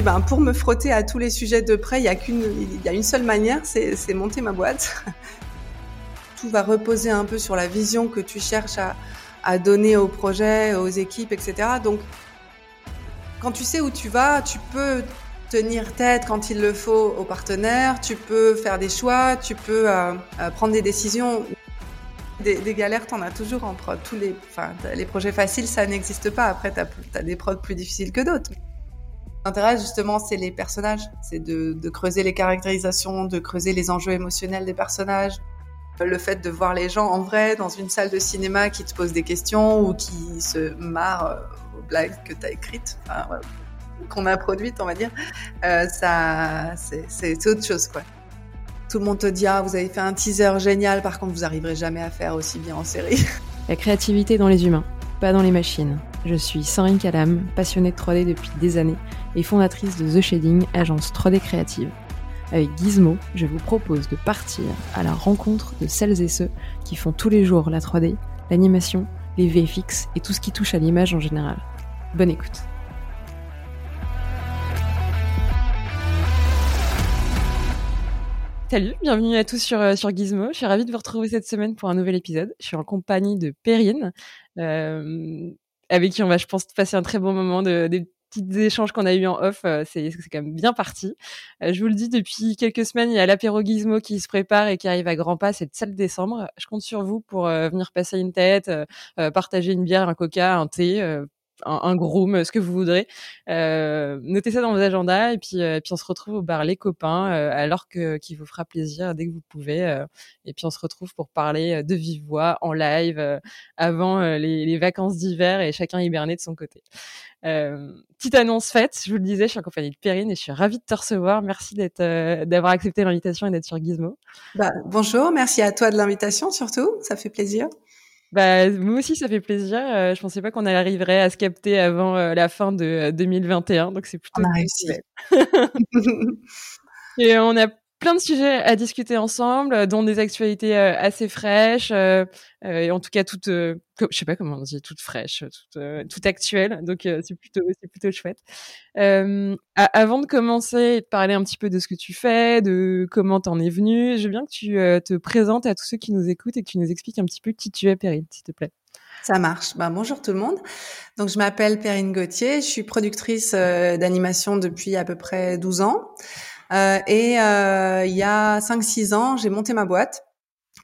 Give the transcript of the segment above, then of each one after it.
ben, pour me frotter à tous les sujets de près, il y a a une seule manière, c'est, monter ma boîte. Tout va reposer un peu sur la vision que tu cherches à, donner au projet, aux équipes, etc. Donc, quand tu sais où tu vas, tu peux tenir tête quand il le faut aux partenaires, tu peux faire des choix, tu peux euh, euh, prendre des décisions. Des, des galères, t'en as toujours en prod. Tous les projets faciles, ça n'existe pas. Après, t'as as des prods plus difficiles que d'autres. L'intérêt, justement, c'est les personnages. C'est de, creuser les caractérisations, de creuser les enjeux émotionnels des personnages. Le fait de voir les gens en vrai dans une salle de cinéma qui te posent des questions ou qui se marrent euh, aux blagues que tu as écrites. Enfin, qu'on a produite, on va dire, euh, ça, c'est autre chose, quoi. Tout le monde te dit, ah, vous avez fait un teaser génial, par contre, vous arriverez jamais à faire aussi bien en série. La créativité dans les humains, pas dans les machines. Je suis Sandrine Calam, passionnée de 3D depuis des années et fondatrice de The Shading, agence 3D créative. Avec Gizmo, je vous propose de partir à la rencontre de celles et ceux qui font tous les jours la 3D, l'animation, les VFX et tout ce qui touche à l'image en général. Bonne écoute. Salut, bienvenue à tous sur, euh, sur Gizmo. Je suis ravie de vous retrouver cette semaine pour un nouvel épisode. Je suis en compagnie de Perrine, euh, avec qui on va, je pense, passer un très bon moment de, des petits échanges qu'on a eu en off. Euh, c'est quand même bien parti. Euh, je vous le dis, depuis quelques semaines, il y a l'apéro Gizmo qui se prépare et qui arrive à grands pas. C'est le 7 décembre. Je compte sur vous pour venir passer une tête, partager une bière, un coca, un thé un, groom, ce que vous voudrez. Euh, notez ça dans vos agendas et puis, euh, puis on se retrouve au bar Les Copains euh, alors que qui vous fera plaisir dès que vous pouvez. Euh, et puis on se retrouve pour parler de vive voix en live avant les, vacances d'hiver et chacun hiberné de son côté. petite annonce faite, je vous le disais, je suis en compagnie de Perrine et je suis ravie de te recevoir. Merci d'être, d'avoir accepté l'invitation et d'être sur Gizmo. Bah, bonjour, merci à toi de l'invitation surtout, ça fait plaisir. Bah, moi aussi, ça fait plaisir. Euh, je pensais pas qu'on arriverait à se capter avant euh, la fin de 2021, euh, donc c'est plutôt. On a réussi. Et on a plein de sujets à discuter ensemble, dont des actualités assez fraîches, et en tout cas toutes, je sais pas comment on dit, toutes fraîches, toutes, toutes actuelles. Donc c'est plutôt, c'est plutôt chouette. avant de commencer et de parler un petit peu de ce que tu fais, de comment t'en es venu, je veux bien que tu te présentes à tous ceux qui nous écoutent et que tu nous expliques un petit peu qui tu es, Perrine, s'il te plaît. Ça marche. Bah, bonjour tout le monde. Donc je m'appelle Perrine Gauthier, je suis productrice d'animation depuis à peu près 12 ans. Euh, et euh, il y a 5-6 ans, j'ai monté ma boîte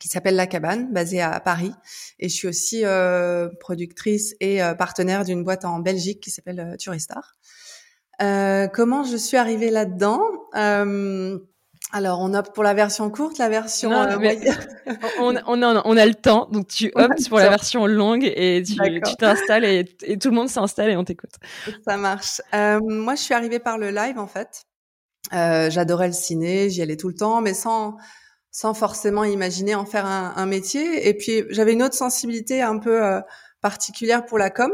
qui s'appelle La Cabane, basée à Paris. Et je suis aussi euh, productrice et partenaire d'une boîte en Belgique qui s'appelle Turistar. comment je suis arrivée là-dedans? Alors, on opte pour la version courte, la version. on, on, on, a, on, a, le temps, donc tu optes pour la version longue et tu t'installes et, et, tout le monde s'installe et on t'écoute. Ça marche. Euh, moi, je suis arrivée par le live en fait. Euh, j'adorais le ciné, j'y allais tout le temps, mais sans sans forcément imaginer en faire un, un métier. Et puis j'avais une autre sensibilité un peu euh, particulière pour la com.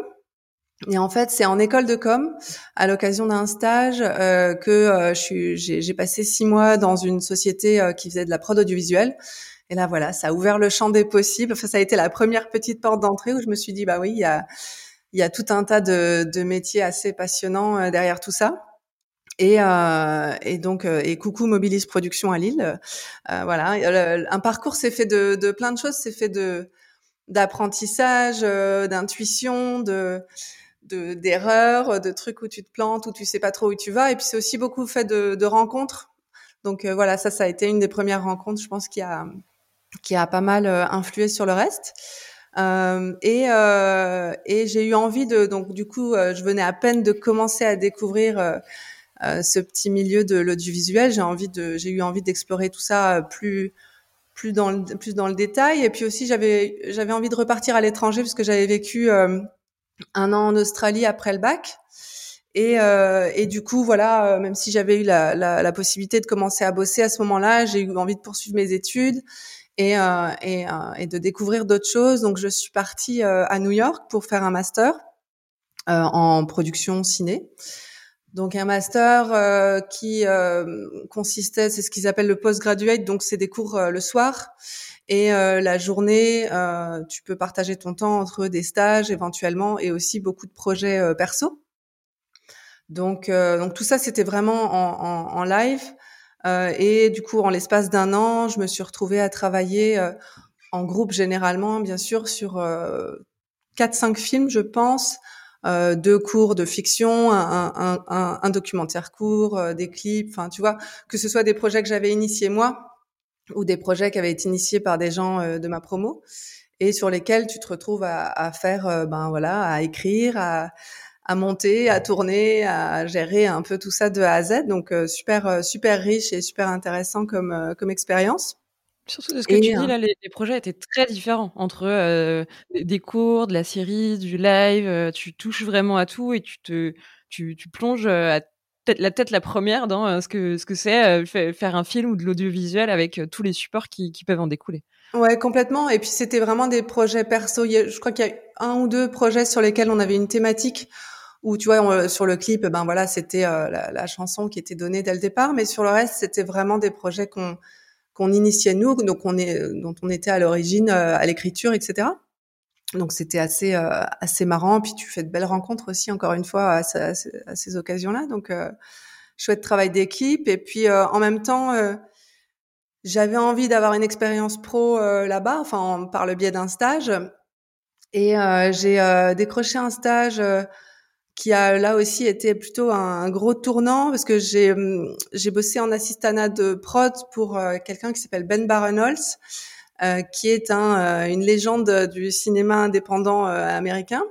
Et en fait, c'est en école de com, à l'occasion d'un stage, euh, que euh, j'ai passé six mois dans une société euh, qui faisait de la prod audiovisuelle. Et là, voilà, ça a ouvert le champ des possibles. Enfin, ça a été la première petite porte d'entrée où je me suis dit, bah oui, il y a, y a tout un tas de, de métiers assez passionnants derrière tout ça. Et, euh, et, donc euh, et coucou Mobilis Production à Lille. Euh, voilà, un parcours s'est fait de, de, plein de choses, c'est fait de d'apprentissage, euh, d'intuition, de d'erreurs, de, trucs où tu te plantes, où tu sais pas trop où tu vas. Et puis c'est aussi beaucoup fait de, de rencontres. Donc euh, voilà, ça ça a été une des premières rencontres, je pense qui a qui a pas mal influé sur le reste. Euh, et, euh, et j'ai eu envie de donc du coup je venais à peine de commencer à découvrir euh, ce petit milieu de l'audiovisuel. J'ai envie de, j'ai eu envie d'explorer tout ça euh, plus plus dans le, plus dans le détail. Et puis aussi, j'avais j'avais envie de repartir à l'étranger parce que j'avais vécu euh, un an en Australie après le bac. Et, euh, et du coup, voilà, même si j'avais eu la, la, la, possibilité de commencer à bosser à ce moment-là, j'ai eu envie de poursuivre mes études et, euh, et, et, de découvrir d'autres choses. Donc, je suis partie à New York pour faire un master en production ciné. Donc un master euh, qui euh, consistait, c'est ce qu'ils appellent le postgraduate, donc c'est des cours euh, le soir et la journée, tu peux partager ton temps entre des stages éventuellement et aussi beaucoup de projets perso. Donc, donc tout ça, c'était vraiment en, en, en live. et du coup, en l'espace d'un an, je me suis retrouvée à travailler en groupe généralement, bien sûr, sur quatre, cinq films, je pense, euh, deux cours de fiction, un, un, un, documentaire court, euh, des clips, enfin tu vois, que ce soit des projets que j'avais initiés moi ou des projets qui avaient été initiés par des gens euh, de ma promo et sur lesquels tu te retrouves à, à faire, euh, ben voilà, à écrire, à, à monter, à tourner, à gérer un peu tout ça de A à Z. Donc super super riche et super intéressant comme comme expérience. Surtout de ce que tu dis là, les, les, projets étaient très différents entre euh, des cours, de la série, du live. Euh, tu touches vraiment à tout et tu te, tu, tu plonges à tête, la tête la première dans euh, ce que ce que c'est faire un film ou de l'audiovisuel avec tous les supports qui, qui peuvent en découler. Ouais, complètement. Et puis c'était vraiment des projets perso. Je crois qu'il y a un ou deux projets sur lesquels on avait une thématique où tu vois sur le clip, ben voilà, c'était la, la, chanson qui était donnée dès le départ, mais sur le reste, c'était vraiment des projets qu'on qu'on initiait nous, donc on est, dont on était à l'origine euh, à l'écriture, etc. Donc c'était assez euh, assez marrant. Puis tu fais de belles rencontres aussi, encore une fois, à, ces occasions-là. Donc euh, chouette travail d'équipe. Et puis en même temps, j'avais envie d'avoir une expérience pro là-bas, enfin par le biais d'un stage. Et j'ai décroché un stage qui a là aussi été plutôt un, gros tournant parce que j'ai hum, j'ai bossé en assistanat de prod pour euh, quelqu'un qui s'appelle Ben Barenholtz, euh, qui est un, euh, une légende du cinéma indépendant américain.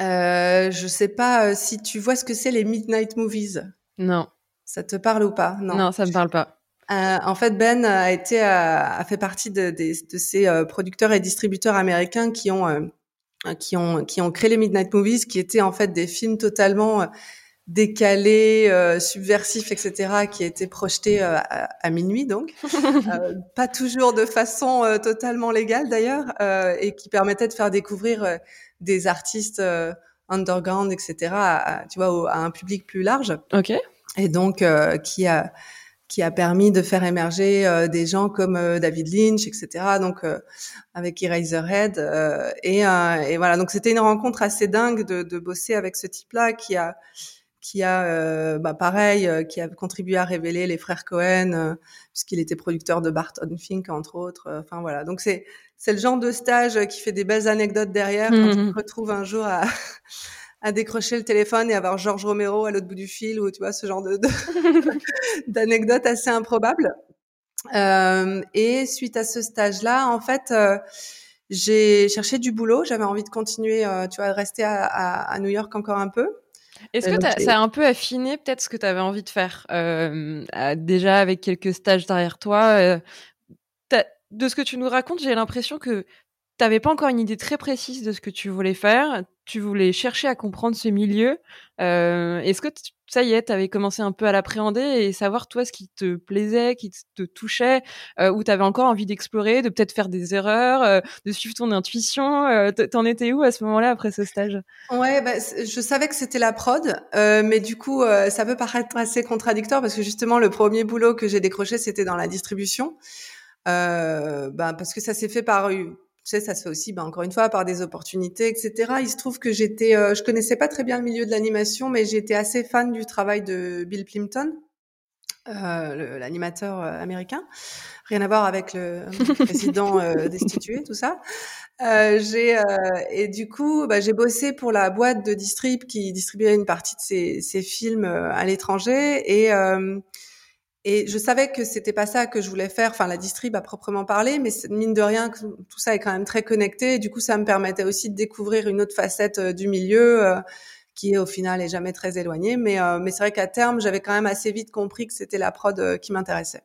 Euh, je sais pas si tu vois ce que c'est les midnight movies. Non. Ça te parle ou pas? Non. Non, ça me parle pas. en fait, Ben a été a fait partie de, de, de ces producteurs et distributeurs américains qui ont qui ont qui ont créé les Midnight Movies, qui étaient en fait des films totalement euh, décalés, euh, subversifs, etc., qui étaient projetés euh, à, minuit, donc euh, pas toujours de façon totalement légale d'ailleurs, et qui permettaient de faire découvrir des artistes underground, etc., à, tu vois, à un public plus large. Ok. Et donc qui a qui a permis de faire émerger euh, des gens comme euh, David Lynch, etc. Donc euh, avec Eraserhead et, et voilà. Donc c'était une rencontre assez dingue de, de bosser avec ce type-là qui a qui a bah, pareil qui a contribué à révéler les frères Cohen puisqu'il était producteur de Barton Fink entre autres. Enfin voilà. Donc c'est c'est le genre de stage qui fait des belles anecdotes derrière quand mmh. tu te retrouves un jour à à décrocher le téléphone et avoir Georges Romero à l'autre bout du fil ou tu vois ce genre de d'anecdotes assez improbables. Euh, et suite à ce stage-là, en fait, euh, j'ai cherché du boulot. J'avais envie de continuer, euh, tu vois, de rester à, à, à, New York encore un peu. Est-ce que ça a un peu affiné peut-être ce que tu avais envie de faire euh, déjà avec quelques stages derrière toi De ce que tu nous racontes, j'ai l'impression que tu n'avais pas encore une idée très précise de ce que tu voulais faire. Tu voulais chercher à comprendre ce milieu. Euh, Est-ce que ça y est, tu avais commencé un peu à l'appréhender et savoir toi ce qui te plaisait, qui te touchait, euh, ou tu avais encore envie d'explorer, de peut-être faire des erreurs, euh, de suivre ton intuition. Euh, T'en étais où à ce moment-là après ce stage? Ouais, bah, je savais que c'était la prod, euh, mais du coup, ça peut paraître assez contradictoire parce que justement, le premier boulot que j'ai décroché, c'était dans la distribution. Euh, bah, parce que ça s'est fait par tu sais, ça se fait aussi, ben, encore une fois, par des opportunités, etc. Il se trouve que j'étais, euh, je connaissais pas très bien le milieu de l'animation, mais j'étais assez fan du travail de Bill Plimpton, euh, l'animateur euh, américain. Rien à voir avec le président euh, destitué, tout ça. Euh, j'ai et du coup, bah, j'ai bossé pour la boîte de distrib qui distribuait une partie de ces, ces films à l'étranger et et je savais que c'était pas ça que je voulais faire, enfin la distrib à proprement parler, mais mine de rien, tout ça est quand même très connecté. Et du coup, ça me permettait aussi de découvrir une autre facette euh, du milieu euh, qui au final est jamais très éloignée. Mais, euh, mais c'est vrai qu'à terme, j'avais quand même assez vite compris que c'était la prod qui m'intéressait.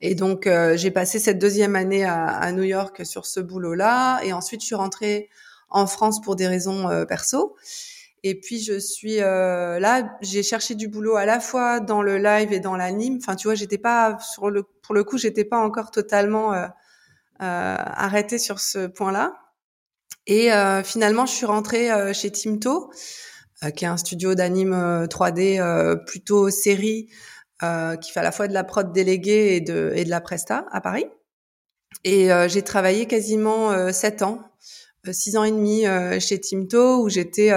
Et donc, j'ai passé cette deuxième année à, New York sur ce boulot-là. Et ensuite, je suis rentrée en France pour des raisons perso. Et puis je suis euh, là, j'ai cherché du boulot à la fois dans le live et dans l'anime. Enfin, tu vois, j'étais pas sur le pour le coup, j'étais pas encore totalement euh, euh, arrêtée sur ce point-là. Et euh, finalement, je suis rentrée euh, chez Timto, qui est un studio d'anime 3D plutôt série, qui fait à la fois de la prod déléguée et de et de la presta à Paris. Et j'ai travaillé quasiment sept ans, six ans et demi chez Timto, où j'étais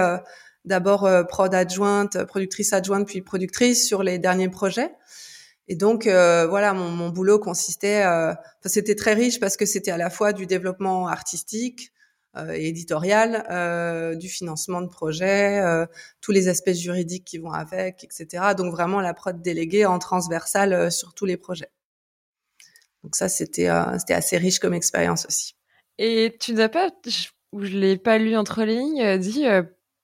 d'abord prod adjointe, productrice adjointe, puis productrice sur les derniers projets. Et donc voilà, mon, mon, boulot consistait, c'était très riche parce que c'était à la fois du développement artistique, euh, éditorial, euh, du financement de projets, euh, tous les aspects juridiques qui vont avec, etc. Donc vraiment la prod déléguée en transversale sur tous les projets. Donc ça, c'était c'était assez riche comme expérience aussi. Et tu n'as pas, ou je l'ai pas lu entre les lignes, dit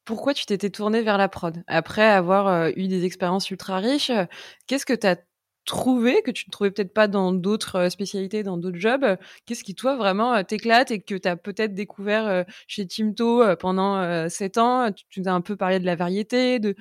pourquoi tu t'étais tournée vers la prod? Après avoir eu des expériences ultra riches. Qu'est-ce que tu as trouver que tu ne trouvais peut-être pas dans d'autres euh, spécialités, dans d'autres jobs? Qu'est-ce qui, toi, vraiment euh, t'éclate et que tu as peut-être découvert euh, chez Timto pendant sept ans? Tu nous as un peu parlé de la variété, de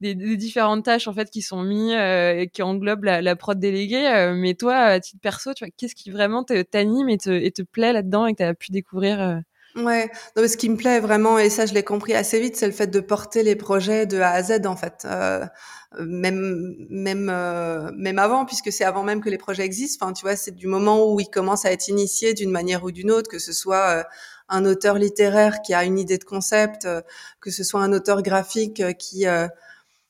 des, différentes tâches en fait qui sont mises et qui englobent la, prod déléguée. mais toi, à titre perso, qu'est-ce qui vraiment t'anime et te, et te plaît là-dedans et que tu as pu découvrir Ouais, non, mais ce qui me plaît vraiment, et ça je l'ai compris assez vite, c'est le fait de porter les projets de A à Z en fait. Euh, même même euh, même avant puisque c'est avant même que les projets existent. Enfin tu vois c'est du moment où ils commencent à être initiés d'une manière ou d'une autre que ce soit euh, un auteur littéraire qui a une idée de concept euh, que ce soit un auteur graphique qui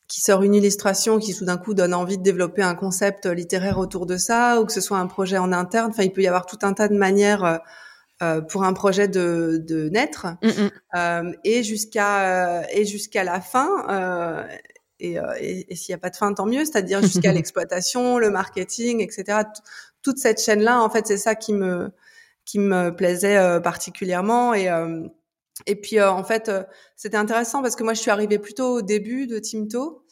qui sort une illustration qui d'un coup donne envie de développer un concept littéraire autour de ça ou que ce soit un projet en interne. Enfin il peut y avoir tout un tas de manières euh, pour un projet de, de naître mm, mm. euh, et jusqu'à et jusqu'à la fin euh, et, euh, et, et s'il n'y a pas de fin, tant mieux, c'est-à-dire jusqu'à l'exploitation, le marketing, etc. toute cette chaîne-là, en fait, c'est ça qui me qui me plaisait euh, particulièrement et euh, et puis en fait, c'était intéressant parce que moi, je suis arrivée plutôt au début de Timto,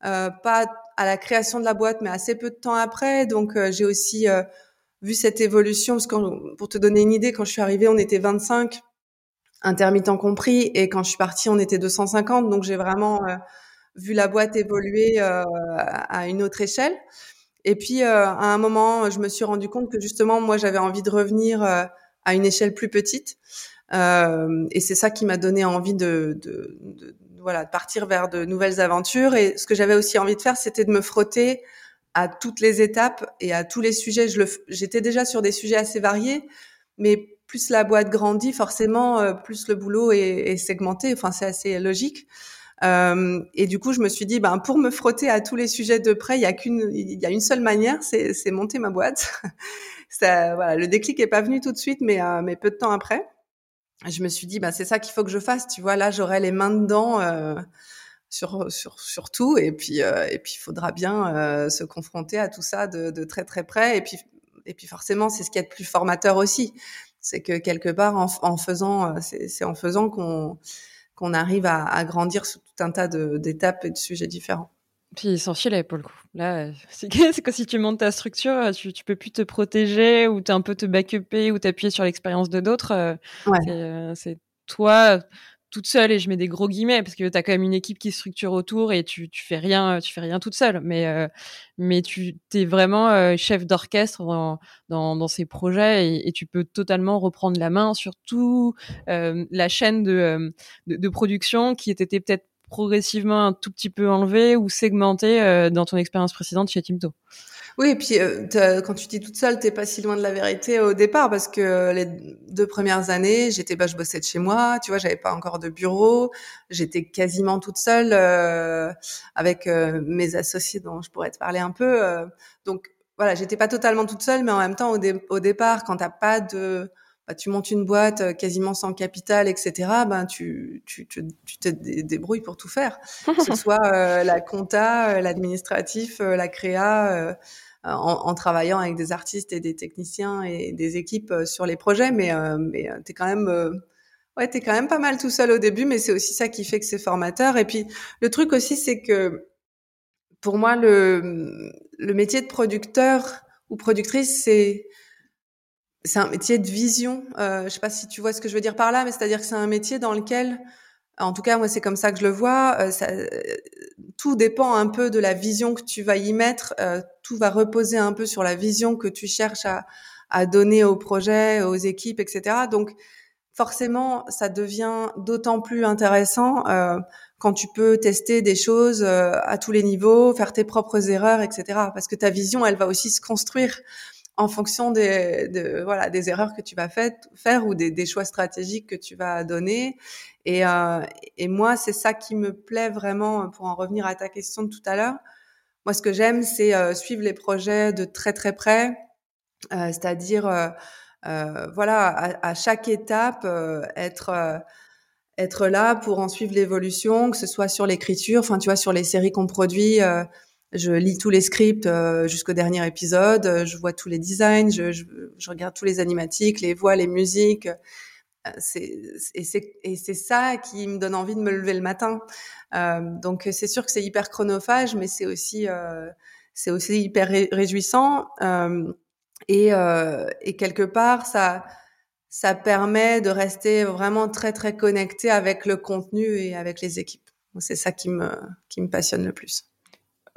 pas à la création de la boîte, mais assez peu de temps après. Donc, j'ai aussi vu cette évolution. Parce que pour te donner une idée, quand je suis arrivée, on était 25, intermittents compris, et quand je suis partie, on était 250. Donc, j'ai vraiment vu la boîte évoluer euh, à une autre échelle. Et puis, euh, à un moment, je me suis rendu compte que justement, moi, j'avais envie de revenir euh, à une échelle plus petite. et c'est ça qui m'a donné envie de, de, de, voilà, de partir vers de nouvelles aventures. Et ce que j'avais aussi envie de faire, c'était de me frotter à toutes les étapes et à tous les sujets. Je j'étais déjà sur des sujets assez variés, mais plus la boîte grandit, forcément, plus le boulot est, est segmenté. Enfin, c'est assez logique. Euh, et du coup, je me suis dit, ben, pour me frotter à tous les sujets de près, il y a qu'une, il y a une seule manière, c'est, c'est monter ma boîte. ça, voilà, le déclic est pas venu tout de suite, mais, euh, mais peu de temps après, je me suis dit, ben, c'est ça qu'il faut que je fasse. Tu vois, là, j'aurai les mains dedans. Euh, sur, sur, sur tout et puis euh, et puis il faudra bien euh, se confronter à tout ça de, de très très près et puis et puis forcément c'est ce qui est le plus formateur aussi c'est que quelque part en, en faisant c'est, c'est en faisant qu'on qu'on arrive à, à, grandir sous tout un tas d'étapes et de sujets différents. Puis sans filet pour le coup. Là, c'est que si tu montes ta structure, tu, tu peux plus te protéger ou un peu te backuper ou t'appuyer sur l'expérience de d'autres. Euh, ouais. Euh, c'est toi toute seule et je mets des gros guillemets parce que tu as quand même une équipe qui structure autour et tu, tu fais rien tu fais rien toute seule mais euh, mais tu es vraiment euh, chef d'orchestre dans, dans, dans, ces projets et, et, tu peux totalement reprendre la main sur tout euh, la chaîne de, de, de, production qui était peut-être progressivement un tout petit peu enlevée ou segmentée dans ton expérience précédente chez Timto. Oui, et puis euh, quand tu dis toute seule, t'es pas si loin de la vérité au départ parce que les deux premières années, j'étais, bah, je bossais de chez moi, tu vois, j'avais pas encore de bureau, j'étais quasiment toute seule euh, avec euh, mes associés dont je pourrais te parler un peu. donc voilà, j'étais pas totalement toute seule, mais en même temps au, au départ, quand t'as pas de bah, tu montes une boîte quasiment sans capital, etc. Ben tu, tu, tu, tu te débrouilles pour tout faire, que ce soit la compta, l'administratif, la créa, euh, en, en, travaillant avec des artistes et des techniciens et des équipes euh, sur les projets, mais, euh, mais t'es quand même ouais, t'es quand même pas mal tout seul au début, mais c'est aussi ça qui fait que c'est formateur. Et puis le truc aussi, c'est que pour moi, le, le métier de producteur ou productrice, c'est c'est un métier de vision. Euh, je sais pas si tu vois ce que je veux dire par là, mais c'est-à-dire que c'est un métier dans lequel en tout cas, moi, c'est comme ça que je le vois. Euh, ça, tout dépend un peu de la vision que tu vas y mettre. Euh, tout va reposer un peu sur la vision que tu cherches à, à donner au projet, aux équipes, etc. Donc, forcément, ça devient d'autant plus intéressant euh, quand tu peux tester des choses euh, à tous les niveaux, faire tes propres erreurs, etc. Parce que ta vision, elle va aussi se construire en fonction des, de, voilà, des erreurs que tu vas faire ou des, des, choix stratégiques que tu vas donner. Et, euh, et moi, c'est ça qui me plaît vraiment, pour en revenir à ta question de tout à l'heure. Moi, ce que j'aime, c'est euh, suivre les projets de très très près, euh, c'est-à-dire, euh, euh, voilà, à, à, chaque étape, être être là pour en suivre l'évolution, que ce soit sur l'écriture, enfin, tu vois, sur les séries qu'on produit je lis tous les scripts euh, jusqu'au dernier épisode, euh, je vois tous les designs, je, je, je, regarde tous les animatiques, les voix, les musiques. Euh, et, c'est, ça qui me donne envie de me lever le matin. Euh, donc c'est sûr que c'est hyper chronophage, mais c'est aussi, euh, c'est aussi hyper réjouissant. Et, et, quelque part, ça, ça permet de rester vraiment très très connecté avec le contenu et avec les équipes. C'est ça qui me, qui me passionne le plus.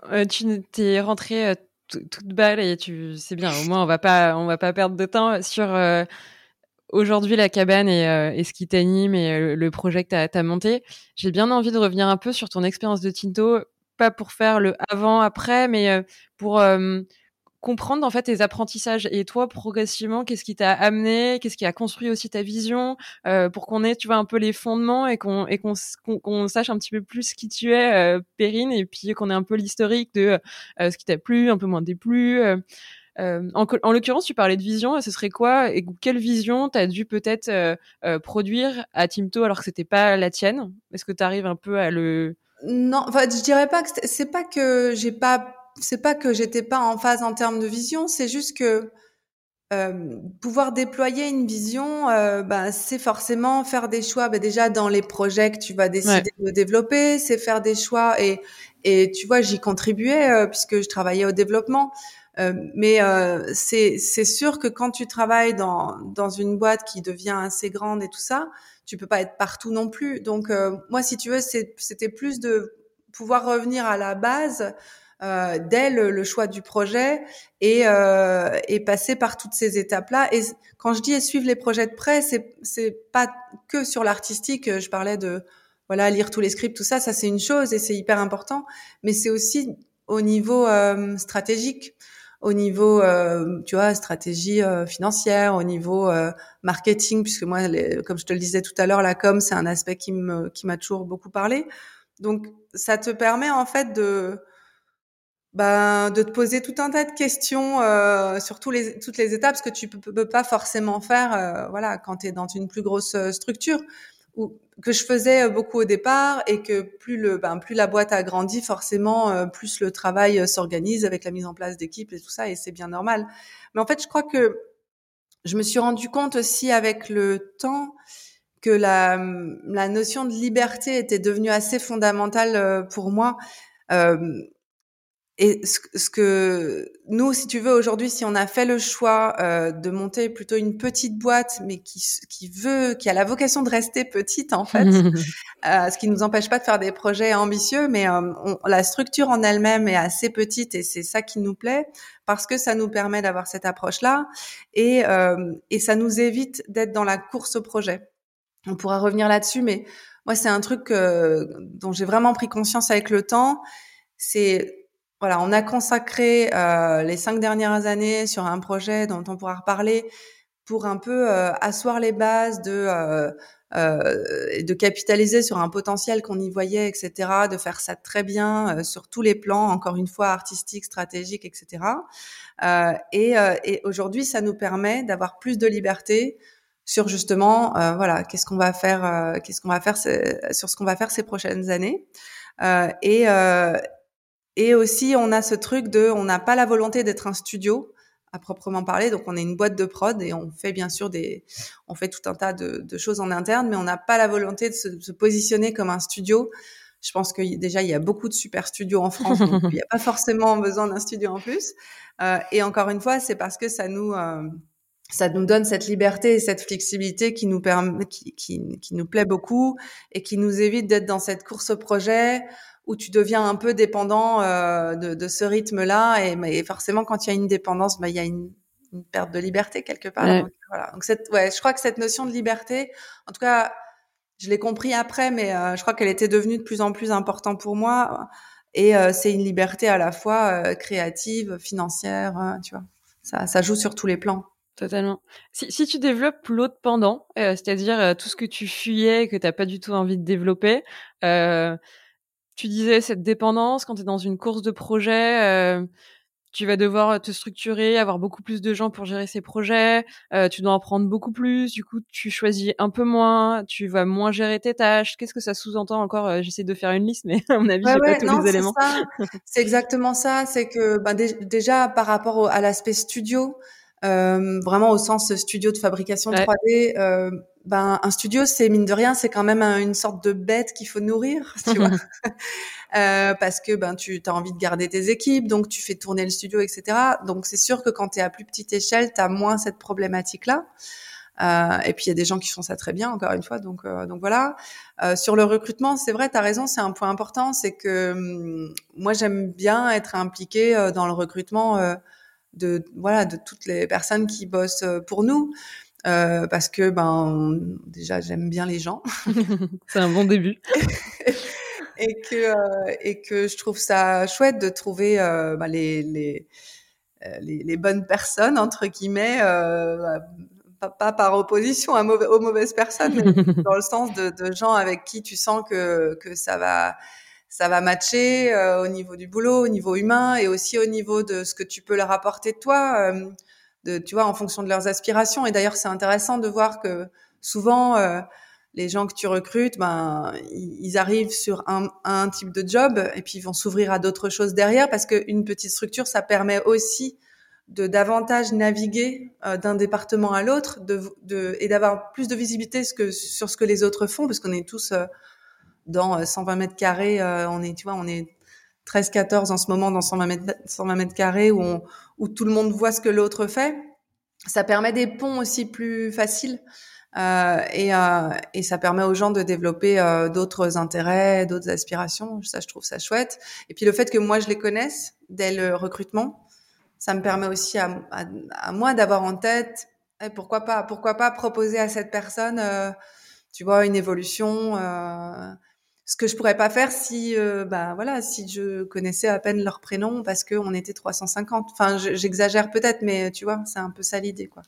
Euh, tu t'es rentrée euh, toute balle et tu c'est bien. Au moins, on va pas, on va pas perdre de temps sur euh, aujourd'hui la cabane et, ce qui t'anime et le, projet que tu as, monté. J'ai bien envie de revenir un peu sur ton expérience de Tinto, pas pour faire le avant-après, mais pour comprendre en fait tes apprentissages. Et toi progressivement qu'est-ce qui t'a amené? Qu'est-ce qui a construit aussi ta vision euh, pour qu'on ait tu vois un peu les fondements et qu'on et qu'on sache un petit peu plus qui tu es euh, Perrine et puis qu'on ait un peu l'historique de euh, ce qui t'a plu un peu moins déplu euh, euh, en, en l'occurrence, tu parlais de vision. Ce serait quoi et quelle vision t'as dû peut-être euh, produire à Timto alors que c'était pas la tienne? Est-ce que tu arrives un peu à le Non, enfin, je dirais pas que c'est pas que j'ai pas c'est pas que j'étais pas en phase en termes de vision, c'est juste que euh, pouvoir déployer une vision, euh, bah, c'est forcément faire des choix. Bah, déjà dans les projets que tu vas décider de développer, c'est faire des choix et et tu vois j'y contribuais euh, puisque je travaillais au développement. Euh, mais euh, c'est c'est sûr que quand tu travailles dans dans une boîte qui devient assez grande et tout ça, tu peux pas être partout non plus. Donc moi si tu veux c'était plus de pouvoir revenir à la base euh, dès le, choix du projet et, euh, et passer par toutes ces étapes-là. Et quand je dis suivre les projets de près, c'est c'est pas que sur l'artistique. Je parlais de voilà lire tous les scripts, tout ça, ça c'est une chose et c'est hyper important, mais c'est aussi au niveau euh, stratégique au niveau, euh, tu vois, stratégie euh, financière, au niveau euh, marketing, puisque moi, comme je te le disais tout à l'heure, la com, c'est un aspect qui me, qui m'a toujours beaucoup parlé. Donc, ça te permet en fait de, ben, de te poser tout un tas de questions euh, sur tous les, toutes les étapes, ce que tu peux, peux pas forcément faire euh, voilà, quand tu es dans une plus grosse euh, structure, ou, que je faisais beaucoup au départ, et que plus, le, ben, plus la boîte a grandi, forcément, euh, plus le travail euh, s'organise avec la mise en place d'équipes et tout ça, et c'est bien normal. Mais en fait, je crois que je me suis rendu compte aussi avec le temps que la, la notion de liberté était devenue assez fondamentale pour moi. Euh, et ce, ce, que nous, si tu veux, aujourd'hui, si on a fait le choix euh, de monter plutôt une petite boîte, mais qui, qui veut, qui a la vocation de rester petite, en fait, euh, ce qui nous empêche pas de faire des projets ambitieux, mais euh, on, la structure en elle-même est assez petite et c'est ça qui nous plaît parce que ça nous permet d'avoir cette approche-là et, euh, et ça nous évite d'être dans la course au projet. On pourra revenir là-dessus, mais moi, c'est un truc dont j'ai vraiment pris conscience avec le temps. C'est voilà, on a consacré euh, les cinq dernières années sur un projet dont on pourra reparler pour un peu euh, asseoir les bases de euh, euh de capitaliser sur un potentiel qu'on y voyait, etc. De faire ça très bien euh, sur tous les plans, encore une fois artistique, stratégique, etc. et, et aujourd'hui, ça nous permet d'avoir plus de liberté sur justement, voilà, qu'est-ce qu'on va faire, qu'est-ce qu'on va faire sur ce qu'on va faire ces prochaines années. et et aussi, on a ce truc de, on n'a pas la volonté d'être un studio à proprement parler. Donc, on est une boîte de prod et on fait bien sûr des, on fait tout un tas de, de choses en interne, mais on n'a pas la volonté de se, se, positionner comme un studio. Je pense que déjà, il y a beaucoup de super studios en France, donc il n'y a pas forcément besoin d'un studio en plus. Euh, et encore une fois, c'est parce que ça nous, euh, ça nous donne cette liberté et cette flexibilité qui nous permet, qui, qui, qui nous plaît beaucoup et qui nous évite d'être dans cette course au projet où tu deviens un peu dépendant euh, de, de, ce rythme-là. Et, mais forcément, quand il y a une dépendance, bah, il y a une, une perte de liberté quelque part. Ouais. Donc, voilà. Donc cette, ouais, je crois que cette notion de liberté, en tout cas, je l'ai compris après, mais euh, je crois qu'elle était devenue de plus en plus importante pour moi. Et euh, c'est une liberté à la fois euh, créative, financière, euh, tu vois. ça, ça joue sur tous les plans. Totalement. Si, si tu développes l'autre pendant, euh, c'est-à-dire euh, tout ce que tu fuyais et que t'as pas du tout envie de développer, euh, tu disais cette dépendance quand tu es dans une course de projet, euh, tu vas devoir te structurer, avoir beaucoup plus de gens pour gérer ces projets, euh, tu dois en prendre beaucoup plus, du coup tu choisis un peu moins, tu vas moins gérer tes tâches. Qu'est-ce que ça sous-entend encore euh, J'essaie de faire une liste, mais à mon avis, j'ai pas tous les éléments. C'est exactement ça. C'est que bah, déjà par rapport à l'aspect studio, euh, vraiment au sens studio de fabrication 3D, euh, ben un studio c'est mine de rien c'est quand même une sorte de bête qu'il faut nourrir, tu vois, euh, parce que ben tu as envie de garder tes équipes, donc tu fais tourner le studio, etc. Donc c'est sûr que quand tu es à plus petite échelle, tu as moins cette problématique là. Euh, et puis il y a des gens qui font ça très bien, encore une fois. Donc, euh, donc voilà. Euh, sur le recrutement, c'est vrai, tu as raison, c'est un point important. C'est que hum, moi, j'aime bien être impliquée euh, dans le recrutement de voilà de toutes les personnes qui bossent euh, pour nous. Euh, parce que ben déjà j'aime bien les gens. c'est un bon début. et que euh, et que je trouve ça chouette de trouver euh, ben, les, les, les, les bonnes personnes entre guillemets pas, pas, par opposition à mauvais, aux mauvaises personnes mais dans le sens de, de, gens avec qui tu sens que que ça va ça va matcher euh, au niveau du boulot, au niveau humain et aussi au niveau de ce que tu peux leur apporter de toi, euh, de, tu vois, en fonction de leurs aspirations. Et d'ailleurs, c'est intéressant de voir que souvent, euh, les gens que tu recrutes, ben, ils arrivent sur un, un type de job et puis ils vont s'ouvrir à d'autres choses derrière parce qu'une petite structure, ça permet aussi de davantage naviguer euh, d'un département à l'autre de, de, et d'avoir plus de visibilité ce que, sur ce que les autres font parce qu'on est tous euh, dans 120 euh, mètres carrés, euh, on est, tu vois, on est 13-14 en ce moment dans 120 mètres, 120 mètres carrés où, où tout le monde voit ce que l'autre fait. Ça permet des ponts aussi plus faciles euh, et, euh, et, ça permet aux gens de développer euh, d'autres intérêts, d'autres aspirations. Ça, je trouve ça chouette. Et puis le fait que moi je les connaisse dès le recrutement, ça me permet aussi à, à, à moi d'avoir en tête eh, pourquoi pas, pourquoi pas proposer à cette personne, tu vois, une évolution ce que je pourrais pas faire si euh, bah voilà si je connaissais à peine leur prénom parce que on était 350 enfin j'exagère peut-être mais tu vois c'est un peu ça l'idée quoi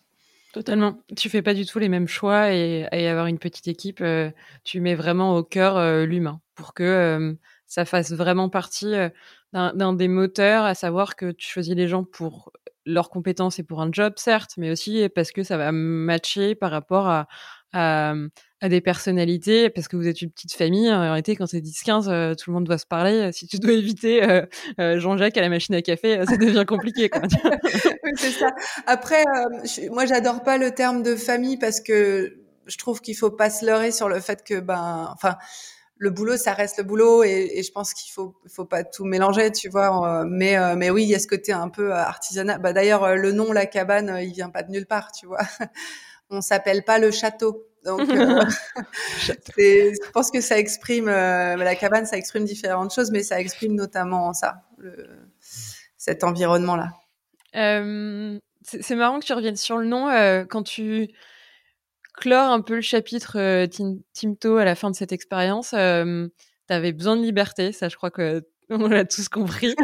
Totalement. Tu fais pas du tout les mêmes choix et, avoir une petite équipe, euh, tu mets vraiment au cœur euh, l'humain pour que ça fasse vraiment partie d'un des moteurs, à savoir que tu choisis les gens pour leurs compétences et pour un job, certes, mais aussi parce que ça va matcher par rapport à, à, à, des personnalités, parce que vous êtes une petite famille. En réalité, quand c'est 10-15, euh, tout le monde doit se parler. Si tu dois éviter euh, euh, Jean-Jacques à la machine à café, ça devient compliqué. Oui, c'est ça. Après, je, moi, j'adore pas le terme de famille parce que je trouve qu'il faut pas se leurrer sur le fait que, ben, enfin, le boulot, ça reste le boulot, et, et je pense qu'il faut, faut pas tout mélanger, tu vois. mais, mais oui, il y a ce côté un peu artisanal. Bah, d'ailleurs, le nom la cabane, il vient pas de nulle part, tu vois on s'appelle pas le château. Donc, euh, je pense que ça exprime euh, la cabane, ça exprime différentes choses, mais ça exprime notamment ça, le, cet environnement-là. Euh, c'est marrant que tu reviennes sur le nom euh, quand tu clores un peu le chapitre Timto à la fin de cette expérience. Tu avais besoin de liberté, ça, je crois que on l'a tous compris.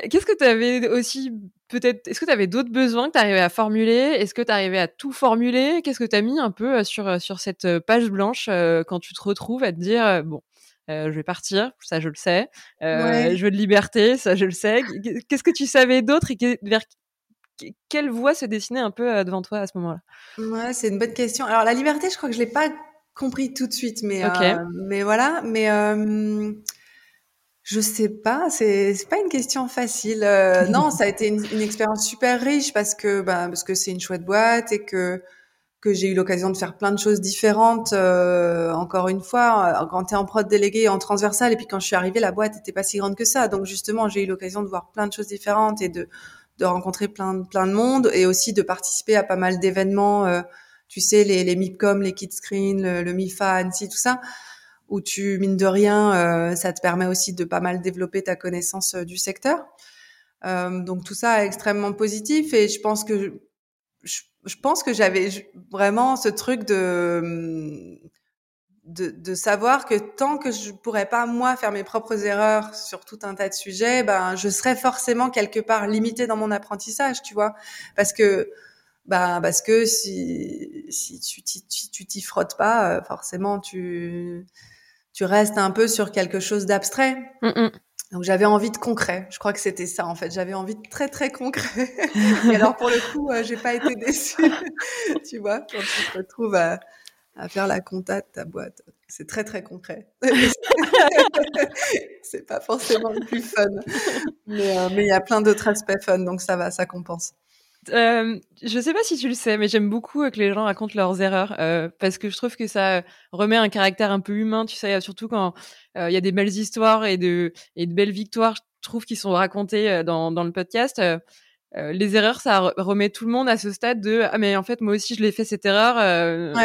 Qu'est-ce que tu avais aussi peut-être Est-ce que tu avais d'autres besoins que tu arrivais à formuler? Est-ce que tu arrivais à tout formuler? Qu'est-ce que tu as mis un peu euh, sur euh, sur cette euh, page blanche quand tu te retrouves à te dire bon, euh, je vais partir, ça je le sais. Euh, ouais. Je veux de liberté, ça je le sais. Qu'est-ce que tu savais d'autre et vers quelle voie se dessinait un peu devant toi à ce moment-là? Ouais, c'est une bonne question. Alors la liberté, je crois que je l'ai pas compris tout de suite, mais okay. mais voilà, mais je sais pas, c'est c'est pas une question facile. Euh, non, ça a été une, une, expérience super riche parce que bah, parce que c'est une chouette boîte et que que j'ai eu l'occasion de faire plein de choses différentes. Euh, encore une fois, quand tu es en prod délégué, en transversal, et puis quand je suis arrivée, la boîte était pas si grande que ça. Donc justement, j'ai eu l'occasion de voir plein de choses différentes et de de rencontrer plein plein de monde et aussi de participer à pas mal d'événements. Euh, tu sais, les les MIPCOM, les Kidscreen, le, le MIFA, Annecy, tout ça où tu, mine de rien, euh, ça te permet aussi de pas mal développer ta connaissance euh, du secteur. Euh, donc tout ça est extrêmement positif et je pense que je, pense que j'avais vraiment ce truc de de, de, savoir que tant que je pourrais pas moi faire mes propres erreurs sur tout un tas de sujets, ben je serais forcément quelque part limitée dans mon apprentissage, tu vois, parce que bah parce que si si tu t'y frottes pas, forcément tu tu restes un peu sur quelque chose d'abstrait. Donc j'avais envie de concret. Je crois que c'était ça en fait. J'avais envie de très très concret. Et alors pour le coup, euh, j'ai pas été déçue. tu vois, quand tu te retrouves à, à faire la compta de ta boîte, c'est très très concret. c'est pas forcément le plus fun, mais euh, mais il y a plein d'autres aspects fun, donc ça va, ça compense. Euh, je sais pas si tu le sais, mais j'aime beaucoup que les gens racontent leurs erreurs euh, parce que je trouve que ça remet un caractère un peu humain, tu sais, surtout quand euh, il y a des belles histoires et de, et de belles victoires, je trouve, qui sont racontées euh, dans, dans le podcast. Euh, les erreurs, ça remet tout le monde à ce stade de ah mais en fait moi aussi je l'ai fait cette erreur.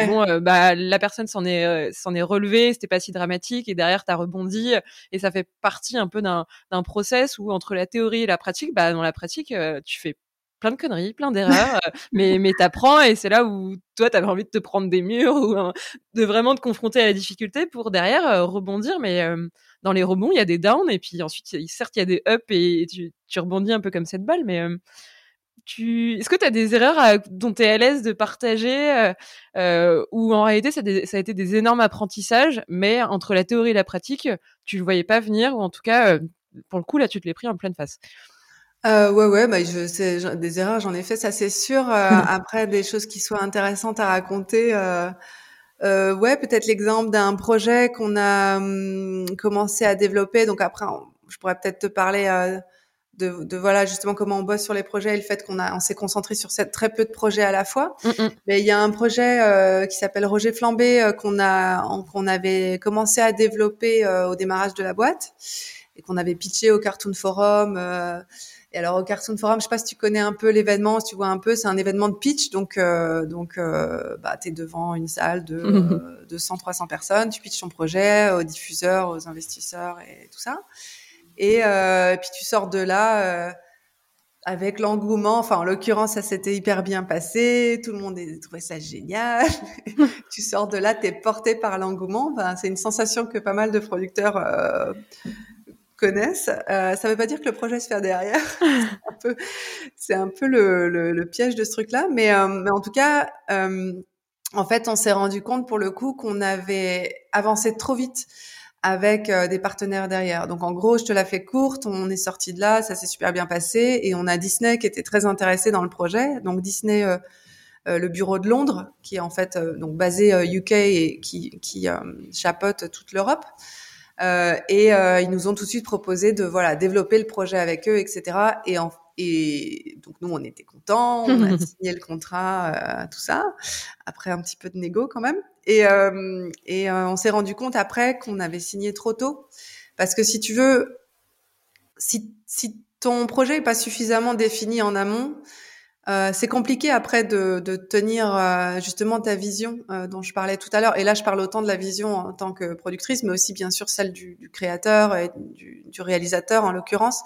Bon bah la personne s'en est s'en est relevée, c'était pas si dramatique et derrière t'as rebondi et ça fait partie un peu d'un d'un process où entre la théorie et la pratique, bah dans la pratique tu fais plein de conneries, plein d'erreurs, euh, mais mais t'apprends et c'est là où toi t'avais envie de te prendre des murs ou de vraiment te confronter à la difficulté pour derrière euh, rebondir. Mais euh, dans les rebonds, il y a des downs et puis ensuite certes il y a des ups et, tu, rebondis un peu comme cette balle, mais tu est-ce que tu as des erreurs dont tu es à l'aise de partager ou en réalité ça, ça, a été des énormes apprentissages, mais entre la théorie et la pratique, tu le voyais pas venir ou en tout cas pour le coup là tu te l'es pris en pleine face? Euh, ouais, ouais, bah, je, c'est, des erreurs, j'en ai fait, ça c'est sûr. Euh, après, des choses qui soient intéressantes à raconter. Euh, euh, ouais, peut-être l'exemple d'un projet qu'on a hum, commencé à développer. Donc après, je pourrais peut-être te parler euh, de, de, voilà justement comment on bosse sur les projets et le fait qu'on a, on s'est concentré sur cette, très peu de projets à la fois. Mm, mm. Mais il y a un projet euh, qui s'appelle Roger Flambé qu'on a, qu'on avait commencé à développer au démarrage de la boîte et qu'on avait pitché au Cartoon Forum. Et alors au Cartoon Forum, je sais pas si tu connais un peu l'événement, si tu vois un peu, c'est un événement de pitch, donc euh, donc euh, bah t'es devant une salle de euh, 200 300 personnes, tu pitches ton projet aux diffuseurs, aux investisseurs et tout ça. Et, euh, et puis tu sors de là euh, avec l'engouement. Enfin en l'occurrence ça s'était hyper bien passé, tout le monde a trouvé ça génial. tu sors de là, t'es porté par l'engouement. Enfin, c'est une sensation que pas mal de producteurs connaissent. Euh, ça ne veut pas dire que le projet se fait derrière. c'est un peu, le, le, le, piège de ce truc-là. Mais, euh, mais, en tout cas, euh, en fait, on s'est rendu compte pour le coup qu'on avait avancé trop vite avec euh, des partenaires derrière. Donc en gros, je te la fais courte, on est sorti de là, ça s'est super bien passé et on a Disney qui était très intéressé dans le projet. Donc Disney euh, le bureau de Londres, qui est en fait donc basé UK et qui, qui chapeaute toute l'Europe. Euh, et euh, ils nous ont tout de suite proposé de voilà développer le projet avec eux, etc. Et, en, et donc nous on était contents, on a signé le contrat, euh, tout ça. Après un petit peu de négo quand même. Et, euh, et on s'est rendu compte après qu'on avait signé trop tôt, parce que si tu veux, si, si ton projet est pas suffisamment défini en amont, euh, c'est compliqué après de, de tenir euh, justement ta vision euh, dont je parlais tout à l'heure. Et là, je parle autant de la vision en tant que productrice, mais aussi bien sûr celle du, du créateur et du, du, réalisateur en l'occurrence,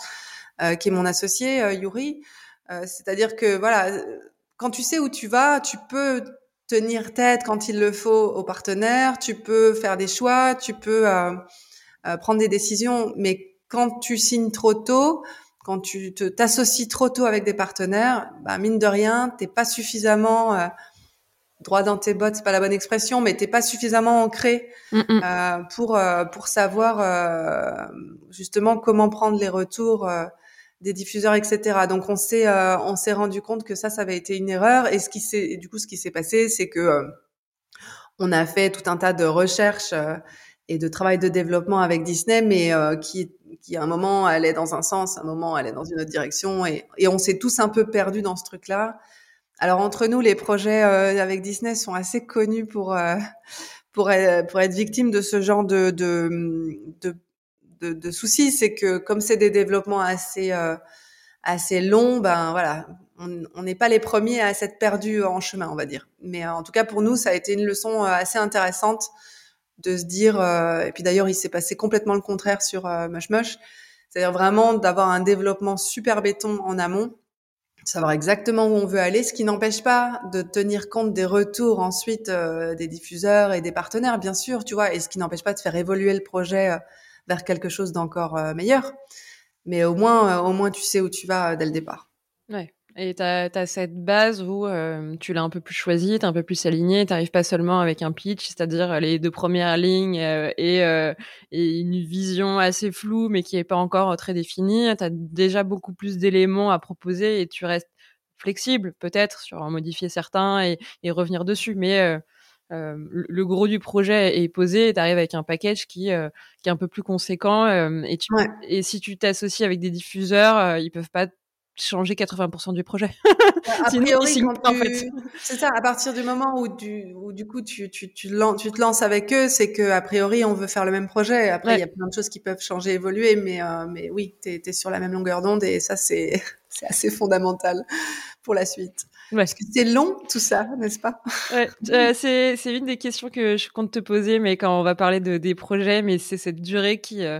qui est mon associé Yuri. C'est-à-dire que voilà, quand tu sais où tu vas, tu peux tenir tête quand il le faut aux partenaires, tu peux faire des choix, tu peux prendre des décisions, mais quand tu signes trop tôt, quand tu te t'associes trop tôt avec des partenaires, bah, mine de rien, t'es pas suffisamment euh, droit dans tes bottes, c'est pas la bonne expression, mais t'es pas suffisamment ancré euh, pour euh, pour savoir euh, justement comment prendre les retours euh, des diffuseurs, etc. Donc on s'est on s'est rendu compte que ça, ça avait été une erreur. Et ce qui s'est du coup ce qui s'est passé, c'est que on a fait tout un tas de recherches et de travail de développement avec Disney, mais qui qui à un moment allait dans un sens, à un moment allait dans une autre direction, et, et on s'est tous un peu perdus dans ce truc-là. Alors entre nous, les projets euh, avec Disney sont assez connus pour euh, pour être, pour victimes de ce genre de de, de, de, de soucis. C'est que comme c'est des développements assez euh, assez longs, ben voilà, on n'est pas les premiers à s'être perdus en chemin, on va dire. Mais en tout cas pour nous, ça a été une leçon assez intéressante de se dire, euh, et puis d'ailleurs il s'est passé complètement le contraire sur euh, Mush Mush, c'est-à-dire vraiment d'avoir un développement super béton en amont savoir exactement où on veut aller, ce qui n'empêche pas de tenir compte des retours ensuite euh, des diffuseurs et des partenaires, bien sûr, tu vois, et ce qui n'empêche pas de faire évoluer le projet euh, vers quelque chose d'encore euh, meilleur. Mais au moins, au moins, tu sais où tu vas dès le départ. Et tu as, cette base où tu l'as un peu plus choisi, tu un peu plus aligné, tu pas seulement avec un pitch, c'est-à-dire les deux premières lignes et, et, une vision assez floue mais qui est pas encore très définie. Tu as déjà beaucoup plus d'éléments à proposer et tu restes flexible peut-être sur en modifier certains et, et revenir dessus. Mais euh, le gros du projet est posé et tu arrives avec un package qui, euh, qui est un peu plus conséquent. Euh, et, tu, et si tu t'associes avec des diffuseurs, ils peuvent pas changer 80% du projet. a priori, en fait. c'est ça. À partir du moment où du, où du coup tu, tu, tu, tu, te lances avec eux, c'est que a priori on veut faire le même projet. Après, il y a plein de choses qui peuvent changer, évoluer, mais mais oui, t'es es sur la même longueur d'onde et ça c'est assez fondamental pour la suite. Parce que c'est long tout ça, n'est-ce pas? Ouais, euh, c'est, c'est une des questions que je compte te poser, mais quand on va parler de, des projets, mais c'est cette durée qui, euh,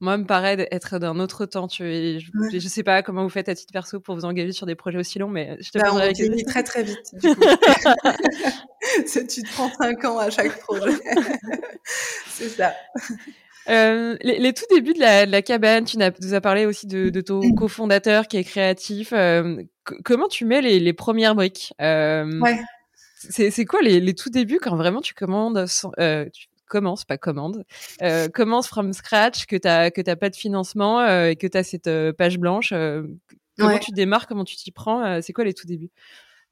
moi, me paraît être d'un autre temps. Tu, je, ne sais pas comment vous faites à titre perso pour vous engager sur des projets aussi longs, mais je te bah, on dit très très vite. Du coup. tu te prends cinq ans à chaque projet. c'est ça. Euh, les, les, tout débuts de la, de la cabane, tu nous as parlé aussi de, de ton cofondateur qui est créatif. Euh, comment tu mets les, les premières briques? Euh, ouais. C'est quoi les, les, tout débuts quand vraiment tu commandes, tu commences, pas commande, euh, commences from scratch, que t'as que t'as pas de financement et que t'as cette page blanche. comment tu démarres, comment tu t'y prends C'est quoi les tout débuts?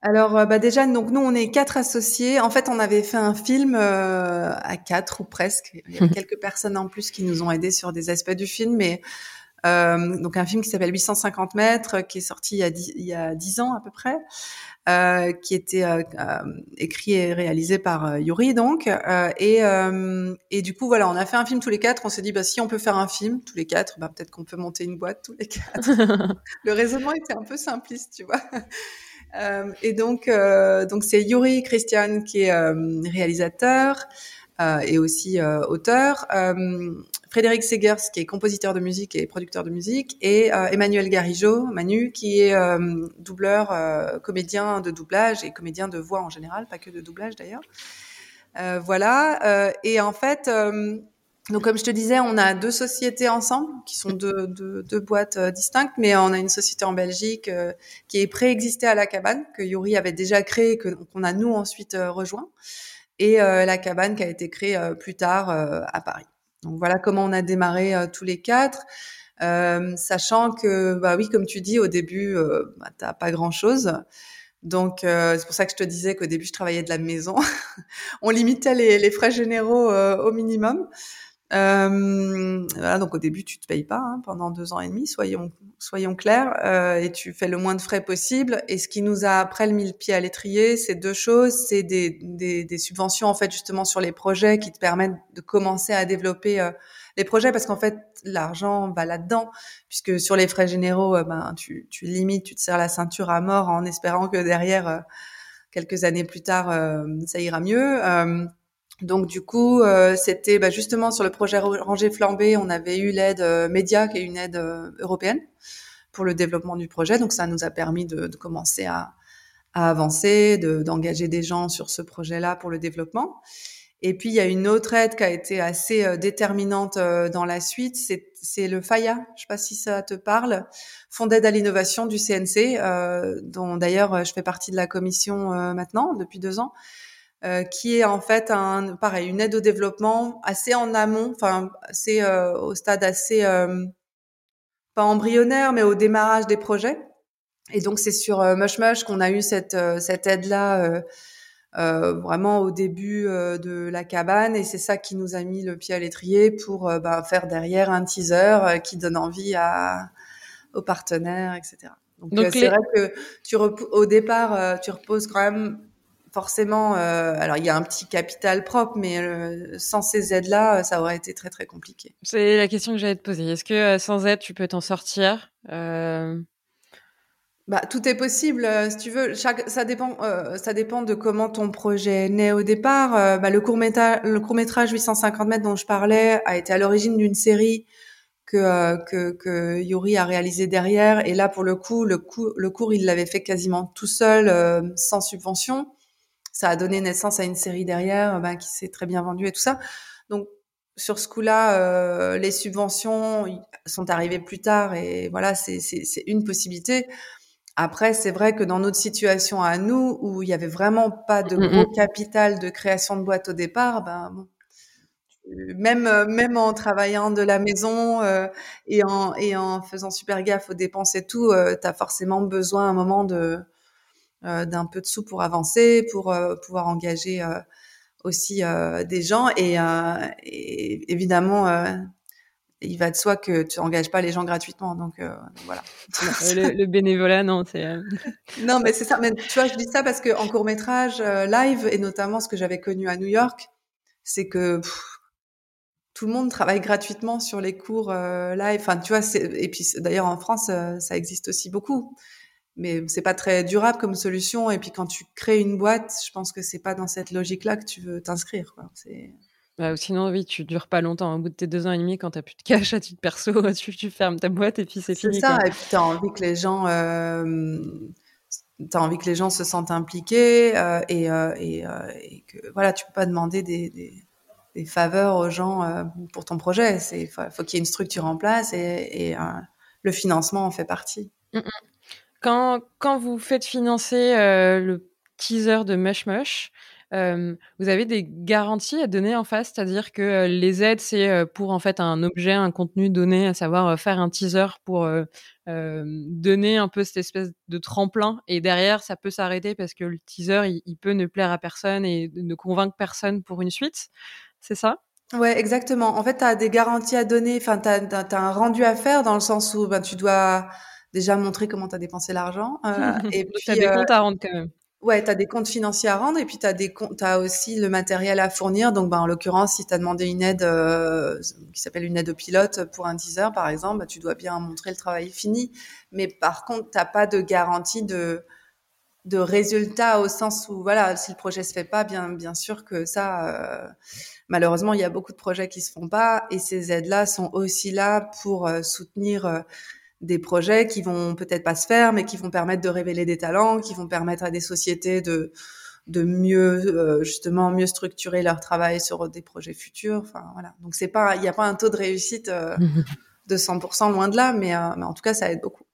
Alors bah déjà donc nous on est quatre associés. En fait on avait fait un film euh, à quatre ou presque. Il y a quelques personnes en plus qui nous ont aidés sur des aspects du film, mais euh, donc un film qui s'appelle 850 mètres, qui est sorti il y a dix, il y a dix ans à peu près, euh, qui était euh, écrit et réalisé par Yuri donc. et, et du coup voilà, on a fait un film tous les quatre. On s'est dit bah si on peut faire un film tous les quatre, bah peut-être qu'on peut monter une boîte tous les quatre. Le raisonnement était un peu simpliste, tu vois. Euh, et donc, euh, donc c'est Yuri Christian qui est euh, réalisateur et aussi auteur. Frédéric Segers, qui est compositeur de musique et producteur de musique, et Emmanuel Garigeau, Manu, qui est doubleur, comédien de doublage et comédien de voix en général, pas que de doublage d'ailleurs. voilà. et en fait, donc, comme je te disais, on a deux sociétés ensemble, qui sont deux, deux, deux boîtes euh, distinctes, mais on a une société en Belgique euh, qui est préexistée à la cabane, que Yuri avait déjà créée, qu'on a nous ensuite euh, rejoint, et la cabane qui a été créée plus tard à Paris. Donc voilà comment on a démarré tous les quatre, sachant que, bah oui, comme tu dis, au début, bah, t'as pas grand chose. Donc c'est pour ça que je te disais qu'au début je travaillais de la maison. on limitait les, les frais généraux au minimum. Euh, voilà, donc au début, tu te payes pas hein, pendant deux ans et demi, soyons soyons clairs, euh, et tu fais le moins de frais possible. Et ce qui nous a après le mis le pied à l'étrier, c'est deux choses, c'est des, des, des, subventions en fait justement sur les projets qui te permettent de commencer à développer euh, les projets, parce qu'en fait l'argent va là-dedans, puisque sur les frais généraux, euh, ben tu, tu limites, tu te serres la ceinture à mort en espérant que derrière euh, quelques années plus tard ça ira mieux. Donc du coup, euh, c'était bah, justement sur le projet Ranger Flambé, on avait eu l'aide euh, Média, qui est une aide euh, européenne pour le développement du projet. Donc ça nous a permis de, de commencer à, à avancer, d'engager des gens sur ce projet-là pour le développement. Et puis il y a une autre aide qui a été assez euh, déterminante dans la suite, c'est le FAIA. Je sais pas si ça te parle, Fonds d'aide à l'innovation du CNC, dont d'ailleurs je fais partie de la commission maintenant depuis deux ans. Euh, qui est en fait un pareil une aide au développement assez en amont, enfin c'est euh, au stade assez euh, pas embryonnaire mais au démarrage des projets. Et donc c'est sur Mush Mush qu'on a eu cette cette aide là vraiment au début de la cabane et c'est ça qui nous a mis le pied à l'étrier pour bah, faire derrière un teaser qui donne envie à aux partenaires, etc. Donc, c'est vrai que tu au départ tu reposes quand même forcément, euh, alors il y a un petit capital propre, mais euh, sans ces aides-là, ça aurait été très très compliqué. C'est la question que j'allais te poser. Est-ce que euh, sans aide, tu peux t'en sortir bah, tout est possible, si tu veux. Chaque, ça dépend, ça dépend de comment ton projet est né au départ. bah, le court métrage, le court métrage 850 mètres dont je parlais a été à l'origine d'une série que, que, que Yuri a réalisé derrière. Et là, pour le coup, le, coup, le cours, il l'avait fait quasiment tout seul, sans subvention. Ça a donné naissance à une série derrière ben, qui s'est très bien vendue et tout ça. Donc, sur ce coup-là, les subventions sont arrivées plus tard et voilà, c'est une possibilité. Après, c'est vrai que dans notre situation à nous, où il y avait vraiment pas de gros capital de création de boîte au départ, ben bon, même même en travaillant de la maison euh, et en et en faisant super gaffe aux dépenses et tout, euh, tu as forcément besoin à un moment de euh, d'un peu de sous pour avancer, pour euh, pouvoir engager euh, aussi des gens et, et évidemment il va de soi que tu engages pas les gens gratuitement. Donc euh, voilà. le, bénévolat, non, c'est. Euh, non, mais c'est ça. Mais tu vois, je dis ça parce que en court métrage euh, live et notamment ce que j'avais connu à New York, c'est que tout le monde travaille gratuitement sur les cours live. Enfin, tu vois, et puis d'ailleurs en France, ça existe aussi beaucoup. Mais c'est pas très durable comme solution. Et puis quand tu crées une boîte, je pense que c'est pas dans cette logique-là que tu veux t'inscrire. Bah, sinon, oui, tu dures pas longtemps. Au bout de tes deux ans et demi, quand t'as plus de cash à titre perso, tu, tu fermes ta boîte et puis c'est fini. C'est ça. Et puis t'as envie que les gens, euh, t'as envie que les gens se sentent impliqués euh, et, euh, et, euh, et, que voilà, tu peux pas demander des, des, des faveurs aux gens euh, pour ton projet. C'est faut, faut qu'il y ait une structure en place et, et le financement en fait partie. Mmh quand quand vous faites financer le teaser de Mush euh, vous avez des garanties à donner en face, c'est-à-dire que euh, les aides, c'est euh, pour en fait un objet, un contenu donné, à savoir faire un teaser pour donner un peu cette espèce de tremplin, et derrière, ça peut s'arrêter parce que le teaser, il, peut ne plaire à personne et ne convaincre personne pour une suite. C'est ça? Ouais, exactement. En fait, tu as des garanties à donner, enfin, tu as, un rendu à faire dans le sens où ben, tu dois déjà montrer comment tu as dépensé l'argent. et puis, tu as des comptes à rendre quand même. Ouais, tu as des comptes financiers à rendre et puis tu as, des comptes, as aussi le matériel à fournir. Donc, ben, en l'occurrence, si tu as demandé une aide euh, qui s'appelle une aide au pilote pour un teaser, par exemple, bah, tu dois bien montrer le travail fini. Mais par contre, tu pas de garantie de, de résultat au sens où, voilà, si le projet se fait pas, bien, bien sûr que ça, euh, malheureusement, il y a beaucoup de projets qui se font pas et ces aides-là sont aussi là pour euh, soutenir des projets qui vont peut-être pas se faire, mais qui vont permettre de révéler des talents, qui vont permettre à des sociétés de de mieux euh, justement mieux structurer leur travail sur des projets futurs. Enfin voilà. Donc c'est pas il n'y a pas un taux de réussite euh, de 100% loin de là, mais, euh, mais, en tout cas ça aide beaucoup.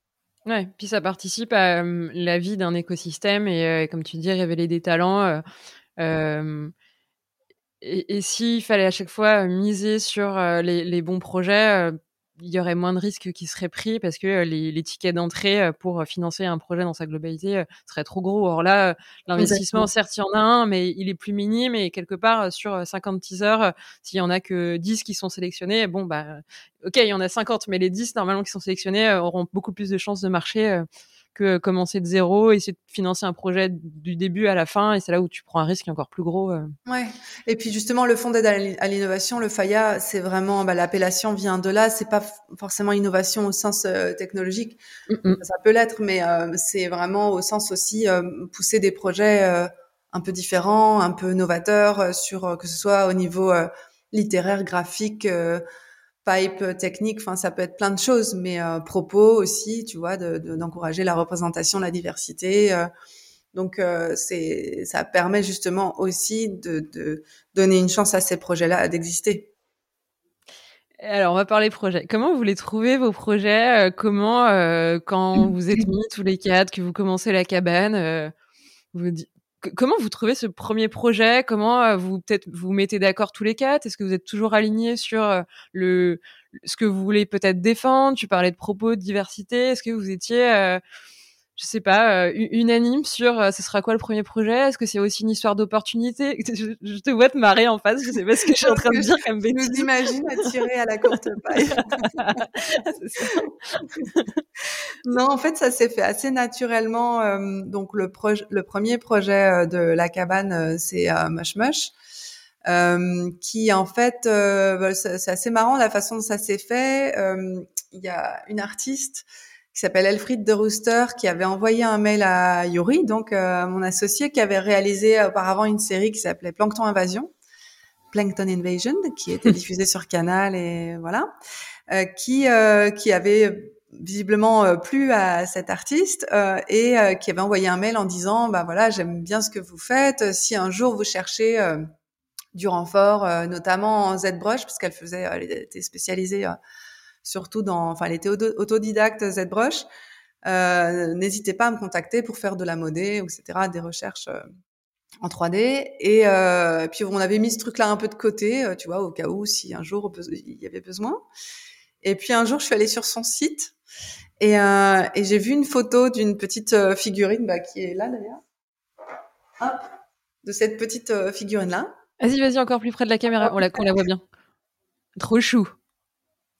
Ouais, puis ça participe à la vie d'un écosystème et comme tu dis révéler des talents. et, et s'il fallait à chaque fois miser sur les, les bons projets, il y aurait moins de risques qui seraient pris parce que les, les tickets d'entrée pour financer un projet dans sa globalité seraient trop gros. Or là, l'investissement, certes, il y en a un, mais il est plus minime et quelque part, sur 50 teasers, s'il y en a que 10 qui sont sélectionnés, bon, bah, ok, il y en a 50, mais les 10, normalement, qui sont sélectionnés auront beaucoup plus de chances de marcher que commencer de zéro, essayer de financer un projet du début à la fin, et c'est là où tu prends un risque encore plus gros. Euh. Ouais. Et puis justement, le fonds d'aide à l'innovation, le FAIA, c'est vraiment bah, l'appellation vient de là. C'est pas forcément innovation au sens euh, technologique, ça peut l'être, mais euh, c'est vraiment au sens aussi pousser des projets un peu différents, un peu novateurs, sur que ce soit au niveau littéraire, graphique pipe technique, enfin ça peut être plein de choses, mais euh, propos aussi, tu vois, d'encourager de, la représentation, la diversité. Euh, donc euh, c'est ça permet justement aussi de, de, donner une chance à ces projets-là d'exister. Alors on va parler projets. Comment vous les trouvez vos projets Comment quand vous êtes mis tous les quatre, que vous commencez la cabane, vous dites comment vous trouvez ce premier projet? Comment euh, vous peut-être vous mettez d'accord tous les quatre? Est-ce que vous êtes toujours alignés sur euh, le ce que vous voulez peut-être défendre? Tu parlais de propos, de diversité. Est-ce que vous étiez euh, je sais pas, euh, unanime sur euh, ce sera quoi le premier projet? Est-ce que c'est aussi une histoire d'opportunité? Je, te vois te marrer en face, je sais pas ce que je suis en train de dire comme Je nous imagine attirer à la courte paille. non, en fait, ça s'est fait assez naturellement. Euh, donc le, le premier projet de la cabane, c'est Mush Mush. qui en fait, bah, c'est assez marrant la façon dont ça s'est fait. Il y a une artiste qui s'appelle Elfried de Rooster, qui avait envoyé un mail à Yuri, donc euh, mon associé, qui avait réalisé auparavant une série qui s'appelait Plankton Invasion. Plankton Invasion, qui était diffusé sur Canal et voilà, qui qui avait visiblement plu à cet artiste et qui avait envoyé un mail en disant bah voilà j'aime bien ce que vous faites si un jour vous cherchez du renfort notamment en ZBrush parce qu'elle faisait elle était spécialisée surtout dans enfin elle était autodidacte ZBrush euh, n'hésitez pas à me contacter pour faire de la modée, etc., des recherches euh, en 3D. Et euh, puis on avait mis ce truc-là un peu de côté, tu vois, au cas où si un jour il y avait besoin. Et puis un jour, je suis allée sur son site et, et j'ai vu une photo d'une petite figurine bah, qui est là d'ailleurs, de cette petite figurine-là. Vas-y, vas-y, encore plus près de la caméra, on la, on la voit bien. Trop chou.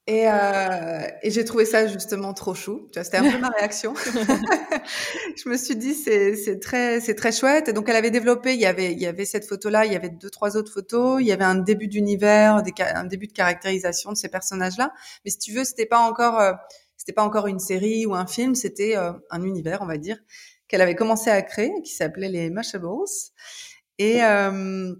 Et, euh, et j'ai trouvé ça justement trop chou. C'était un peu ma réaction. je me suis dit c'est très c'est très chouette. Et donc elle avait développé. Il y avait il y avait cette photo là. Il y avait deux trois autres photos. Il y avait un début d'univers, un début de caractérisation de ces personnages là. Mais si tu veux, c'était pas encore euh, c'était pas encore une série ou un film. C'était euh, un univers, on va dire, qu'elle avait commencé à créer, qui s'appelait les Mushables. Et euh,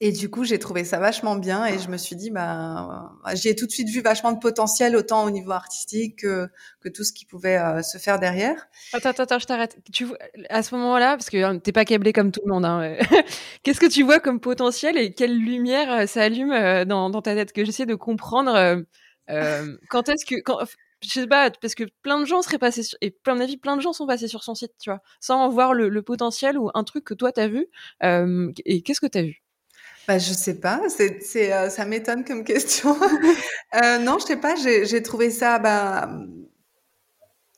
et du coup, j'ai trouvé ça vachement bien et je me suis dit, bah, j'ai tout de suite vu vachement de potentiel, autant au niveau artistique que, que tout ce qui pouvait euh, se faire derrière. Attends, attends, attends je t'arrête. Tu à ce moment-là, parce que hein, t'es pas câblé comme tout le monde, hein, qu'est-ce que tu vois comme potentiel et quelle lumière euh, ça allume euh, dans, dans ta tête? Que j'essaie de comprendre euh, quand est-ce que, quand, je sais pas, parce que plein de gens seraient passés sur, et plein d'avis, plein de gens sont passés sur son site, tu vois, sans voir le, le potentiel ou un truc que toi t'as vu. et qu'est-ce que t'as vu? Bah, je sais pas, c'est, c'est, euh, ça m'étonne comme question. euh, non, je sais pas, j'ai, j'ai trouvé ça bah,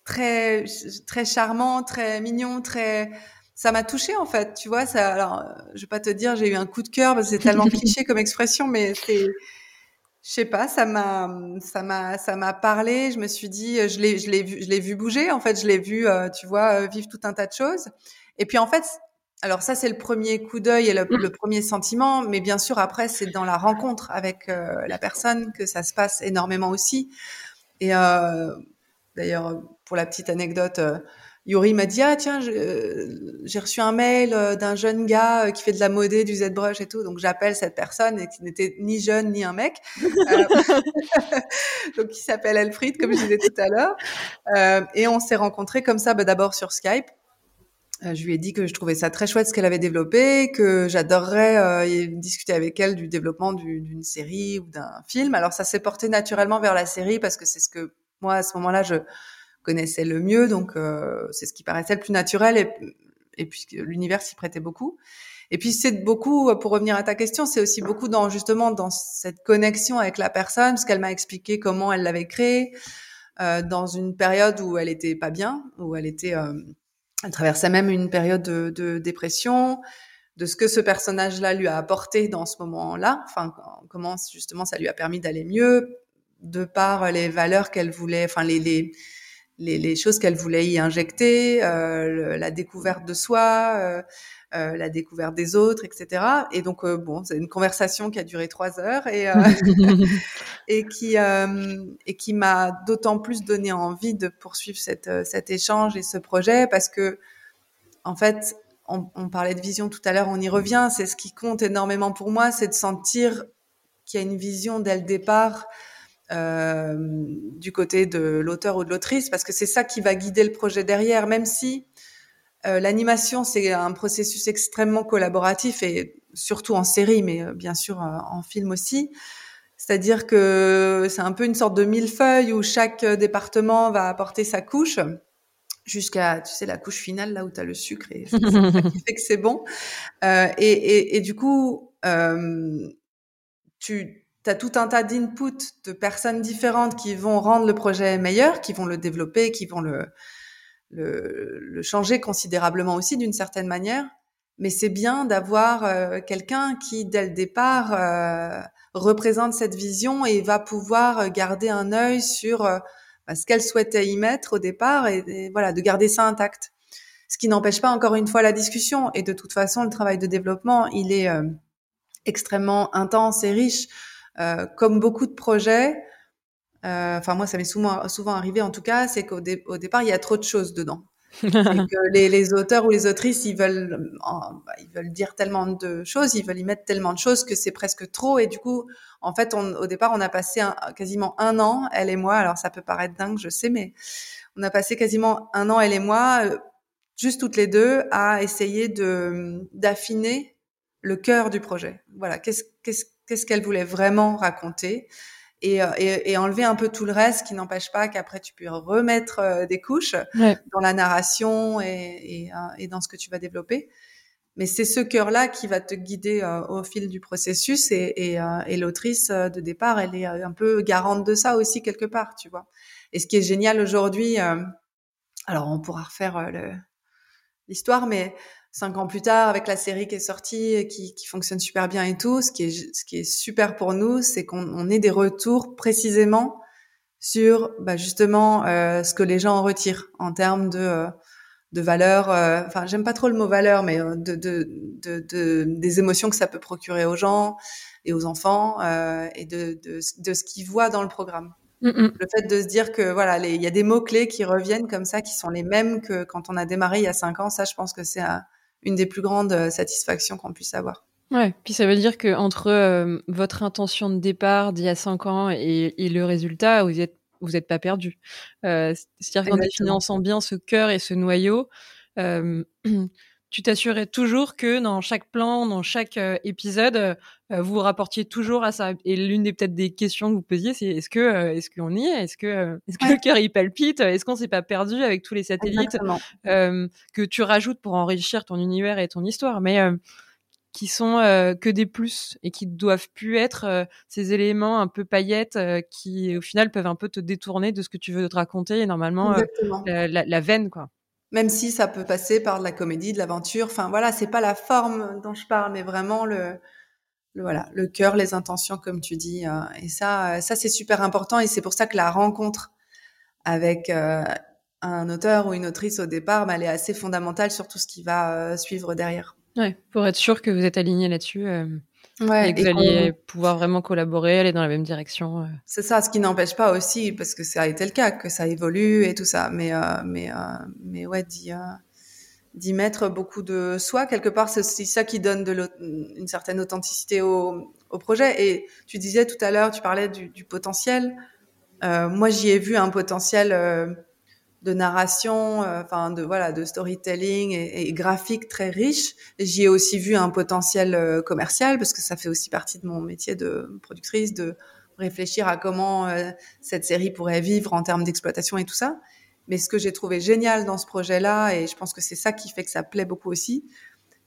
très, très charmant, très mignon, très. Ça m'a touché en fait, tu vois. Ça, alors, je vais pas te dire, j'ai eu un coup de cœur parce que c'est tellement cliché comme expression, mais c'est, je sais pas, ça m'a, ça m'a, ça m'a parlé. Je me suis dit, je l'ai, je l'ai vu, je l'ai vu bouger. En fait, je l'ai vu, euh, tu vois, vivre tout un tas de choses. Et puis en fait, alors ça, c'est le premier coup d'œil et le, mmh. premier sentiment, mais bien sûr, après, c'est dans la rencontre avec euh, la personne que ça se passe énormément aussi. Et euh, d'ailleurs, pour la petite anecdote, euh, Yuri m'a dit, ah tiens, j'ai reçu un mail d'un jeune gars qui fait de la modée, du ZBrush et tout, donc j'appelle cette personne et qui n'était ni jeune ni un mec, donc qui s'appelle Alfred, comme je disais tout à l'heure. et on s'est rencontrés comme ça, bah, d'abord sur Skype, euh, je lui ai dit que je trouvais ça très chouette ce qu'elle avait développé, que j'adorerais euh, discuter avec elle du développement d'une série ou d'un film. Alors ça s'est porté naturellement vers la série parce que c'est ce que moi à ce moment-là je connaissais le mieux, donc euh, c'est ce qui paraissait le plus naturel et, et puis l'univers s'y prêtait beaucoup. Et puis c'est beaucoup, pour revenir à ta question, c'est aussi beaucoup dans justement dans cette connexion avec la personne, parce qu'elle m'a expliqué comment elle l'avait créé euh, dans une période où elle était pas bien, où elle était euh, elle traversait même une période de, de, dépression, de ce que ce personnage-là lui a apporté dans ce moment-là, enfin comment justement ça lui a permis d'aller mieux, de par les valeurs qu'elle voulait, enfin les, les les, choses qu'elle voulait y injecter, euh, la découverte de soi, euh, euh, la découverte des autres, etc. Et donc euh, bon, c'est une conversation qui a duré trois heures et euh, et qui et qui m'a d'autant plus donné envie de poursuivre cette, cet échange et ce projet parce que en fait, on, on parlait de vision tout à l'heure, on y revient. C'est ce qui compte énormément pour moi, c'est de sentir qu'il y a une vision dès le départ. Euh, du côté de l'auteur ou de l'autrice, parce que c'est ça qui va guider le projet derrière, même si euh, l'animation, c'est un processus extrêmement collaboratif et surtout en série, mais euh, bien sûr euh, en film aussi. C'est-à-dire que c'est un peu une sorte de millefeuille où chaque département va apporter sa couche jusqu'à, tu sais, la couche finale, là où tu as le sucre et ça qui fait que c'est bon. Euh, et, et, et, du coup, euh, tu as tout un tas d'inputs de personnes différentes qui vont rendre le projet meilleur, qui vont le développer, qui vont le, le, le changer considérablement aussi d'une certaine manière. Mais c'est bien d'avoir euh, quelqu'un qui, dès le départ, euh, représente cette vision et va pouvoir garder un œil sur euh, bah, ce qu'elle souhaitait y mettre au départ et, voilà, de garder ça intact. Ce qui n'empêche pas encore une fois la discussion. Et de toute façon, le travail de développement, il est extrêmement intense et riche. comme beaucoup de projets, euh, enfin moi ça m'est souvent, souvent arrivé en tout cas, c'est qu'au au départ il y a trop de choses dedans. que les, les, auteurs ou les autrices, ils veulent, bah, ils veulent dire tellement de choses, ils veulent y mettre tellement de choses que c'est presque trop. Et du coup, en fait, on, au départ, on a passé quasiment un an, elle et moi. Alors, ça peut paraître dingue, je sais, mais on a passé quasiment un an, elle et moi, euh, juste toutes les deux, à essayer de d'affiner le cœur du projet. Voilà, qu'est-ce qu'est-ce qu'est-ce qu'elle voulait vraiment raconter et, euh, et, et, enlever un peu tout le reste qui n'empêche pas qu'après tu puisses remettre euh, des couches dans la narration et, euh, et, dans ce que tu vas développer. Mais c'est ce cœur-là qui va te guider au fil du processus et, et l'autrice de départ, elle est un peu garante de ça aussi quelque part, tu vois. Et ce qui est génial aujourd'hui, alors on pourra refaire l'histoire, mais cinq ans plus tard, avec la série qui est sortie, qui, qui fonctionne super bien et tout, ce qui est, ce qui est super pour nous, c'est qu'on on ait des retours précisément sur bah, justement euh, ce que les gens en retirent en termes de euh, de valeur. Euh, enfin, j'aime pas trop le mot valeur, mais euh, de, de, de, de, des émotions que ça peut procurer aux gens et aux enfants et de, de, de ce qu'ils voient dans le programme. Le fait de se dire que voilà, il y a des mots clés qui reviennent comme ça, qui sont les mêmes que quand on a démarré il y a cinq ans. Ça, je pense que c'est une des plus grandes euh, satisfactions qu'on puisse avoir. Ouais, puis ça veut dire que entre euh, votre intention de départ d'il y a cinq ans et, et, le résultat, vous êtes vous n'êtes pas perdu. Euh, C'est-à-dire qu'en définissant bien ce cœur et ce noyau, euh, tu t'assurais toujours que dans chaque plan, dans chaque euh, épisode, euh, vous vous rapportiez toujours à ça. Et l'une des peut-être des questions que vous posiez, c'est est-ce que euh, est-ce qu'on y est? Est-ce que est-ce que le cœur il palpite? Est-ce qu'on s'est pas perdu avec tous les satellites que tu rajoutes pour enrichir ton univers et ton histoire? Mais qui sont que des plus et qui doivent plus être ces éléments un peu paillettes qui au final peuvent un peu te détourner de ce que tu veux te raconter et normalement la, la veine quoi même si ça peut passer par de la comédie, de l'aventure. Enfin voilà, c'est pas la forme dont je parle, mais vraiment le, voilà, le cœur, les intentions, comme tu dis. Euh, et ça, ça c'est super important. Et c'est pour ça que la rencontre avec euh, un auteur ou une autrice au départ, bah, elle est assez fondamentale sur tout ce qui va euh, suivre derrière. Ouais, pour être sûr que vous êtes aligné là-dessus. Ouais, et que vous alliez pouvoir vraiment collaborer, aller dans la même direction. C'est ça, ce qui n'empêche pas aussi, parce que ça a été le cas, que ça évolue et tout ça. Mais, euh, mais, euh, mais ouais, d'y, euh, mettre beaucoup de soi, quelque part, c'est aussi ça qui donne de une certaine authenticité au, au projet. Et tu disais tout à l'heure, tu parlais du, du potentiel. moi, j'y ai vu un potentiel de narration, euh, enfin de voilà, de storytelling et, graphique très riche. J'y ai aussi vu un potentiel euh, commercial parce que ça fait aussi partie de mon métier de productrice de réfléchir à comment euh, cette série pourrait vivre en termes d'exploitation et tout ça. Mais ce que j'ai trouvé génial dans ce projet-là, et je pense que c'est ça qui fait que ça plaît beaucoup aussi,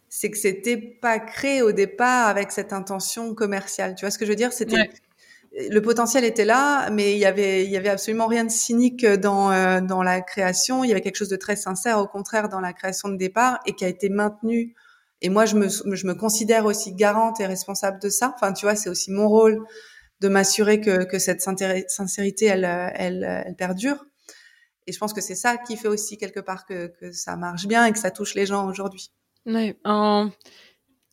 c'est que c'était pas créé au départ avec cette intention commerciale. Tu vois ce que je veux dire? C'était le potentiel était là, mais il y avait, absolument rien de cynique dans euh, dans la création. Il y avait quelque chose de très sincère, au contraire, dans la création de départ et qui a été maintenu. Et moi, je me, considère aussi garante et responsable de ça. Enfin, tu vois, c'est aussi mon rôle de m'assurer que, cette sincérité, elle, perdure. Et je pense que c'est ça qui fait aussi quelque part que, ça marche bien et que ça touche les gens aujourd'hui. Oui.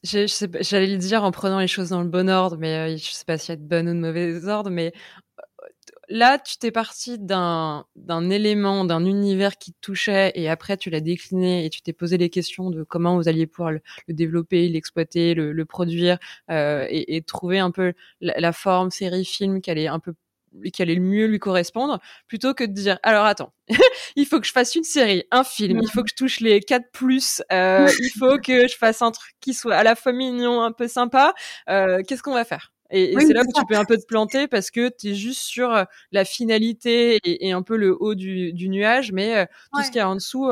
J'allais le dire en prenant les choses dans le bon ordre, mais euh, je sais pas s'il y a de bon ou de mauvais ordre, mais euh, là, tu t'es parti d'un élément, d'un univers qui te touchait, et après tu l'as décliné et tu t'es posé les questions de comment vous alliez pouvoir le, développer, l'exploiter, le, le, produire, euh, et, et, trouver un peu la, la forme série film qui allait un peu qui allait le mieux lui correspondre, plutôt que de dire alors attends, il faut que je fasse une série, un film, il faut que je touche les 4 plus, euh, il faut que je fasse un truc qui soit à la fois mignon, un peu sympa. Euh, Qu'est-ce qu'on va faire? Et, c'est là où tu peux un peu te planter parce que tu es juste sur euh, la finalité et, et, un peu le haut du, du nuage, mais euh, tout ce qu'il y a en dessous.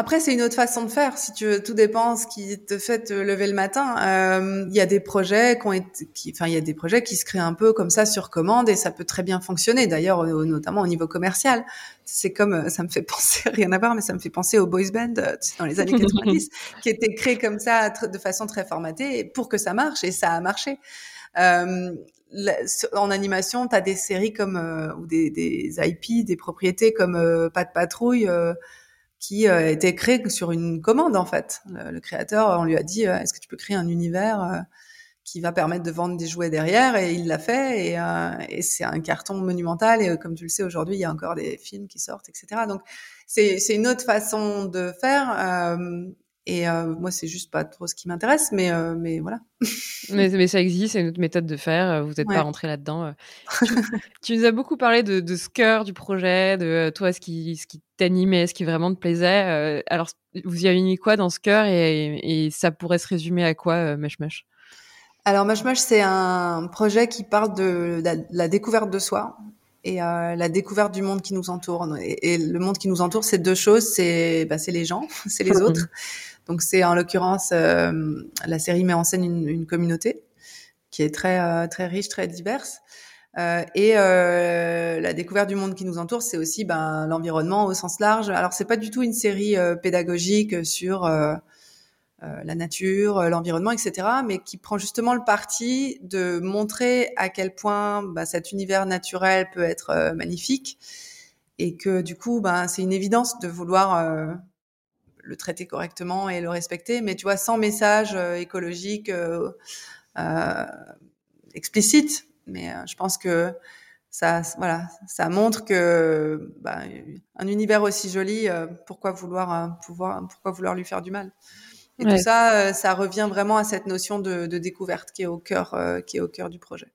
Après, c'est une autre façon de faire. Si tu veux, tout dépend ce qui te fait te lever le matin. Euh, il y a des projets qui ont été, qui, enfin, il y a des projets qui se créent un peu comme ça sur commande et ça peut très bien fonctionner. D'ailleurs, notamment au niveau commercial. C'est comme, euh, ça me fait penser, rien à voir, mais ça me fait penser aux boys band euh, dans les années 90, qui étaient créés comme ça de façon très formatée pour que ça marche et ça a marché. Euh, en animation, tu as des séries comme euh, ou des, des, IP, des propriétés comme Pas de patrouille qui euh, était créé sur une commande en fait. Le, créateur, on lui a dit, euh, est-ce que tu peux créer un univers euh, qui va permettre de vendre des jouets derrière? Et il l'a fait et, euh, et c'est un carton monumental. Et comme tu le sais aujourd'hui il y a encore des films qui sortent etc donc c'est c'est une autre façon de faire et euh, moi, c'est juste pas trop ce qui m'intéresse, mais, euh, mais voilà. mais, mais, ça existe, c'est une autre méthode de faire. Vous n'êtes pas rentré là-dedans. Euh. Tu, nous as beaucoup parlé de, de ce cœur du projet, de toi, ce qui, ce qui t'animait, ce qui vraiment te plaisait. alors, vous y avez mis quoi dans ce cœur et, et, ça pourrait se résumer à quoi, Mush Mush Alors, Mush, c'est un projet qui parle de la, découverte de soi et la découverte du monde qui nous entoure. Et, le monde qui nous entoure, c'est deux choses, c'est bah, les gens, c'est les autres. Donc c'est en l'occurrence euh, la série met en scène une, une communauté qui est très euh, très riche, très diverse. Euh, et euh, la découverte du monde qui nous entoure, c'est aussi ben, l'environnement au sens large. Alors c'est pas du tout une série euh, pédagogique sur la nature, l'environnement, etc., mais qui prend justement le parti de montrer à quel point ben, cet univers naturel peut être magnifique et que du coup, ben, c'est une évidence de vouloir le traiter correctement et le respecter, mais tu vois, sans message euh, écologique euh, euh, explicite. Mais je pense que ça, voilà, ça montre que bah, un univers aussi joli, pourquoi vouloir pouvoir, pourquoi vouloir lui faire du mal Et tout ça, ça revient vraiment à cette notion de, de découverte qui est au cœur, qui est au cœur du projet.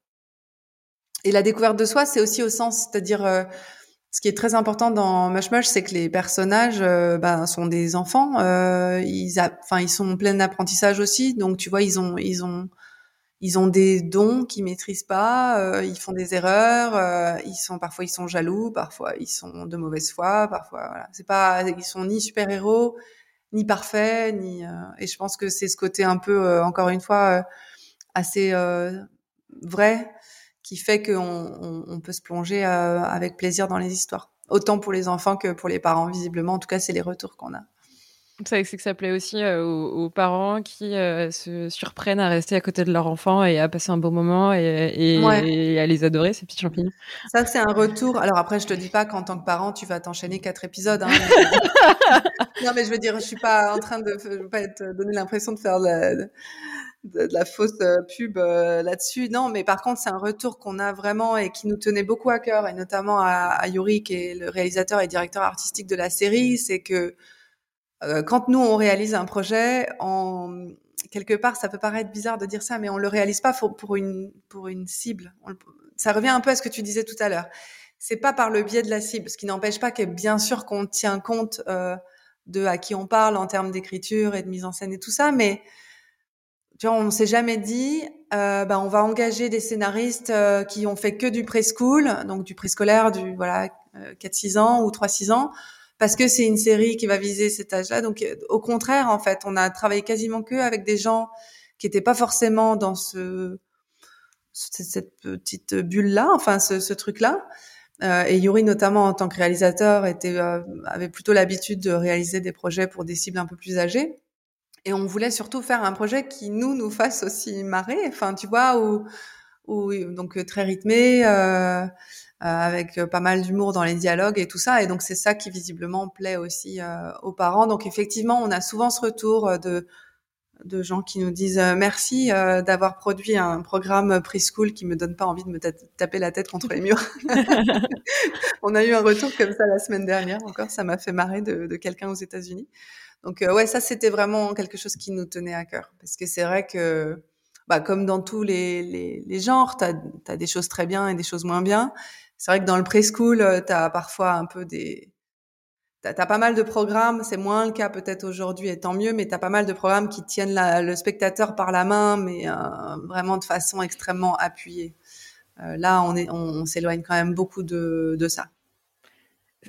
Et la découverte de soi, c'est aussi au sens, c'est-à-dire ce qui est très important dans Mush Mush, c'est que les personnages euh, bah, sont des enfants. Euh, ils, enfin, ils sont pleins d'apprentissage aussi. Donc, tu vois, ils ont, ils ont, ils ont des dons qu'ils maîtrisent pas. Euh, ils font des erreurs. Euh, ils sont parfois, ils sont jaloux. Parfois, ils sont de mauvaise foi. Parfois, voilà. C'est pas, ils sont ni super héros, ni parfaits, ni. et je pense que c'est ce côté un peu, encore une fois, assez vrai qui fait qu'on on, peut se plonger euh, avec plaisir dans les histoires. Autant pour les enfants que pour les parents, visiblement. En tout cas, c'est les retours qu'on a. C'est que ça plaît aussi euh, aux, parents qui euh, se surprennent à rester à côté de leur enfant et à passer un bon moment et, et, à les adorer, ces petits champignons. Ça, c'est un retour. Alors après, je te dis pas qu'en tant que parent, tu vas t'enchaîner quatre épisodes. Hein, non, mais je veux dire, je suis pas en train de, je veux pas être, donner l'impression de faire de, de, la fausse euh, pub euh, là-dessus. Non, mais par contre, c'est un retour qu'on a vraiment et qui nous tenait beaucoup à cœur, et notamment à, à Yuri, qui est le réalisateur et directeur artistique de la série, c'est que quand nous on réalise un projet, en quelque part, ça peut paraître bizarre de dire ça, mais on le réalise pas pour, une pour une cible. ça revient un peu à ce que tu disais tout à l'heure. C'est pas par le biais de la cible, ce qui n'empêche pas que bien sûr qu'on tient compte euh, de à qui on parle en termes d'écriture et de mise en scène et tout ça, mais tu vois, on s'est jamais dit, euh, bah, on va engager des scénaristes euh, qui ont fait que du preschool, donc du préscolaire, du voilà, 4-6 euh, ans ou 3-6 ans, parce que c'est une série qui va viser cet âge-là. Donc, euh, au contraire, en fait, on a travaillé quasiment que avec des gens qui n'étaient pas forcément dans ce cette petite bulle-là, enfin ce, ce truc-là. Euh, et Yuri, notamment en tant que réalisateur, était avait plutôt l'habitude de réaliser des projets pour des cibles un peu plus âgées. Et on voulait surtout faire un projet qui nous nous fasse aussi marrer. Enfin, tu vois, ou ou donc très rythmé, euh, euh, avec pas mal d'humour dans les dialogues et tout ça. Et donc c'est ça qui visiblement plaît aussi euh, aux parents. Donc effectivement, on a souvent ce retour de de gens qui nous disent euh, merci euh, d'avoir produit un programme preschool qui me donne pas envie de me taper la tête contre les murs. on a eu un retour comme ça la semaine dernière encore, ça m'a fait marrer de, de quelqu'un aux États-Unis. Donc euh, ouais, ça c'était vraiment quelque chose qui nous tenait à cœur parce que c'est vrai que bah, comme dans tous les, les, les genres, tu as, des choses très bien et des choses moins bien. C'est vrai que dans le preschool, tu as parfois un peu des tu as, pas mal de programmes, c'est moins le cas peut-être aujourd'hui et tant mieux, mais tu as pas mal de programmes qui tiennent le spectateur par la main, mais euh, vraiment de façon extrêmement appuyée. Euh, là, on, s'éloigne quand même beaucoup de, de ça.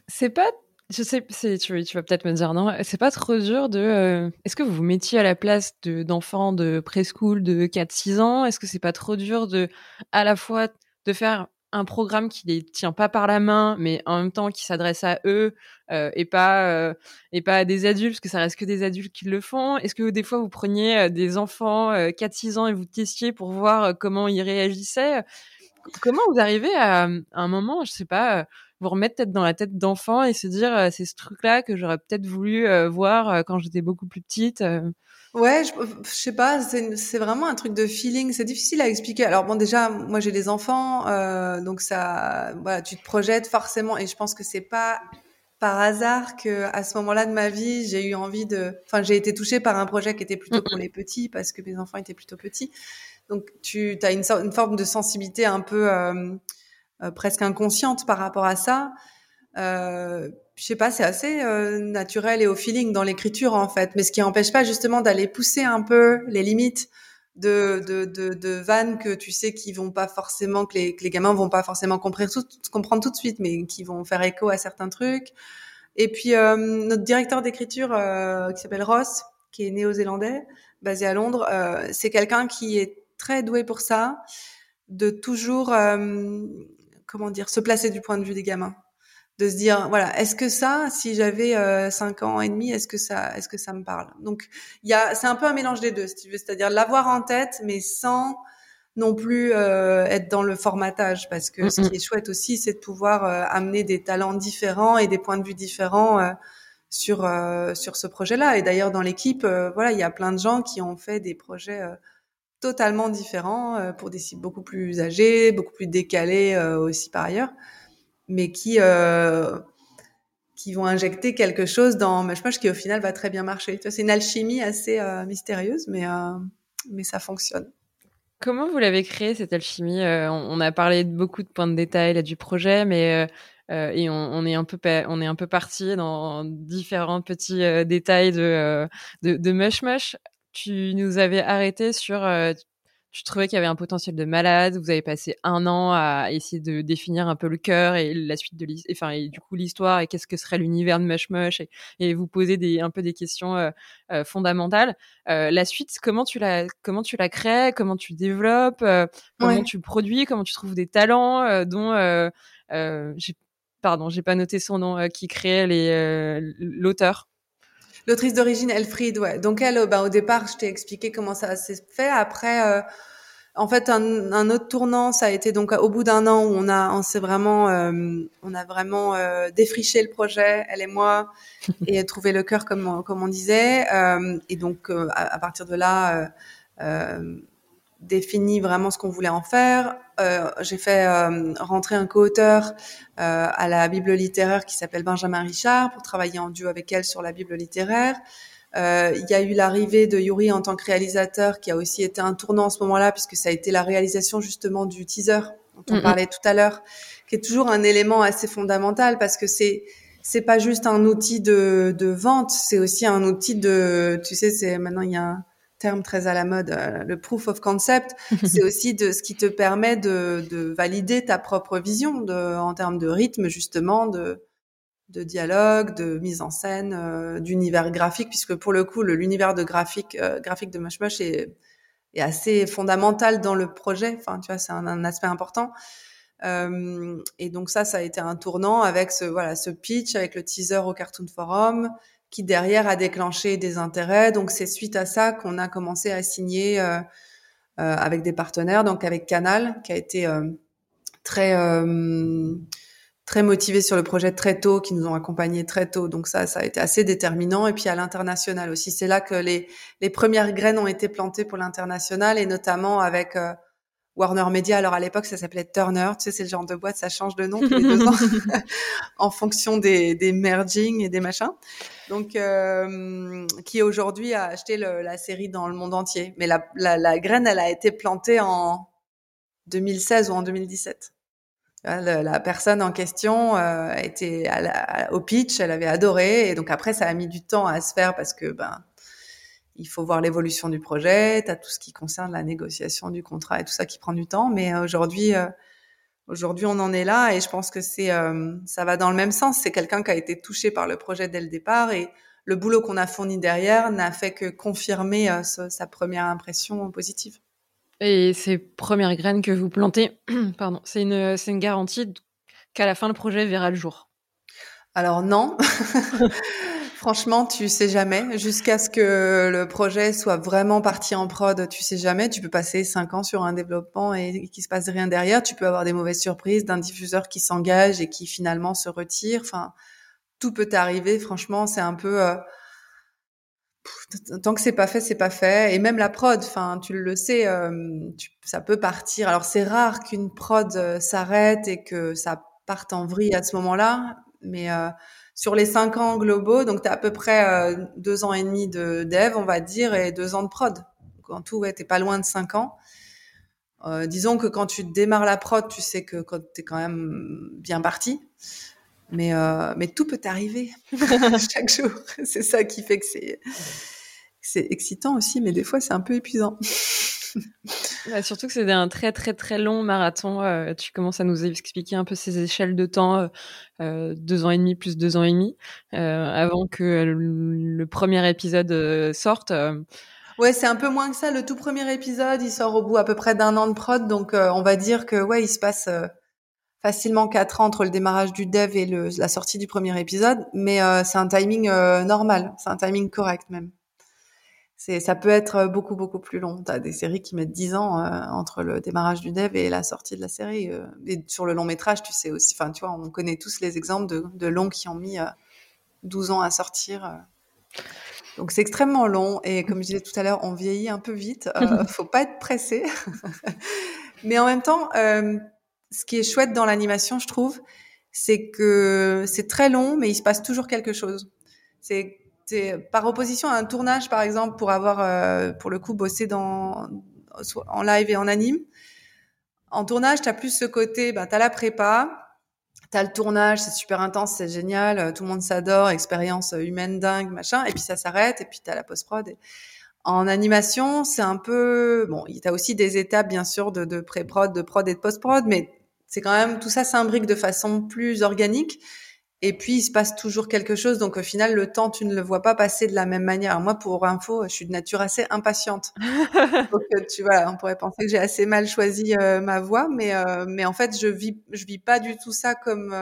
C'est pas je sais, tu, vas peut-être me dire non, c'est pas trop dur de. Euh, est-ce que vous vous mettiez à la place de, d'enfants de preschool de 4-6 ans? Est-ce que c'est pas trop dur de, à la fois, de faire un programme qui les tient pas par la main, mais en même temps qui s'adresse à eux euh, et pas euh, et pas à des adultes, parce que ça reste que des adultes qui le font. Est-ce que des fois vous preniez des enfants 4-6 ans et vous testiez pour voir comment ils réagissaient? Comment vous arrivez à, à, un moment, je sais pas, vous remettre peut-être dans la tête d'enfant et se dire c'est ce truc-là que j'aurais peut-être voulu voir quand j'étais beaucoup plus petite. Ouais, je, je sais pas, c'est vraiment un truc de feeling. C'est difficile à expliquer. Alors bon, déjà, moi j'ai des enfants, euh, donc ça, voilà, tu te projettes forcément, et je pense que c'est pas par hasard que à ce moment-là de ma vie, j'ai eu envie de, enfin, j'ai été touchée par un projet qui était plutôt pour les petits parce que mes enfants étaient plutôt petits. Donc tu as une, une forme de sensibilité un peu euh, euh, presque inconsciente par rapport à ça. Euh, je sais pas, c'est assez euh, naturel et au feeling dans l'écriture en fait, mais ce qui n'empêche pas justement d'aller pousser un peu les limites de, de, de, de vannes que tu sais qui vont pas forcément, que les, que les gamins vont pas forcément comprendre tout, comprendre tout de suite, mais qui vont faire écho à certains trucs. Et puis euh, notre directeur d'écriture euh, qui s'appelle Ross, qui est néo-zélandais, basé à Londres, euh, c'est quelqu'un qui est très doué pour ça, de toujours, comment dire, se placer du point de vue des gamins de se dire voilà est-ce que ça si j'avais euh, cinq ans et demi est-ce que ça est-ce que ça me parle? Donc il y a c'est un peu un mélange des deux si tu veux. C'est-à-dire l'avoir en tête mais sans non plus euh, être dans le formatage parce que ce qui est chouette aussi c'est de pouvoir euh, amener des talents différents et des points de vue différents euh, sur sur ce projet-là. Et d'ailleurs dans l'équipe voilà il y a plein de gens qui ont fait des projets totalement différents pour des cibles beaucoup plus âgées beaucoup plus décalées aussi par ailleurs mais qui euh, qui vont injecter quelque chose dans Mashmash qui au final va très bien marcher. C'est une alchimie assez euh, mystérieuse, mais euh, mais ça fonctionne. Comment vous l'avez créé cette alchimie euh, on, a parlé de beaucoup de points de détail là, du projet, mais euh, et on, est un peu on est un peu parti dans différents petits détails de, de de Mush. Tu nous avais arrêté sur je trouvais qu'il y avait un potentiel de malade. Vous avez passé un an à essayer de définir un peu le cœur et la suite de l'histoire, enfin, et du coup, l'histoire et qu'est-ce que serait l'univers de Mush Mush et, et, vous poser des, un peu des questions euh, euh, fondamentales. Euh, la suite, comment tu la, comment tu la crées, comment tu développes, euh, comment tu produis, comment tu trouves des talents, euh, dont, j'ai, pardon, j'ai pas noté son nom, qui crée les, l'auteur. L'autrice d'origine, Elfried, ouais. Donc elle, bah, au départ, je t'ai expliqué comment ça s'est fait. Après, euh, en fait, un, un, autre tournant, ça a été donc au bout d'un an où on a, on s'est vraiment, euh, on a vraiment euh, défriché le projet, elle et moi, et trouvé le cœur comme, comme on disait. Euh, et donc, euh, à, à, partir de là défini vraiment ce qu'on voulait en faire. Euh, j'ai fait euh, rentrer un co-auteur euh, à la Bible littéraire qui s'appelle Benjamin Richard pour travailler en duo avec elle sur la Bible littéraire. Euh, il y a eu l'arrivée de Yuri en tant que réalisateur qui a aussi été un tournant en ce moment-là puisque ça a été la réalisation justement du teaser dont on mm -hmm. parlait tout à l'heure, qui est toujours un élément assez fondamental parce que c'est c'est pas juste un outil de, de vente, c'est aussi un outil de, tu sais, c'est maintenant il y a un, terme très à la mode, euh, le proof of concept, c'est aussi de ce qui te permet de, de, valider ta propre vision de, en termes de rythme justement, de, de dialogue, de mise en scène, euh, d'univers graphique, puisque pour le coup, l'univers de graphique, euh, graphique de Mush Mush est, est, assez fondamental dans le projet. Enfin, tu vois, c'est un, un, aspect important. Et donc ça, ça a été un tournant avec ce voilà ce pitch, avec le teaser au Cartoon Forum, qui derrière a déclenché des intérêts. Donc c'est suite à ça qu'on a commencé à signer euh, euh, avec des partenaires, donc avec Canal, qui a été euh, très euh, très motivé sur le projet très tôt, qui nous ont accompagnés très tôt. Donc ça, ça a été assez déterminant. Et puis à l'international aussi, c'est là que les les premières graines ont été plantées pour l'international et notamment avec euh, Warner Media. Alors à l'époque, ça s'appelait Turner. Tu sais, c'est le genre de boîte, ça change de nom tous les deux ans en fonction des, des merging et des machins. Donc, euh, qui aujourd'hui a acheté le, la série dans le monde entier. Mais la, la, la, graine, elle a été plantée en 2016 ou en 2017. La, la personne en question euh, était à la, au pitch, elle avait adoré, et donc après, ça a mis du temps à se faire parce que ben il faut voir l'évolution du projet, tu as tout ce qui concerne la négociation du contrat et tout ça qui prend du temps. Mais aujourd'hui, euh, aujourd'hui, on en est là et je pense que c'est, euh, ça va dans le même sens. C'est quelqu'un qui a été touché par le projet dès le départ et le boulot qu'on a fourni derrière n'a fait que confirmer euh, ce, sa première impression positive. Et ces premières graines que vous plantez, pardon, c'est une, c'est une garantie qu'à la fin le projet verra le jour? Alors non. Franchement, tu sais jamais. Jusqu'à ce que le projet soit vraiment parti en prod, tu sais jamais. Tu peux passer cinq ans sur un développement et qu'il se passe rien derrière. Tu peux avoir des mauvaises surprises d'un diffuseur qui s'engage et qui finalement se retire. Enfin, tout peut arriver. Franchement, c'est un peu. Euh... tant que c'est pas fait, c'est pas fait. Et même la prod, enfin, tu le sais, euh, ça peut partir. Alors c'est rare qu'une prod euh, s'arrête et que ça parte en vrille à ce moment-là, mais sur les cinq ans globaux, donc tu as à peu près deux ans et demi de dev, on va dire, et deux ans de prod. en tout, ouais, t'es pas loin de cinq ans. disons que quand tu démarres la prod, tu sais que quand t'es quand même bien parti. Mais, euh, mais tout peut arriver chaque jour. C'est ça qui fait que c'est excitant aussi, mais des fois c'est un peu épuisant. Bah, surtout que c'est un très très très long marathon. Euh, tu commences à nous expliquer un peu ces échelles de temps, euh, euh deux ans et demi plus deux ans et demi, euh, avant que le, premier épisode sorte. Ouais, c'est un peu moins que ça. Le tout premier épisode, il sort au bout à peu près d'un an de prod, donc on va dire que ouais, il se passe facilement quatre ans entre le démarrage du dev et le, la sortie du premier épisode, mais euh, c'est un timing euh, normal, c'est un timing correct même. C'est, ça peut être beaucoup beaucoup plus long. T'as des séries qui mettent 10 ans euh, entre le démarrage du dev et la sortie de la série. et sur le long métrage, tu sais aussi. Enfin, tu vois, on connaît tous les exemples de, de longs qui ont mis 12 ans à sortir. Donc c'est extrêmement long et comme je disais tout à l'heure, on vieillit un peu vite. Euh, faut pas être pressé, mais en même temps, euh, ce qui est chouette dans l'animation, je trouve, c'est que c'est très long, mais il se passe toujours quelque chose. C'est par opposition à un tournage, par exemple, pour avoir, euh, pour le coup, bossé dans, en live et en anime. En tournage, tu as plus ce côté, ben, tu as la prépa, tu as le tournage, c'est super intense, c'est génial, tout le monde s'adore, expérience humaine dingue, machin, et puis ça s'arrête, et puis tu as la post-prod. En animation, c'est un peu bon. Il y a aussi des étapes, bien sûr, de, de pré-prod, de prod et de post-prod, mais c'est quand même tout ça s'imbrique de façon plus organique. Et puis il se passe toujours quelque chose, donc au final le temps tu ne le vois pas passer de la même manière. moi, pour info, je suis de nature assez impatiente. donc euh, tu vois, on pourrait penser que j'ai assez mal choisi euh, ma voie, mais euh, mais en fait je vis je vis pas du tout ça comme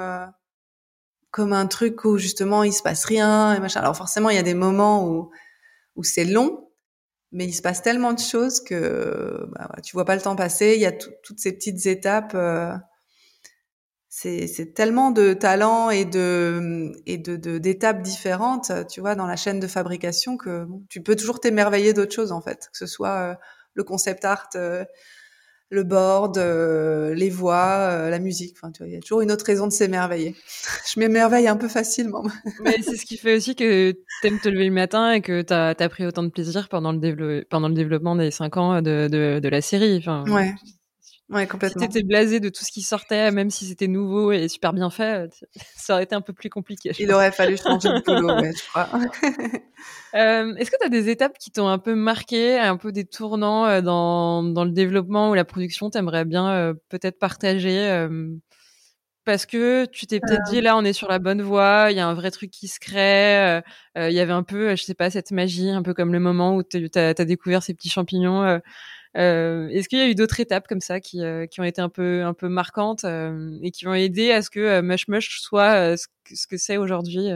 comme un truc où justement il se passe rien et machin. Alors forcément il y a des moments où où c'est long, mais il se passe tellement de choses que bah, tu vois pas le temps passer. Il y a toutes ces petites étapes c'est tellement de talents et de et de d'étapes différentes, tu vois, dans la chaîne de fabrication que tu peux toujours t'émerveiller d'autres choses en fait, que ce soit euh, le concept art, euh, le board, euh, les voix, la musique. Enfin, tu vois, il y a toujours une autre raison de s'émerveiller. Je m'émerveille un peu facilement. Mais c'est ce qui fait aussi que tu aimes te lever le matin et que tu as, pris autant de plaisir pendant le, pendant le développement des cinq ans de, de, de la série. Enfin, ouais. Ouais, complètement. Si t'étais blasé de tout ce qui sortait, même si c'était nouveau et super bien fait, ça aurait été un peu plus compliqué. Il aurait fallu changer de ouais, je crois. euh, Est-ce que tu as des étapes qui t'ont un peu marqué, un peu des tournants euh, dans, dans le développement ou la production? T'aimerais bien euh, peut-être partager euh, parce que tu t'es peut-être dit là on est sur la bonne voie, il y a un vrai truc qui se crée, il y avait un peu, je sais pas, cette magie, un peu comme le moment où tu as, as, découvert ces petits champignons euh, Est-ce qu'il y a eu d'autres étapes comme ça qui, euh, qui ont été un peu, un peu marquantes euh, et qui ont aidé à ce que euh, Mush Mush soit ce ce que c'est aujourd'hui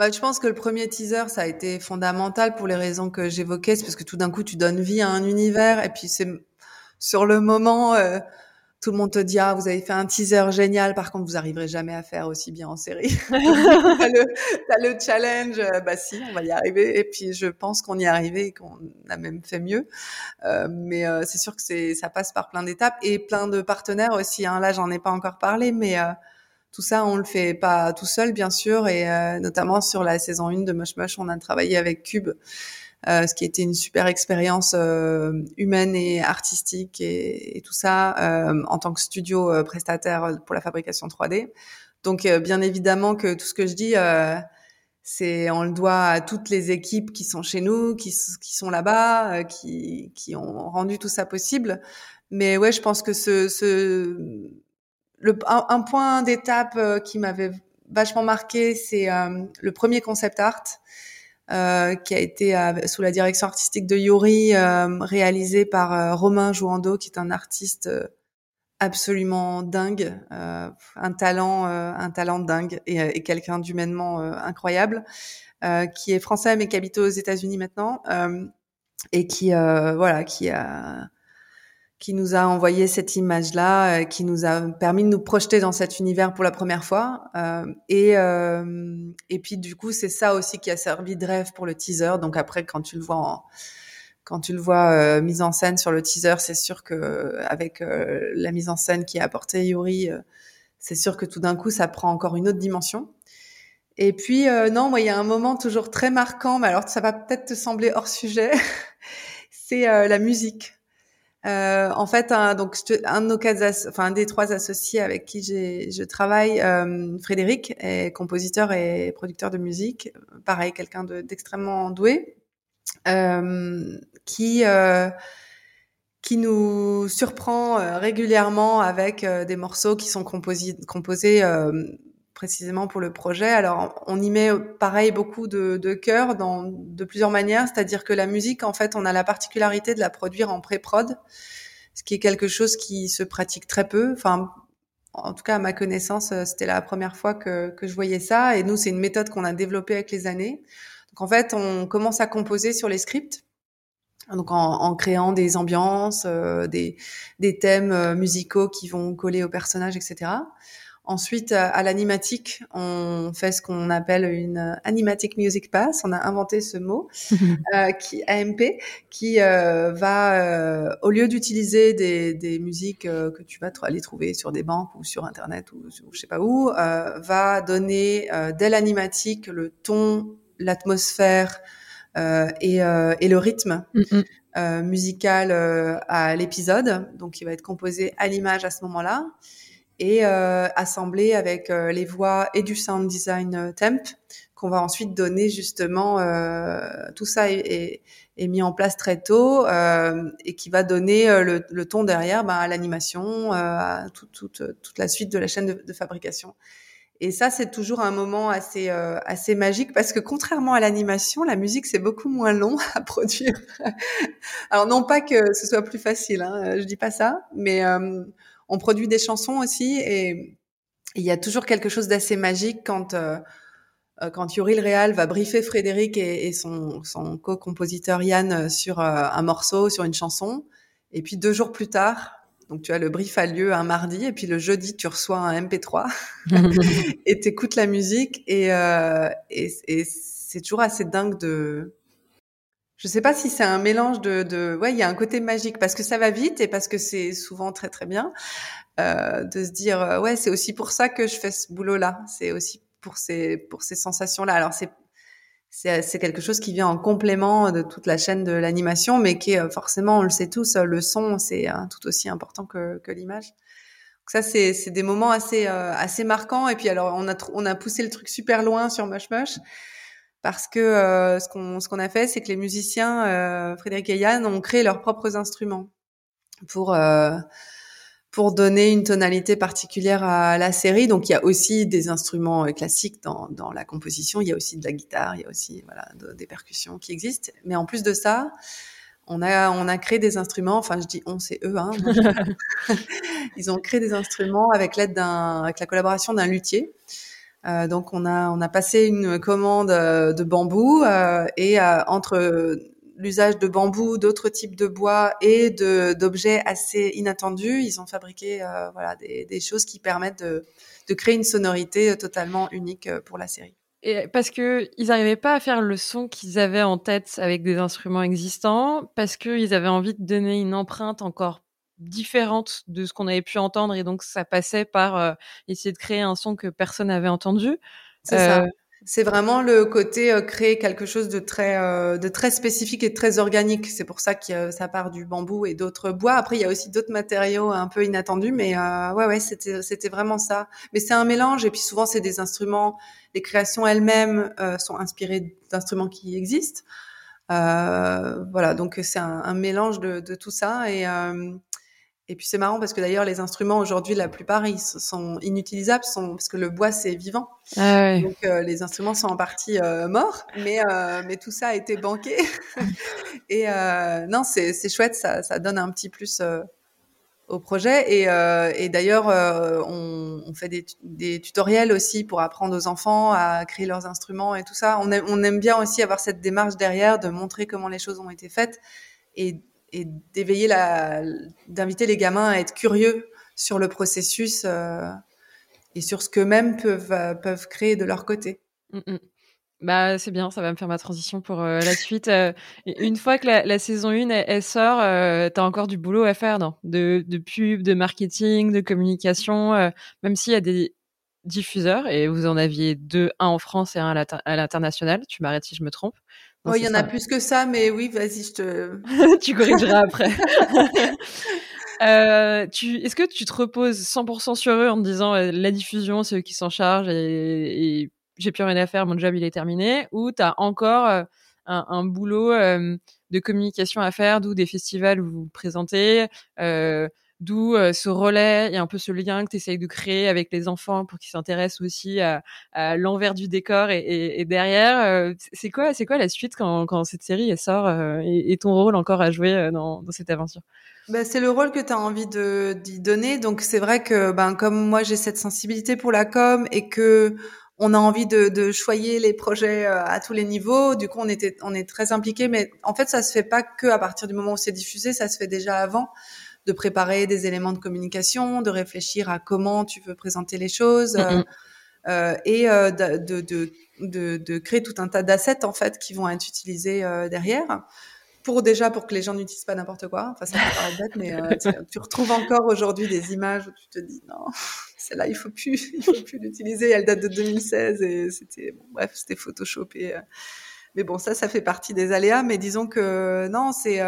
bah, je pense que le premier teaser, ça a été fondamental pour les raisons que j'évoquais, c'est parce que tout d'un coup, tu donnes vie à un univers, et puis c'est sur le moment, euh, tout le monde te dit ah vous avez fait un teaser génial. Par contre vous arriverez jamais à faire aussi bien en série. T'as le, le challenge euh, bah si on va y arriver. Et puis je pense qu'on y est arrivé et qu'on a même fait mieux. Euh, mais euh, c'est sûr que c'est ça passe par plein d'étapes et plein de partenaires aussi hein. là j'en ai pas encore parlé mais euh, tout ça, on le fait pas tout seul, bien sûr, et euh, notamment sur la saison 1 de Mush Mush, on a travaillé avec Cube, ce qui était une super expérience euh, humaine et artistique et, et tout ça euh, en tant que studio euh, prestataire pour la fabrication 3D. Donc bien évidemment que tout ce que je dis, c'est on le doit à toutes les équipes qui sont chez nous, qui, qui sont là-bas, qui, qui ont rendu tout ça possible. Mais ouais, je pense que ce, ce le, un, un point d'étape qui m'avait vachement marqué, c'est le premier concept art euh, qui a été euh, sous la direction artistique de Yuri, euh, réalisé par Romain Jouando, qui est un artiste absolument dingue, un talent, un talent dingue et, et quelqu'un d'humainement incroyable, qui est français mais qui habite aux États-Unis maintenant et qui, voilà, qui a qui nous a envoyé cette image-là, qui nous a permis de nous projeter dans cet univers pour la première fois. et et puis du coup, c'est ça aussi qui a servi de rêve pour le teaser. Donc après, quand tu le vois en quand tu le vois euh, mise en scène sur le teaser, c'est sûr que avec euh, la mise en scène qui a apporté Yuri, euh, c'est sûr que tout d'un coup ça prend encore une autre dimension. Et puis non, moi il y a un moment toujours très marquant, mais alors ça va peut-être te sembler hors sujet, c'est la musique. En fait, un, donc un de nos quatre, enfin un des trois associés avec qui je travaille, Frédéric, est compositeur et producteur de musique. Pareil, quelqu'un d'extrêmement doué. Euh, qui euh, qui nous surprend euh, régulièrement avec des morceaux qui sont composés, composés précisément pour le projet. Alors, on y met pareil beaucoup de, de cœur dans de plusieurs manières, c'est-à-dire que la musique, en fait, on a la particularité de la produire en pré-prod, ce qui est quelque chose qui se pratique très peu. Enfin, en tout cas, à ma connaissance, c'était la première fois que, que je voyais ça. Et nous, c'est une méthode qu'on a développée avec les années. Donc en fait, on commence à composer sur les scripts. Donc en, créant des ambiances, euh, des, des, thèmes euh, musicaux qui vont coller aux personnages, etc. Ensuite, à l'animatique, on fait ce qu'on appelle une animatic music pass. On a inventé ce mot, euh, qui AMP, qui euh, va, euh, au lieu d'utiliser des, des musiques euh, que tu vas aller trouver sur des banques ou sur Internet ou, ou je sais pas où, va donner dès l'animatique le ton l'atmosphère euh, et, euh, et, le rythme mm, euh, musical à l'épisode. Donc, il va être composé à l'image à ce moment-là et assemblé avec les voix et du sound design temp qu'on va ensuite donner justement tout ça est, est, mis en place très tôt et qui va donner le, le ton derrière ben, à l'animation à toute, toute, toute la suite de la chaîne de, de fabrication et ça, c'est toujours un moment assez euh, assez magique parce que contrairement à l'animation, la musique c'est beaucoup moins long à produire. Alors non pas que ce soit plus facile, hein, je dis pas ça, mais euh, on produit des chansons aussi et il y a toujours quelque chose d'assez magique quand euh, quand Yuri le Réal va briefer Frédéric et, et son, son co-compositeur Yann sur un morceau, sur une chanson, et puis deux jours plus tard, donc tu as le brief a lieu un mardi et puis le jeudi tu reçois un MP3 et t'écoutes la musique et, euh, et, et c'est toujours assez dingue de. Je sais pas si c'est un mélange de, de... ouais il y a un côté magique parce que ça va vite et parce que c'est souvent très très bien euh, de se dire euh, ouais c'est aussi pour ça que je fais ce boulot là c'est aussi pour ces pour ces sensations là alors c'est c'est quelque chose qui vient en complément de toute la chaîne de l'animation, mais qui est euh, forcément, on le sait tous, euh, le son, c'est tout aussi important que, que l'image. Donc ça, c'est des moments assez assez marquants. Et puis alors, on a on a poussé le truc super loin sur Mush Mush parce que ce qu'on ce qu'on a fait, c'est que les musiciens Frédéric et Yann ont créé leurs propres instruments pour pour donner une tonalité particulière à la série. Donc il y a aussi des instruments euh, classiques dans, dans la composition, il y a aussi de la guitare, il y a aussi voilà, des percussions qui existent. Mais en plus de ça, on a, on a créé des instruments, enfin je dis on, c'est eux, hein, ils ont créé des instruments avec l'aide d'un, avec la collaboration d'un luthier. Euh, donc on a, on a passé une commande euh, de bambou euh, et euh, entre l'usage de bambou, d'autres types de bois et d'objets assez inattendus, ils ont fabriqué euh, voilà des, des, choses qui permettent de, de, créer une sonorité totalement unique euh, pour la série. Et parce que ils n'arrivaient pas à faire le son qu'ils avaient en tête avec des instruments existants, parce qu'ils avaient envie de donner une empreinte encore différente de ce qu'on avait pu entendre, et donc ça passait par euh, essayer de créer un son que personne n'avait entendu. C'est ça. C'est vraiment le côté euh, créer quelque chose de très euh, de très spécifique et de très organique. C'est pour ça que ça part du bambou et d'autres bois. Après, il y a aussi d'autres matériaux un peu inattendus, mais euh, ouais, ouais, c'était c'était vraiment ça. Mais c'est un mélange et puis souvent c'est des instruments. Les créations elles-mêmes sont inspirées d'instruments qui existent. voilà, donc c'est un, un, mélange de, de, tout ça et et puis c'est marrant parce que d'ailleurs les instruments aujourd'hui la plupart ils sont inutilisables sont, parce que le bois c'est vivant. Ah ouais. Donc euh, les instruments sont en partie euh, morts, mais euh, mais tout ça a été banqué. et non c'est c'est chouette ça ça donne un petit plus au projet et et d'ailleurs on, on, fait des, des tutoriels aussi pour apprendre aux enfants à créer leurs instruments et tout ça. On aime, on aime bien aussi avoir cette démarche derrière de montrer comment les choses ont été faites et et d'éveiller d'inviter les gamins à être curieux sur le processus et sur ce qu'eux-mêmes peuvent peuvent créer de leur côté. Mmh, mmh. Bah, c'est bien, ça va me faire ma transition pour euh, la suite. Euh, une fois que la, saison 1 elle, sort, euh, tu as encore du boulot à faire, non? De, pub, de marketing, de communication, euh, même s'il y a des diffuseurs, et vous en aviez deux, un en France et un à l'international. Tu m'arrêtes si je me trompe. Oui, il y en a plus que ça, mais oui, vas-y, je te... tu corrigeras après. Euh, tu, est-ce que tu te reposes 100% sur eux en te disant la diffusion, c'est eux qui s'en chargent et, et j'ai plus rien à faire, mon job il est terminé, ou tu as encore euh, un, un, boulot euh, de communication à faire, d'où des festivals où vous vous présentez, euh, d'où ce relais et un peu ce lien que tu essayes de créer avec les enfants pour qu'ils s'intéressent aussi à, à l'envers du décor et, et, et derrière. c'est quoi, c'est quoi la suite quand, quand cette série elle sort et, et, ton rôle encore à jouer dans, dans cette aventure? Ben, c'est le rôle que tu as envie de d'y donner. Donc c'est vrai que ben comme moi j'ai cette sensibilité pour la com et que on a envie de, de choyer les projets euh, à tous les niveaux. Du coup, on était, on est très impliqué, mais en fait, ça se fait pas que à partir du moment où c'est diffusé, ça se fait déjà avant de préparer des éléments de communication, de réfléchir à comment tu veux présenter les choses euh, euh, et euh, de, de, de, de, créer tout un tas d'assets en fait qui vont être utilisés euh, derrière pour déjà pour que les gens n'utilisent pas n'importe quoi. Enfin, ça peut paraître bête, mais tu, tu, retrouves encore aujourd'hui des images où tu te dis non, celle-là il faut plus, il faut plus l'utiliser. Elle date de 2016 et c'était bon, bref, c'était photoshopé. Euh. Mais bon, ça, ça fait partie des aléas. Mais disons que non, c'est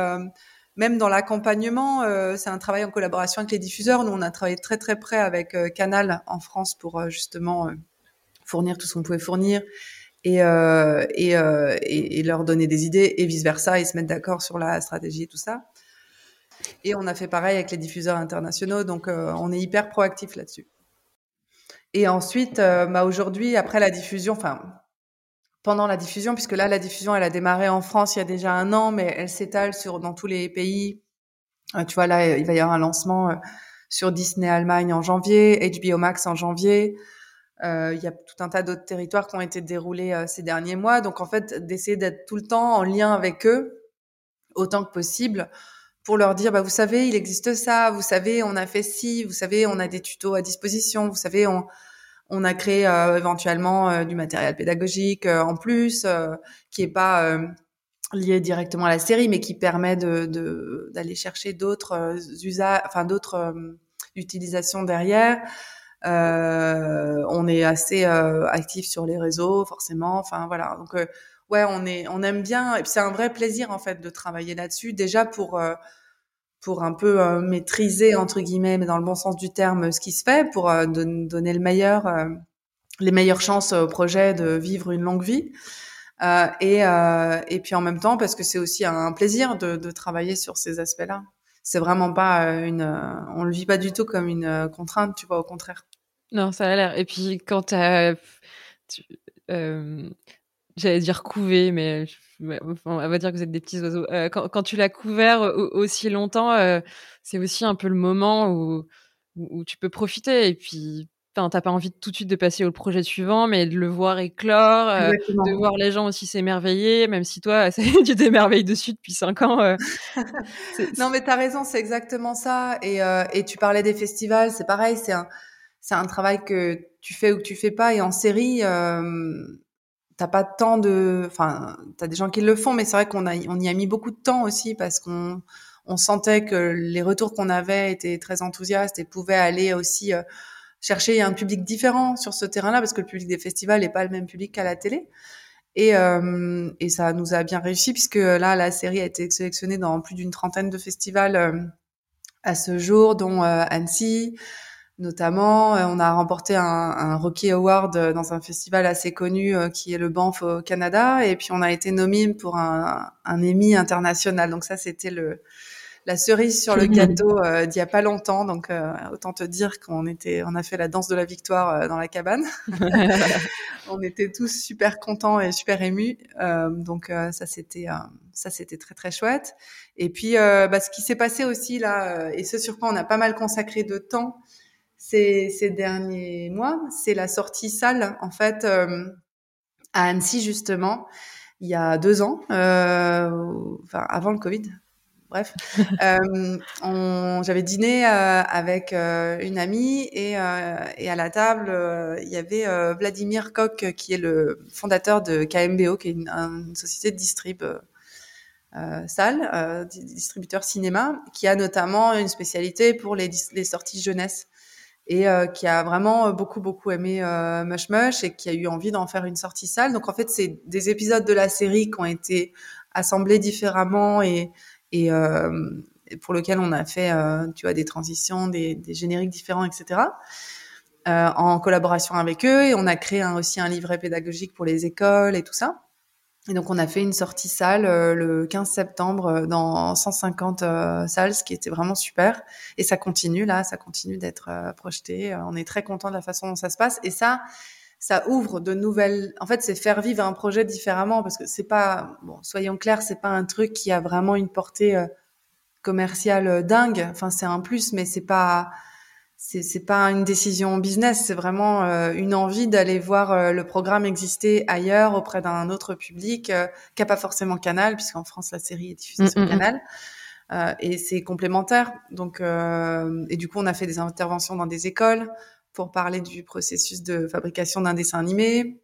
même dans l'accompagnement, euh, c'est un travail en collaboration avec les diffuseurs. Nous, on a travaillé très très près avec euh, Canal en France pour justement fournir tout ce qu'on pouvait fournir et, euh, et, euh, leur donner des idées et vice versa et se mettre d'accord sur la stratégie et tout ça. Et on a fait pareil avec les diffuseurs internationaux, donc euh, on est hyper proactif là-dessus. Et ensuite, euh, bah aujourd'hui, après la diffusion, enfin pendant la diffusion, puisque là la diffusion elle a démarré en France il y a déjà un an, mais elle s'étale sur dans tous les pays. Euh, tu vois là, il va y avoir un lancement euh, sur Disney Allemagne en janvier, HBO Max en janvier. Euh, il y a tout un tas d'autres territoires qui ont été déroulés euh, ces derniers mois. Donc en fait, d'essayer d'être tout le temps en lien avec eux autant que possible pour leur dire, bah, vous savez, il existe ça, vous savez, on a fait ci, vous savez, on a des tutos à disposition, vous savez, on, on a créé euh, éventuellement euh, du matériel pédagogique euh, en plus, qui est pas lié directement à la série, mais qui permet de d'aller chercher d'autres usages, enfin d'autres utilisations derrière. On est assez euh, actif sur les réseaux, forcément. Enfin voilà. Donc ouais, on est, on aime bien. Et c'est un vrai plaisir en fait de travailler là-dessus. Déjà pour pour un peu maîtriser entre guillemets, mais dans le bon sens du terme, ce qui se fait, pour donner le meilleur, les meilleures chances au projet de vivre une longue vie. Euh, et, euh, et puis en même temps, parce que c'est aussi un plaisir de, de travailler sur ces aspects-là. C'est vraiment pas une, on le vit pas du tout comme une contrainte, tu vois, au contraire. Non, ça a l'air. Et puis quand tu euh, j'allais dire couvé, mais on va dire que vous êtes des petits oiseaux. Euh, quand, quand, tu l'as couvert aussi longtemps, euh, c'est aussi un peu le moment où, où tu peux profiter. Et puis, t'as pas envie tout de suite de passer au projet suivant, mais de le voir éclore, euh, de voir les gens aussi s'émerveiller, même si toi, tu t'émerveilles dessus depuis cinq ans. Euh. non, mais t'as raison, c'est exactement ça. Et, euh, et tu parlais des festivals, c'est pareil, c'est un c'est un travail que tu fais ou que tu fais pas. Et en série, t'as pas tant de, enfin, t'as des gens qui le font, mais c'est vrai qu'on a, on y a mis beaucoup de temps aussi parce qu'on, on sentait que les retours qu'on avait étaient très enthousiastes et pouvaient aller aussi euh, chercher un public différent sur ce terrain-là parce que le public des festivals n'est pas le même public qu'à la télé. Et, euh, et ça nous a bien réussi puisque là, la série a été sélectionnée dans plus d'une trentaine de festivals euh, à ce jour, dont euh, Annecy, notamment. Euh, on a remporté un, un Rocky Award euh, dans un festival assez connu euh, qui est le Banff au Canada. Et puis on a été nommé pour un, un Emmy international. Donc ça, c'était le la cerise sur le gâteau euh, d'il y a pas longtemps. Donc euh, autant te dire qu'on était, on a fait la danse de la victoire euh, dans la cabane. on était tous super contents et super émus. donc ça c'était ça c'était très très chouette. Et puis bah, ce qui s'est passé aussi là et ce sur quoi on a pas mal consacré de temps ces, ces derniers mois, c'est la sortie salle, en fait, euh, à Annecy, justement, il y a deux ans, euh, enfin, avant le Covid. bref. J'avais dîné avec une amie et, et, à la table, il y avait Vladimir Koch, qui est le fondateur de KMBO, qui est une, une société de distrib euh, salle, euh, distributeur cinéma, qui a notamment une spécialité pour les, les sorties jeunesse et euh, qui a vraiment beaucoup beaucoup aimé euh, Mush Mush et qui a eu envie d'en faire une sortie salle. Donc en fait, c'est des épisodes de la série qui ont été assemblés différemment et, et, pour lequel on a fait, tu vois, des transitions, des, des génériques différents, etc. en collaboration avec eux et on a créé aussi un livret pédagogique pour les écoles et tout ça. Et donc on a fait une sortie salle euh, le 15 septembre euh, dans 150 euh, salles, ce qui était vraiment super. Et ça continue là, ça continue d'être projeté. On est très content de la façon dont ça se passe. Et ça, ça ouvre de nouvelles. En fait, c'est faire vivre un projet différemment parce que c'est pas, bon, soyons clairs, c'est pas un truc qui a vraiment une portée commerciale dingue. Enfin, c'est un plus, mais c'est pas c'est c'est pas une décision business, c'est vraiment euh, une envie d'aller voir euh, le programme exister ailleurs auprès d'un autre public euh, qui a pas forcément Canal, puisqu'en France la série est diffusée mm, sur mm, mm. Canal. et c'est complémentaire. Donc, et du coup, on a fait des interventions dans des écoles pour parler du processus de fabrication d'un dessin animé,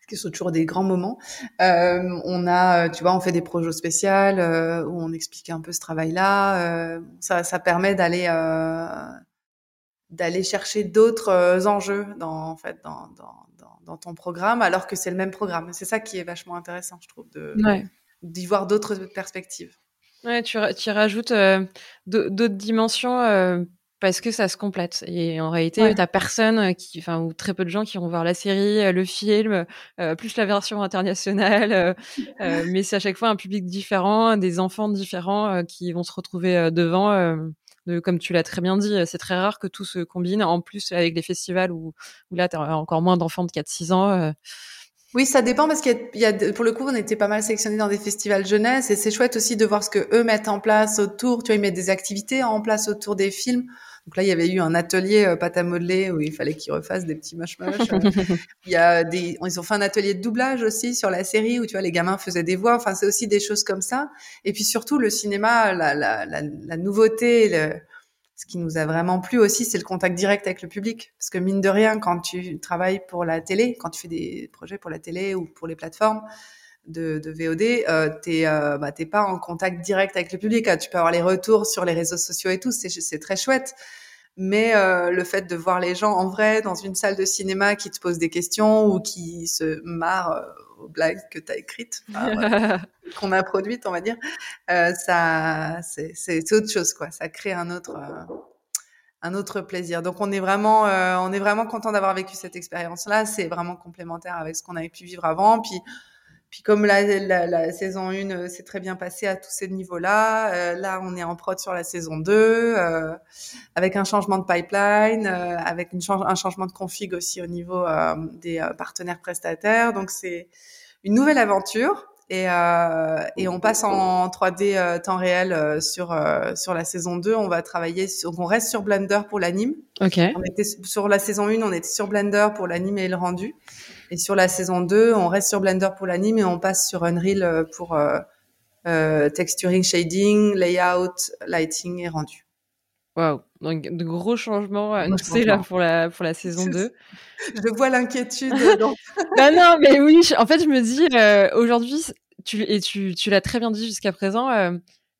ce qui sont toujours des grands moments. on a, tu vois, on fait des projets spéciaux où on explique un peu ce travail-là. ça, ça permet d'aller d'aller chercher d'autres euh, enjeux dans en fait dans, dans, dans, ton programme alors que c'est le même programme. C'est ça qui est vachement intéressant, je trouve, de d'y voir d'autres perspectives. Ouais, tu, tu rajoutes euh, d'autres dimensions euh, parce que ça se complète. Et en réalité, ouais. t'as personne qui, enfin, ou très peu de gens qui vont voir la série, le film, plus la version internationale. mais c'est à chaque fois un public différent, des enfants différents qui vont se retrouver devant comme tu l'as très bien dit, c'est très rare que tout se combine. En plus, avec les festivals où, là, tu as encore moins d'enfants de 4-6 ans. Euh. Oui, ça dépend parce qu'il pour le coup, on était pas mal sélectionnés dans des festivals jeunesse et c'est chouette aussi de voir ce que eux mettent en place autour. Tu vois, ils mettent des activités en place autour des films. Donc là, il y avait eu un atelier euh, pâte à modeler où il fallait qu'ils refassent des petits moche moche. il y a des, ils ont fait un atelier de doublage aussi sur la série où tu vois les gamins faisaient des voix. Enfin, c'est aussi des choses comme ça. Et puis surtout le cinéma, la, la, la, la nouveauté, le, ce qui nous a vraiment plu aussi, c'est le contact direct avec le public. Parce que mine de rien, quand tu travailles pour la télé, quand tu fais des projets pour la télé ou pour les plateformes, de, de VOD, euh, t'es euh, bah, pas en contact direct avec le public. Tu peux avoir les retours sur les réseaux sociaux et tout, c'est très chouette. Mais euh, le fait de voir les gens en vrai dans une salle de cinéma qui te posent des questions ou qui se marrent euh, aux blagues que tu as écrites, qu'on a produites, on va dire, ça, c'est autre chose, quoi. Ça crée un autre, un autre plaisir. Donc on est vraiment, on est vraiment content d'avoir vécu cette expérience-là. C'est vraiment complémentaire avec ce qu'on avait pu vivre avant. Puis puis comme la, la, la saison 1 euh, s'est très bien passée à tous ces niveaux-là, euh, là on est en prod sur la saison 2, euh, avec un changement de pipeline, euh, avec une un changement de config aussi au niveau euh, des partenaires prestataires. Donc c'est une nouvelle aventure. Et, et on passe en 3D temps réel sur sur la saison 2. On va travailler, sur, on reste sur Blender pour l'anime. Ok. On était sur la saison 1, on était sur Blender pour l'anime et le rendu. Et sur la saison 2, on reste sur Blender pour l'anime et on passe sur Unreal euh, pour euh, euh, texturing, shading, layout, lighting et rendu. Waouh, donc de gros changements annoncés là pour la pour la saison 2. je vois l'inquiétude. non, non, mais oui, en fait, je me dis euh, aujourd'hui, tu et tu tu l'as très bien dit jusqu'à présent.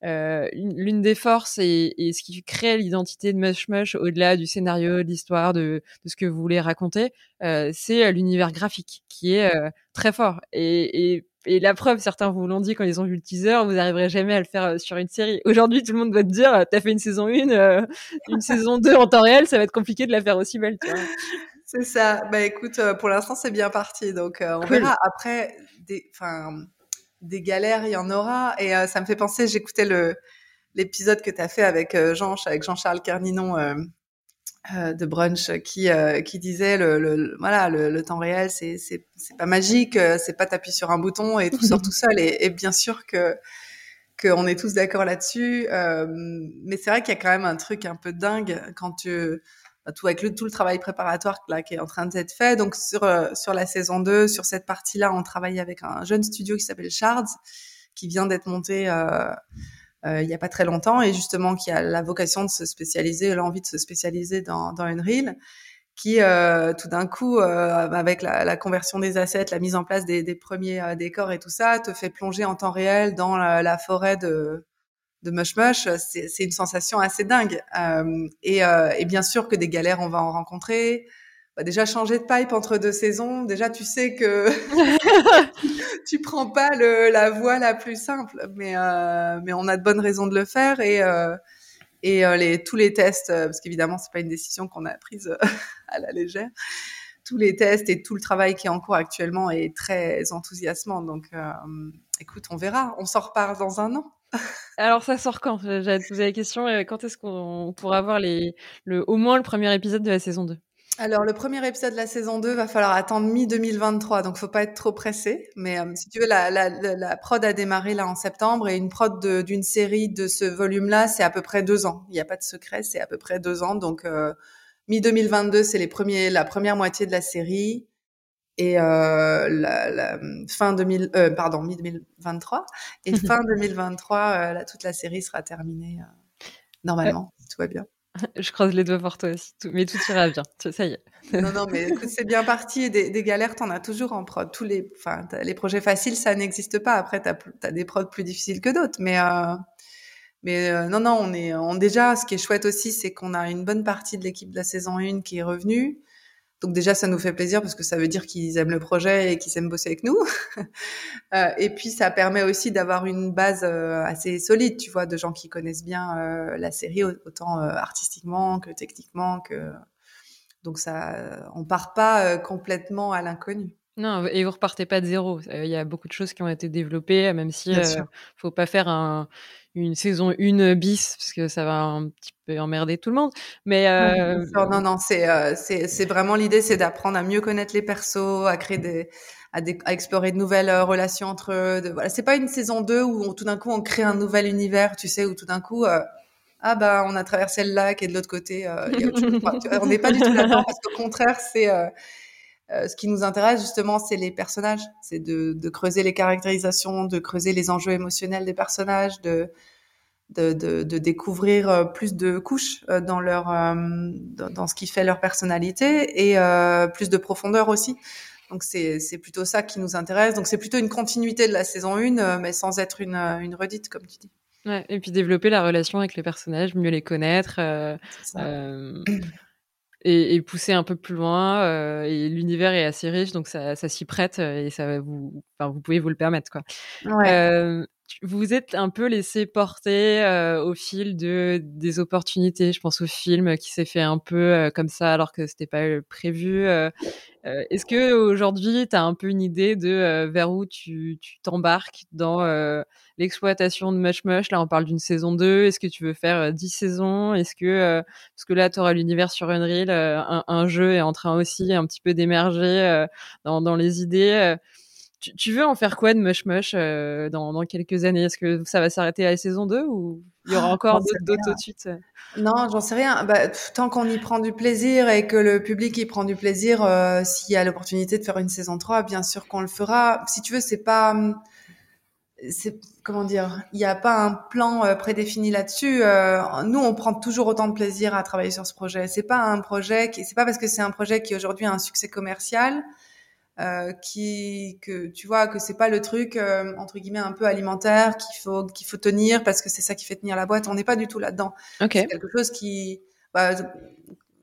Euh, euh, l'une des forces et, et, ce qui crée l'identité de Mush Mush au-delà du scénario, de l'histoire, de, de, ce que vous voulez raconter, euh, c'est l'univers graphique qui est euh, très fort. Et, et, et, la preuve, certains vous l'ont dit quand ils ont vu le teaser, vous n'arriverez jamais à le faire euh, sur une série. Aujourd'hui, tout le monde va te dire, t'as fait une saison 1, euh, une saison 2 en temps réel, ça va être compliqué de la faire aussi belle. C'est ça. Bah écoute, pour l'instant, c'est bien parti. Donc on verra après. Enfin des galères, il y en aura. Et euh, ça me fait penser, j'écoutais le l'épisode que tu as fait avec euh, Jean, avec Jean-Charles Carninon euh, de Brunch, qui qui disait le, le voilà le, le, temps réel, c'est c'est c'est pas magique, c'est pas t'appuies sur un bouton et tout sort tout seul. Et, et bien sûr que qu'on est tous d'accord là-dessus. mais c'est vrai qu'il y a quand même un truc un peu dingue quand tu tout avec le, tout le travail préparatoire là, qui est en train d'être fait. Donc sur euh, sur la saison 2, sur cette partie-là, on travaille avec un jeune studio qui s'appelle Shards, qui vient d'être monté euh, il y a pas très longtemps et justement qui a la vocation de se spécialiser, l'envie de se spécialiser dans, dans Unreal qui euh, tout d'un coup, euh, avec la, la, conversion des assets, la mise en place des, des premiers euh, décors et tout ça, te fait plonger en temps réel dans la forêt de, de Mush Mush. C'est une sensation assez dingue. Euh, et, et, bien sûr que des galères, on va en rencontrer. Bah, déjà changer de pipe entre deux saisons, déjà tu sais que tu prends pas le, la voie la plus simple, mais mais on a de bonnes raisons de le faire et et euh, les, tous les tests, euh, parce qu'évidemment, c'est pas une décision qu'on a prise euh, à la légère. Tous les tests et tout le travail qui est en cours actuellement est très enthousiasmant. Donc, écoute, on verra. On s'en reparle dans un an. Alors, ça sort quand? J'allais poser la question. Quand est-ce qu'on pourra voir les, le, au moins le premier épisode de la saison 2 alors, le premier épisode de la saison 2 va falloir attendre mi-2023, donc faut pas être trop pressé. Mais euh, si tu veux, la, la, la, prod a démarré là en septembre et une prod d'une série de ce volume-là, c'est à peu près deux ans. Il n'y a pas de secret, c'est à peu près deux ans. Donc, euh, mi-2022, c'est la première moitié de la série. Et euh, la, fin 2000, euh, pardon, mi-2023. Et fin 2023, euh, là, toute la série sera terminée normalement, si tout va bien. Je croise les doigts pour toi aussi, mais tout ira bien. Ça y est. non, non, mais écoute, c'est bien parti. Des, des galères, t'en as toujours en prod. Tous les, enfin, les projets faciles, ça n'existe pas. Après, t'as as des prods plus difficiles que d'autres, mais euh, mais euh, non, non, on est, on déjà. Ce qui est chouette aussi, c'est qu'on a une bonne partie de l'équipe de la saison 1 qui est revenue. Donc déjà, ça nous fait plaisir parce que ça veut dire qu'ils aiment le projet et qu'ils aiment bosser avec nous. euh, et puis, ça permet aussi d'avoir une base euh, assez solide, tu vois, de gens qui connaissent bien euh, la série, autant artistiquement que techniquement. que Donc, ça, on part pas complètement à l'inconnu. Non, et vous repartez pas de zéro. Il y a beaucoup de choses qui ont été développées, même si euh, faut pas faire un, une saison une bis parce que ça va un petit peu emmerder tout le monde. Mais euh... non, non, c'est euh, c'est vraiment l'idée, c'est d'apprendre à mieux connaître les persos, à créer des à, à explorer de nouvelles euh, relations entre eux. De, voilà, c'est pas une saison 2 où tout d'un coup on crée un nouvel univers, tu sais, où tout d'un coup euh, ah bah on a traversé le lac et de l'autre côté euh, y a on n'est pas du tout là-dedans parce qu'au contraire c'est ce qui nous intéresse justement, c'est les personnages, c'est de, de, creuser les caractérisations, de creuser les enjeux émotionnels des personnages, de, de, de, de découvrir euh, plus de couches euh, dans leur euh, dans, ce qui fait leur personnalité et euh, plus de profondeur aussi. Donc c'est plutôt ça qui nous intéresse. Donc c'est plutôt une continuité de la saison 1 mais sans être une une redite comme tu dis. Ouais, et puis développer la relation avec les personnages, mieux les connaître. Euh, et, et, pousser un peu plus loin. Euh, et l'univers est assez riche, donc ça, ça s'y prête et ça vous, enfin, vous pouvez vous le permettre, quoi. Ouais. Euh, vous êtes un peu laissé porter euh, au fil de des opportunités. Je pense au film qui s'est fait un peu euh, comme ça alors que c'était pas euh, prévu. Euh, euh, est-ce que aujourd'hui tu as un peu une idée de vers où tu t'embarques dans l'exploitation de Much Much? Là, on parle d'une saison 2. Est-ce que tu veux faire 10 saisons? Est-ce que parce que là tu auras l'univers sur Unreal, un, un, jeu est en train aussi un petit peu d'émerger dans, dans les idées tu, tu, veux en faire quoi de Mush Mush euh, dans, dans, quelques années? Est-ce que ça va s'arrêter à la saison 2 ou il y aura encore d'autres tout de suite? Non, j'en sais rien. Bah, tant qu'on y prend du plaisir et que le public y prend du plaisir, euh, s'il y a l'opportunité de faire une saison 3, bien sûr qu'on le fera. Si tu veux, c'est pas c'est comment dire, il n'y a pas un plan euh, prédéfini là-dessus. Euh, nous, on prend toujours autant de plaisir à travailler sur ce projet. C'est pas un projet qui, c'est pas parce que c'est un projet qui aujourd'hui a un succès commercial euh, qui que tu vois que c'est pas le truc euh, entre guillemets un peu alimentaire qu'il faut qu'il faut tenir parce que c'est ça qui fait tenir la boîte. On n'est pas du tout là-dedans. Okay. c'est quelque chose qui bah,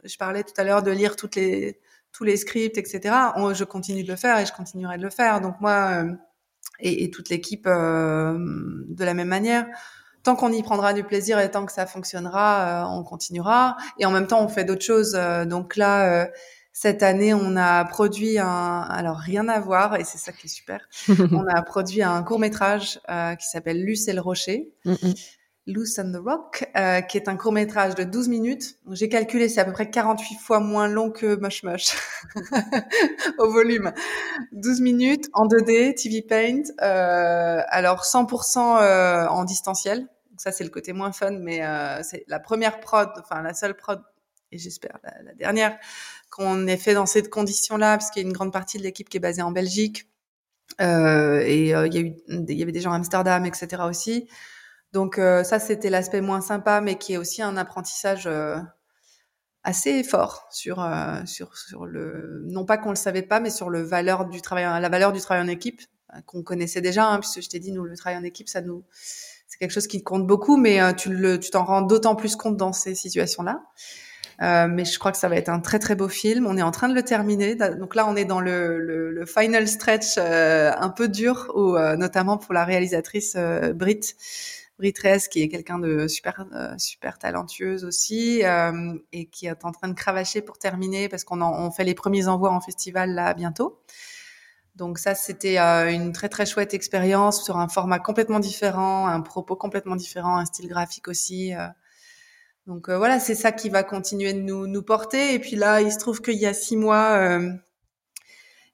je parlais tout à l'heure de lire toutes les tous les scripts etc on, je continue de le faire et je continuerai de le faire. Donc moi euh, et, et, toute l'équipe euh, de la même manière. Tant qu'on y prendra du plaisir et tant que ça fonctionnera euh, on continuera. Et en même temps on fait d'autres choses. Donc là cette année, on a produit un, alors rien à voir, et c'est ça qui est super. on a produit un court métrage euh, qui s'appelle Luce et le rocher. Mm -mm. Loose and the Rock, euh, qui est un court métrage de 12 minutes. J'ai calculé, c'est à peu près 48 fois moins long que Mush Mush au volume. 12 minutes en 2D, TV Paint. Euh, alors 100% euh, en distanciel. Donc ça, c'est le côté moins fun, mais euh, c'est la première prod, enfin la seule prod, et j'espère la, la dernière, qu'on ait fait dans ces conditions-là, parce qu'il y a une grande partie de l'équipe qui est basée en Belgique. Euh, et euh, il y, y avait des gens à Amsterdam, etc. aussi. Donc ça, c'était l'aspect moins sympa, mais qui est aussi un apprentissage assez fort sur sur sur le non pas qu'on le savait pas, mais sur le valeur du travail, la valeur du travail en équipe qu'on connaissait déjà, hein, puisque je t'ai dit, nous le travail en équipe, ça nous c'est quelque chose qui compte beaucoup, mais tu le tu t'en rends d'autant plus compte dans ces situations-là. Euh, mais je crois que ça va être un très très beau film. On est en train de le terminer. Donc là, on est dans le, le, le final stretch euh, un peu dur, où, euh, notamment pour la réalisatrice Brit, Brit Reyes, qui est quelqu'un de super super talentueuse aussi, et qui est en train de cravacher pour terminer parce qu'on on fait les premiers envois en festival là bientôt. Donc ça, c'était une très très chouette expérience sur un format complètement différent, un propos complètement différent, un style graphique aussi. Donc euh, voilà, c'est ça qui va continuer de nous, nous porter. Et puis là, il se trouve qu'il y a six mois, euh,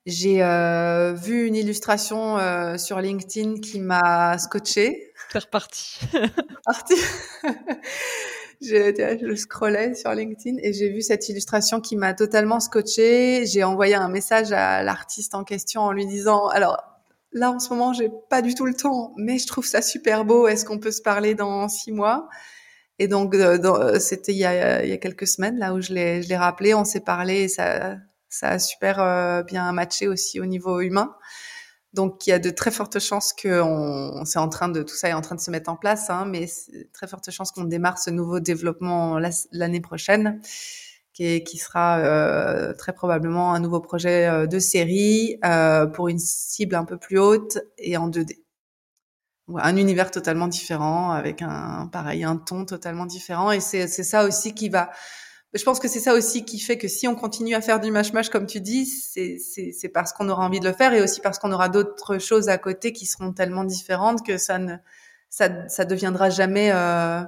j'ai euh, vu une illustration sur LinkedIn qui m'a scotché. C'est reparti. Parti. je scrollais sur LinkedIn et j'ai vu cette illustration qui m'a totalement scotché. J'ai envoyé un message à l'artiste en question en lui disant, alors là en ce moment j'ai pas du tout le temps, mais je trouve ça super beau. Est-ce qu'on peut se parler dans six mois? Et donc, euh, euh, c'était il, y a, quelques semaines, là où je l'ai, rappelé, on s'est parlé ça, ça a super euh, bien matché aussi au niveau humain. Donc, il y a de très fortes chances que on, c'est en train de tout ça est en train de se mettre en place, hein, mais très fortes chances qu'on démarre ce nouveau développement l'année prochaine, qui, qui sera très probablement un nouveau projet de série pour une cible un peu plus haute et en 2D un univers totalement différent, avec un pareil un ton totalement différent. Et c'est ça aussi qui va. Je pense que c'est ça aussi qui fait que si on continue à faire du mash comme tu dis, c'est parce qu'on aura envie de le faire et aussi parce qu'on aura d'autres choses à côté qui seront tellement différentes que ça ne ça ça deviendra jamais euh,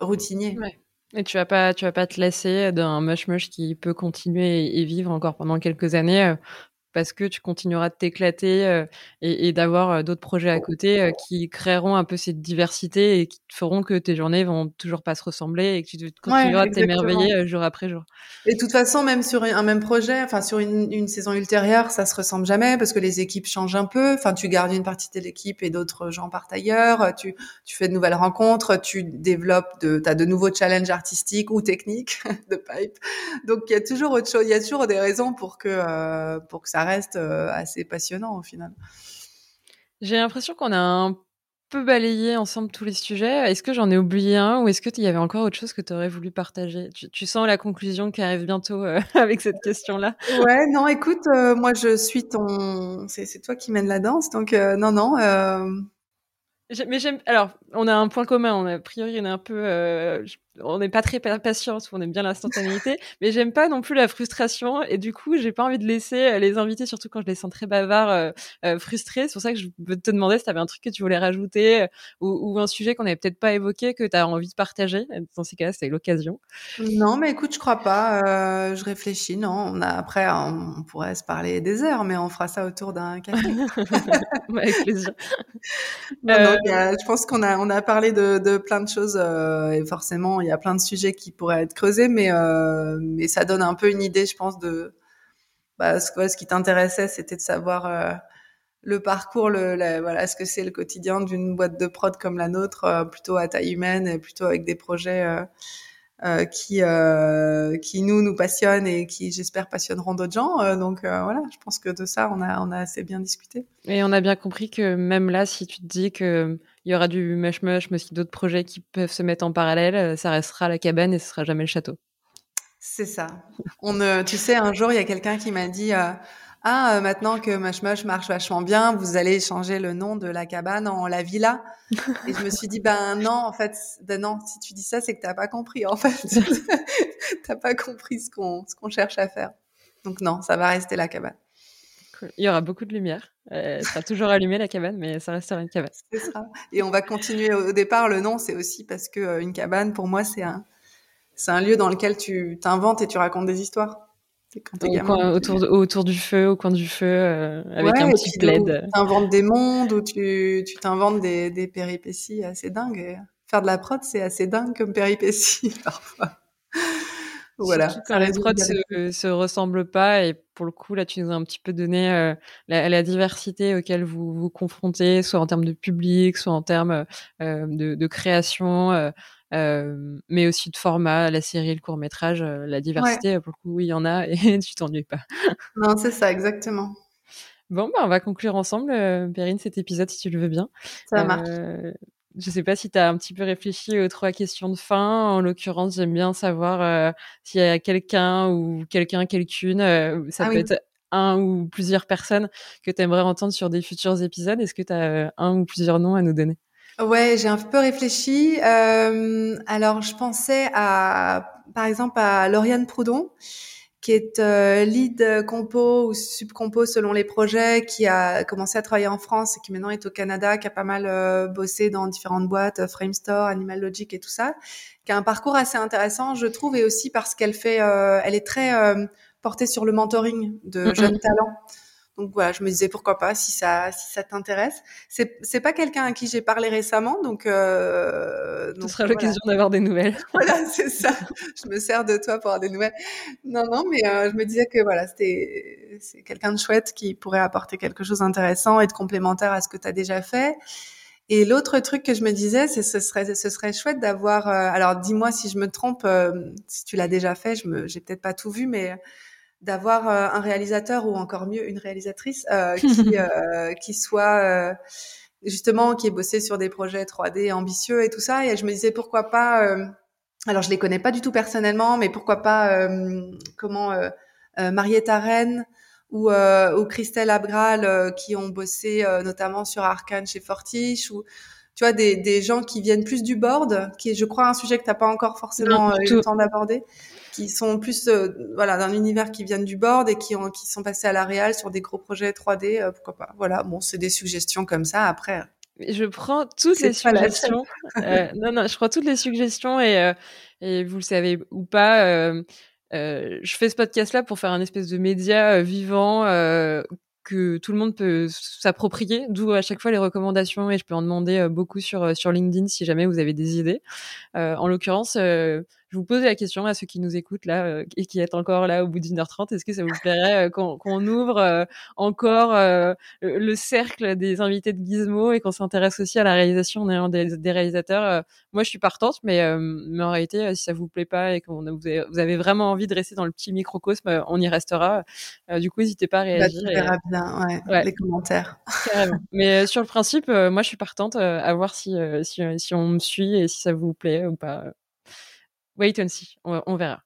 routinier. Ouais. Et tu vas pas tu vas pas te lasser d'un mush mush qui peut continuer et vivre encore pendant quelques années euh, parce que tu continueras de t'éclater euh, et, et d'avoir euh, d'autres projets à côté euh, qui créeront un peu cette diversité et qui feront que tes journées vont toujours pas se ressembler et que tu continueras ouais, de t'émerveiller jour après jour. Et de toute façon, même sur un même projet, enfin sur une, une, saison ultérieure, ça se ressemble jamais parce que les équipes changent un peu. Enfin, tu gardes une partie de l'équipe et d'autres gens partent ailleurs. Tu, tu fais de nouvelles rencontres, tu développes, de, as de nouveaux challenges artistiques ou techniques de pipe. Donc il y a toujours autre chose, il y a toujours des raisons pour que pour que ça reste euh, assez passionnant au final. J'ai l'impression qu'on a un peu balayé ensemble tous les sujets. Est-ce que j'en ai oublié un ou est-ce qu'il y avait encore autre chose que tu aurais voulu partager? Tu, sens la conclusion qui arrive bientôt euh, avec cette question-là? Ouais, non, écoute, euh, moi je suis ton. C'est toi qui mène la danse, donc non, non. Mais j'aime. Alors, on a un point commun. On a, a priori, on est un peu on n'est pas très patient, on aime bien l'instantanéité, mais j'aime pas non plus la frustration et du coup j'ai pas envie de laisser euh, les invités, surtout quand je les sens très bavards, euh, euh, frustrés. C'est pour ça que je veux te demander si tu avais un truc que tu voulais rajouter ou, un sujet qu'on n'avait peut-être pas évoqué que tu as envie de partager. Dans ces cas, c'est l'occasion. Non, mais écoute, je crois pas. je réfléchis. Non, on a après on, pourrait se parler des heures, mais on fera ça autour d'un café. Avec plaisir. je pense qu'on a on a parlé de, de plein de choses et forcément il y a plein de sujets qui pourraient être creusés, mais euh, mais ça donne un peu une idée, je pense, de bah, ce, ce qui t'intéressait, c'était de savoir euh, le parcours, le, voilà, ce que c'est le quotidien d'une boîte de prod comme la nôtre, euh, plutôt à taille humaine et plutôt avec des projets qui qui nous nous passionnent et qui j'espère passionneront d'autres gens. donc voilà, je pense que de ça on a on a assez bien discuté. Et on a bien compris que même là, si tu te dis que il y aura du mush mush, mais aussi d'autres projets qui peuvent se mettre en parallèle. Euh, ça restera la cabane et ce sera jamais le château. C'est ça. On, euh, tu sais, un jour, il y a quelqu'un qui m'a dit euh, Ah, maintenant que Mush Mush marche vachement bien, vous allez changer le nom de la cabane en la villa. Et je me suis dit Ben non, en fait, ben non, si tu dis ça, c'est que t'as pas compris, en fait. t'as pas compris ce qu'on ce qu'on cherche à faire. Donc non, ça va rester la cabane. Il y aura beaucoup de lumière. Euh, elle sera toujours allumée la cabane, mais ça restera une cabane. C'est ça. Et on va continuer au départ. Le nom, c'est aussi parce que euh, une cabane, pour moi, c'est un, c'est un lieu dans lequel tu t'inventes et tu racontes des histoires. autour, autour du feu, au coin du feu, euh, avec un petit plaid. Tu inventes des mondes où tu, tu t'inventes des, des péripéties assez dingues. faire de la prod, c'est assez dingue comme péripétie parfois. Voilà. quand les trois se, se ressemblent pas et pour le coup là tu nous as un petit peu donné euh, la, la, diversité auquel vous vous confrontez, soit en termes de public, soit en termes euh, de, de, création, euh, euh, mais aussi de format, la série, le court métrage, la diversité pour le coup oui il y en a et tu t'ennuies pas. non c'est ça exactement. Bon, bah, on va conclure ensemble, Perrine, cet épisode, si tu le veux bien. Ça marche. Je sais pas si tu as un petit peu réfléchi aux trois questions de fin. En l'occurrence, j'aime bien savoir euh, s'il y a quelqu'un ou quelqu'un, quelqu'une, euh, ça ah peut être un ou plusieurs personnes que tu aimerais entendre sur des futurs épisodes. Est-ce que tu as euh, un ou plusieurs noms à nous donner? Ouais, j'ai un peu réfléchi. alors, je pensais à, par exemple, à Lauriane Proudhon qui est euh, lead compo ou subcompo selon les projets, qui a commencé à travailler en France et qui maintenant est au Canada, qui a pas mal euh, bossé dans différentes boîtes, euh, Framestore, Animal Logic et tout ça, qui a un parcours assez intéressant, je trouve, et aussi parce qu'elle fait, elle est très portée sur le mentoring de jeunes talents. Donc voilà, je me disais pourquoi pas si ça si ça t'intéresse. C'est c'est pas quelqu'un à qui j'ai parlé récemment, donc euh, ce sera l'occasion d'avoir des nouvelles. voilà, c'est ça. je me sers de toi pour avoir des nouvelles. Non non, mais euh, je me disais que voilà, c'était c'est quelqu'un de chouette qui pourrait apporter quelque chose d'intéressant et de complémentaire à ce que tu as déjà fait. Et l'autre truc que je me disais, c'est ce serait ce serait chouette d'avoir. Euh, alors dis-moi si je me trompe, euh, si tu l'as déjà fait, je me j'ai peut-être pas tout vu, mais d'avoir euh, un réalisateur ou encore mieux une réalisatrice euh, qui, euh, qui soit justement qui ait bossé sur des projets 3D ambitieux et tout ça. Et je me disais pourquoi pas. alors je les connais pas du tout personnellement, mais pourquoi pas comment Marietta Rennes ou, ou Christelle Abgral qui ont bossé notamment sur Arkane chez Fortiche ou tu vois des, des gens qui viennent plus du board, qui est je crois un sujet que t'as pas encore forcément eu le temps d'aborder qui sont plus euh, voilà d'un univers qui viennent du board et qui ont qui sont passés à la réal sur des gros projets 3D euh, pourquoi pas. Voilà bon c'est des suggestions comme ça après. Je prends toutes les suggestions euh, non non je prends toutes les suggestions et et vous le savez ou pas je fais ce podcast là pour faire un espèce de média vivant que tout le monde peut s'approprier, d'où à chaque fois les recommandations et je peux en demander beaucoup sur sur LinkedIn si jamais vous avez des idées. en l'occurrence, je vous pose la question à ceux qui nous écoutent là euh, et qui êtes encore là au bout d'une heure trente. Est-ce que ça vous plairait euh, qu'on ouvre euh, encore le cercle des invités de Gizmo et qu'on s'intéresse aussi à la réalisation en ayant des, réalisateurs Moi, je suis partante, mais, mais en réalité, si ça vous plaît pas et que vous avez, vraiment envie de rester dans le petit microcosme, on y restera. du coup, n'hésitez pas à bah, réagir. verra bien, ouais, les commentaires. mais sur le principe, moi, je suis partante à voir si, si, si on me suit et si ça vous plaît ou pas wait and see, on, verra.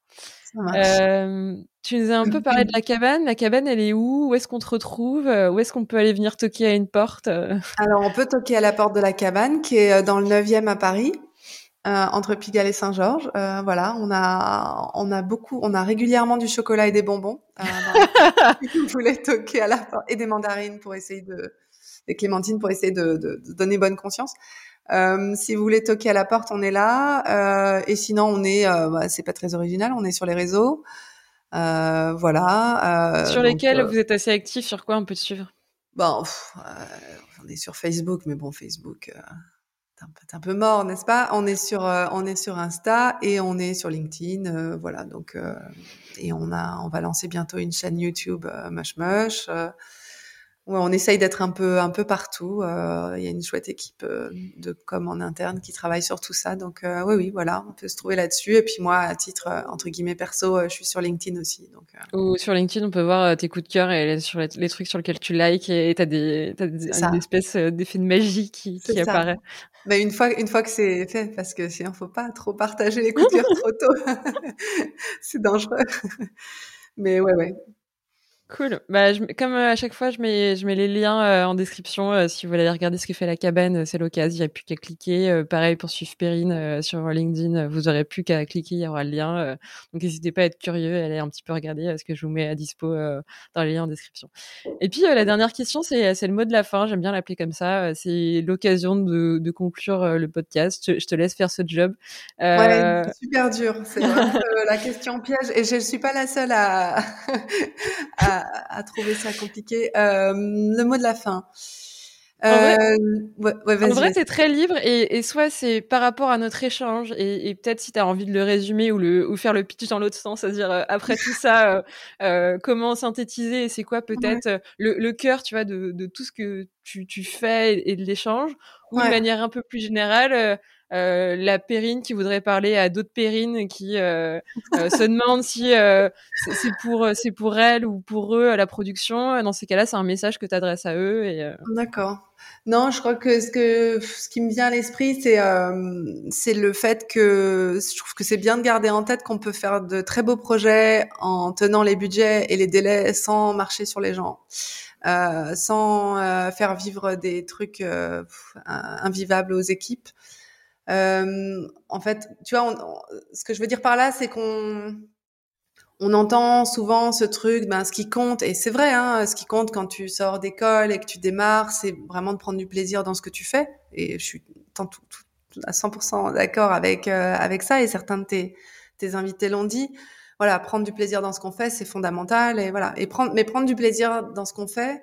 Euh, tu nous as un peu parlé de la cabane. La cabane, elle est où? Où est-ce qu'on te retrouve? Euh, Où est-ce qu'on peut aller venir toquer à une porte euh? Alors, on peut toquer à la porte de la cabane, qui est dans le 9e à Paris, entre Pigalle et Saint-Georges. voilà, on a, on a beaucoup, on a régulièrement du chocolat et des bonbons. si vous voulez toquer à la porte et des mandarines pour essayer de, des clémentines pour essayer de, de, de donner bonne conscience. Euh, si vous voulez toquer à la porte, on est là. Euh, et sinon, on est, euh, bah, c'est pas très original, on est sur les réseaux. Voilà. Sur lesquels vous êtes assez actif Sur quoi on peut te suivre? Bon, on est sur Facebook, mais bon, Facebook, c'est un, peu mort, n'est-ce pas? On est sur, on est sur Insta et on est sur LinkedIn, voilà. Donc, et on a, on va lancer bientôt une chaîne YouTube, Mush Mush on essaye d'être un peu un peu partout. Euh, il y a une chouette équipe euh, de com en interne qui travaille sur tout ça. Donc euh, oui, oui, voilà, on peut se trouver là-dessus. Et puis moi, à titre entre guillemets perso, je suis sur LinkedIn aussi. Donc ou sur LinkedIn, on peut voir tes coups de cœur et sur les, trucs sur lesquels tu likes et t'as des t'as des, une espèce d'effet de magie qui, qui apparaît. Mais une fois une fois que c'est fait, parce que sinon faut pas trop partager les coups de cœur trop tôt, c'est dangereux. Mais ouais, ouais, Cool. Bah, je, comme euh, à chaque fois, je mets, je mets les liens euh, en description. Euh, si vous voulez aller regarder ce que fait la cabane, c'est l'occasion. Il n'y a plus qu'à cliquer. pareil pour suivre Perrine sur LinkedIn. Vous aurez plus qu'à cliquer. Il y aura le lien. donc, n'hésitez pas à être curieux et aller un petit peu regarder ce que je vous mets à dispo dans les liens en description. Et puis, la dernière question, c'est, c'est le mot de la fin. J'aime bien l'appeler comme ça. c'est l'occasion de, de conclure le podcast. Je, te laisse faire ce job. Ouais, super dur. C'est la question piège. Et je ne suis pas la seule à, à à, trouver ça compliqué. Euh, le mot de la fin. en vrai, c'est très libre et, soit c'est par rapport à notre échange et, peut-être si tu as envie de le résumer ou, le, ou faire le pitch dans l'autre sens, c'est-à-dire euh, après tout ça, euh, euh, comment synthétiser et c'est quoi peut-être le, cœur, tu vois, de, tout ce que tu, tu fais et, de l'échange ou de manière un peu plus générale euh, la périne qui voudrait parler à d'autres pérines qui euh, euh, se demandent si c'est pour c'est pour elle ou pour eux à la production. Dans ces cas-là, c'est un message que tu adresses à eux. Et D'accord. Non, je crois que ce que ce qui me vient à l'esprit, c'est c'est le fait que je trouve que c'est bien de garder en tête qu'on peut faire de très beaux projets en tenant les budgets et les délais sans marcher sur les gens. Euh, sans faire vivre des trucs invivables aux équipes. Euh, en fait, tu vois, ce que je veux dire par là, c'est qu'on on entend souvent ce truc, ben ce qui compte, et c'est vrai, hein, ce qui compte quand tu sors d'école et que tu démarres, c'est vraiment de prendre du plaisir dans ce que tu fais. Et je suis tout, tout, à 100% d'accord avec euh, avec ça, et certains de tes tes invités l'ont dit. Voilà, prendre du plaisir dans ce qu'on fait, c'est fondamental, et voilà. Et prendre, mais prendre du plaisir dans ce qu'on fait,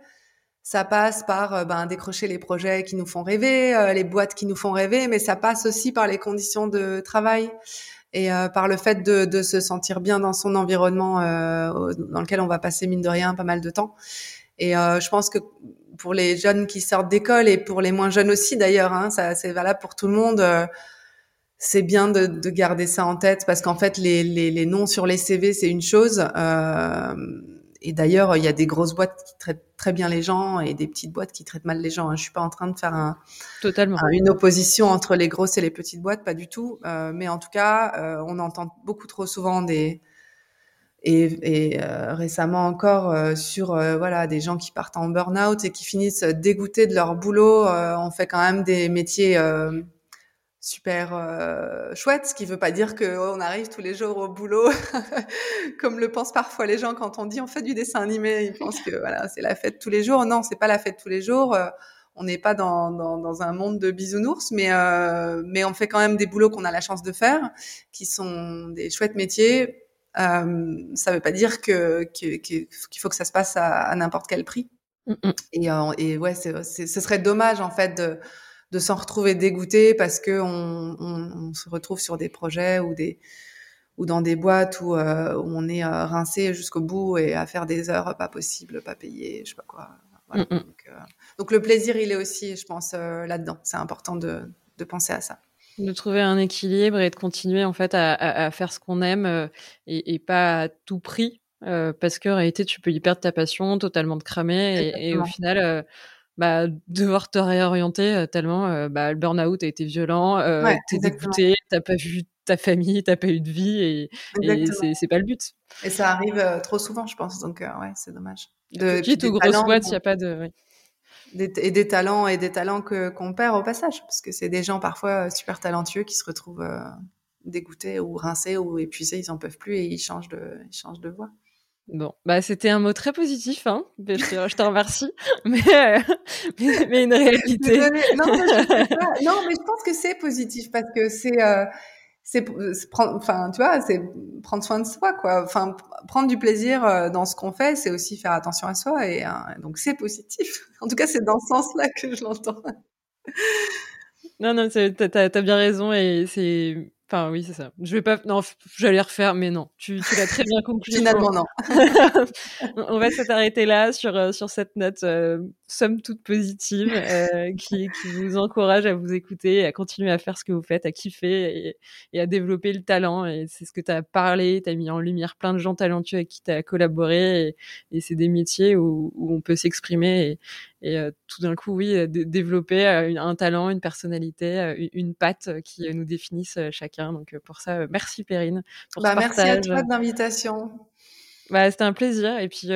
ça passe par euh, ben, décrocher les projets qui nous font rêver, euh, les boîtes qui nous font rêver, mais ça passe aussi par les conditions de travail et euh, par le fait de, de, se sentir bien dans son environnement dans lequel on va passer mine de rien pas mal de temps. Et je pense que pour les jeunes qui sortent d'école et pour les moins jeunes aussi d'ailleurs, hein, ça c'est valable pour tout le monde. c'est bien de, de, garder ça en tête parce qu'en fait les, les, les, noms sur les CV c'est une chose. Euh, et d'ailleurs, il y a des grosses boîtes qui traitent très bien les gens et des petites boîtes qui traitent mal les gens. Hein. Je suis pas en train de faire un, Totalement. une opposition entre les grosses et les petites boîtes, pas du tout. Euh, mais en tout cas, euh, on entend beaucoup trop souvent des et, et euh, récemment encore euh, sur voilà des gens qui partent en burn-out et qui finissent dégoûtés de leur boulot. on fait quand même des métiers super euh, chouette, ce qui veut pas dire que oh, on arrive tous les jours au boulot, comme le pensent parfois les gens quand on dit on fait du dessin animé, ils pensent que voilà c'est la fête tous les jours. Non, c'est pas la fête tous les jours. Euh, on n'est pas dans, dans, dans, un monde de bisounours, mais euh, mais on fait quand même des boulots qu'on a la chance de faire, qui sont des chouettes métiers. Ça veut pas dire que qu'il faut que ça se passe à, à n'importe quel prix. Mm, mm. Et, et ouais, c'est, ce serait dommage en fait de de s'en retrouver dégoûté parce que on, on, se retrouve sur des projets ou des ou dans des boîtes où, euh, on est euh, rincé jusqu'au bout et à faire des heures pas possibles, pas payées, je sais pas quoi. Mm, mm. donc, euh, donc, le plaisir, il est aussi, je pense, là-dedans. C'est important de, de penser à ça de trouver un équilibre et de continuer en fait à, à, faire ce qu'on aime et, et, pas à tout prix parce qu'en réalité tu peux y perdre ta passion totalement de cramer et, et, au final bah, devoir te réorienter euh, tellement euh, bah, le burn-out a été violent, euh, t'es dégoûté, t'as pas vu ta famille, t'as pas eu de vie et, et c'est pas le but. Et ça arrive trop souvent, je pense, donc ouais, c'est dommage. De, Petite ou grosse boîte, il n'y a pas de... Des, et des talents et des talents que qu'on perd au passage, parce que c'est des gens parfois super talentueux qui se retrouvent dégoûtés ou rincés ou épuisés, ils en peuvent plus et ils changent de, ils changent de voie. Bon, bah c'était un mot très positif, hein. Je te, je te remercie, mais, euh, mais, une réalité. Non, mais je, non, mais je pense que c'est positif parce que c'est euh, c'est prendre, enfin tu vois, c'est prendre soin de soi, quoi. Enfin, prendre du plaisir euh, dans ce qu'on fait, c'est aussi faire attention à soi et donc c'est positif. En tout cas, c'est dans ce sens-là que je l'entends. Non, non, t'as as bien raison et c'est Enfin, oui, c'est ça. Je vais pas. Non, j'allais refaire, mais non. Tu, tu l'as très bien conclu. Finalement, non. On va s'arrêter là sur, euh, sur cette note, euh, somme toute positive, euh, qui, qui vous encourage à vous écouter, à continuer à faire ce que vous faites, à kiffer et, et à développer le talent. Et c'est ce que tu as parlé. Tu as mis en lumière plein de gens talentueux avec qui tu as collaboré. Et, et c'est des métiers où, où on peut s'exprimer et, euh, tout d'un coup, oui, euh, développer euh, un talent, une personnalité, une patte qui nous définissent chacun. Donc pour ça, merci Perrine pour bah, Merci à toi de l'invitation. Bah, c'était un plaisir. Et puis,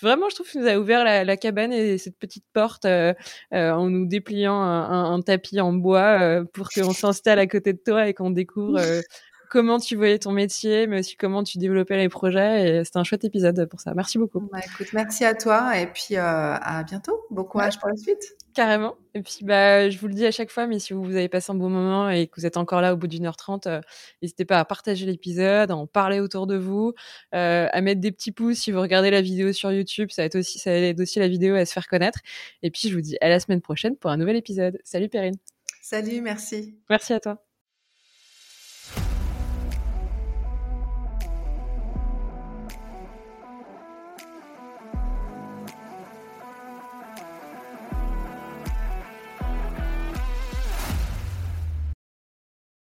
vraiment, je trouve que tu nous a ouvert la, cabane et cette petite porte en nous dépliant un, tapis en bois pour qu'on s'installe à côté de toi et qu'on découvre comment tu voyais ton métier, mais aussi comment tu développais les projets. Et c'était un chouette épisode pour ça. Merci beaucoup. Bah, écoute, merci à toi et puis euh, à bientôt. Bon courage pour la suite. Carrément. Et puis, bah, je vous le dis à chaque fois, mais si vous avez passé un bon moment et que vous êtes encore là au bout d'une heure trente, euh, n'hésitez pas à partager l'épisode, à en parler autour de vous, euh, à mettre des petits pouces si vous regardez la vidéo sur YouTube. Ça, va aussi, ça aide aussi la vidéo à se faire connaître. Et puis, je vous dis à la semaine prochaine pour un nouvel épisode. Salut Perrine. Salut, merci. Merci à toi.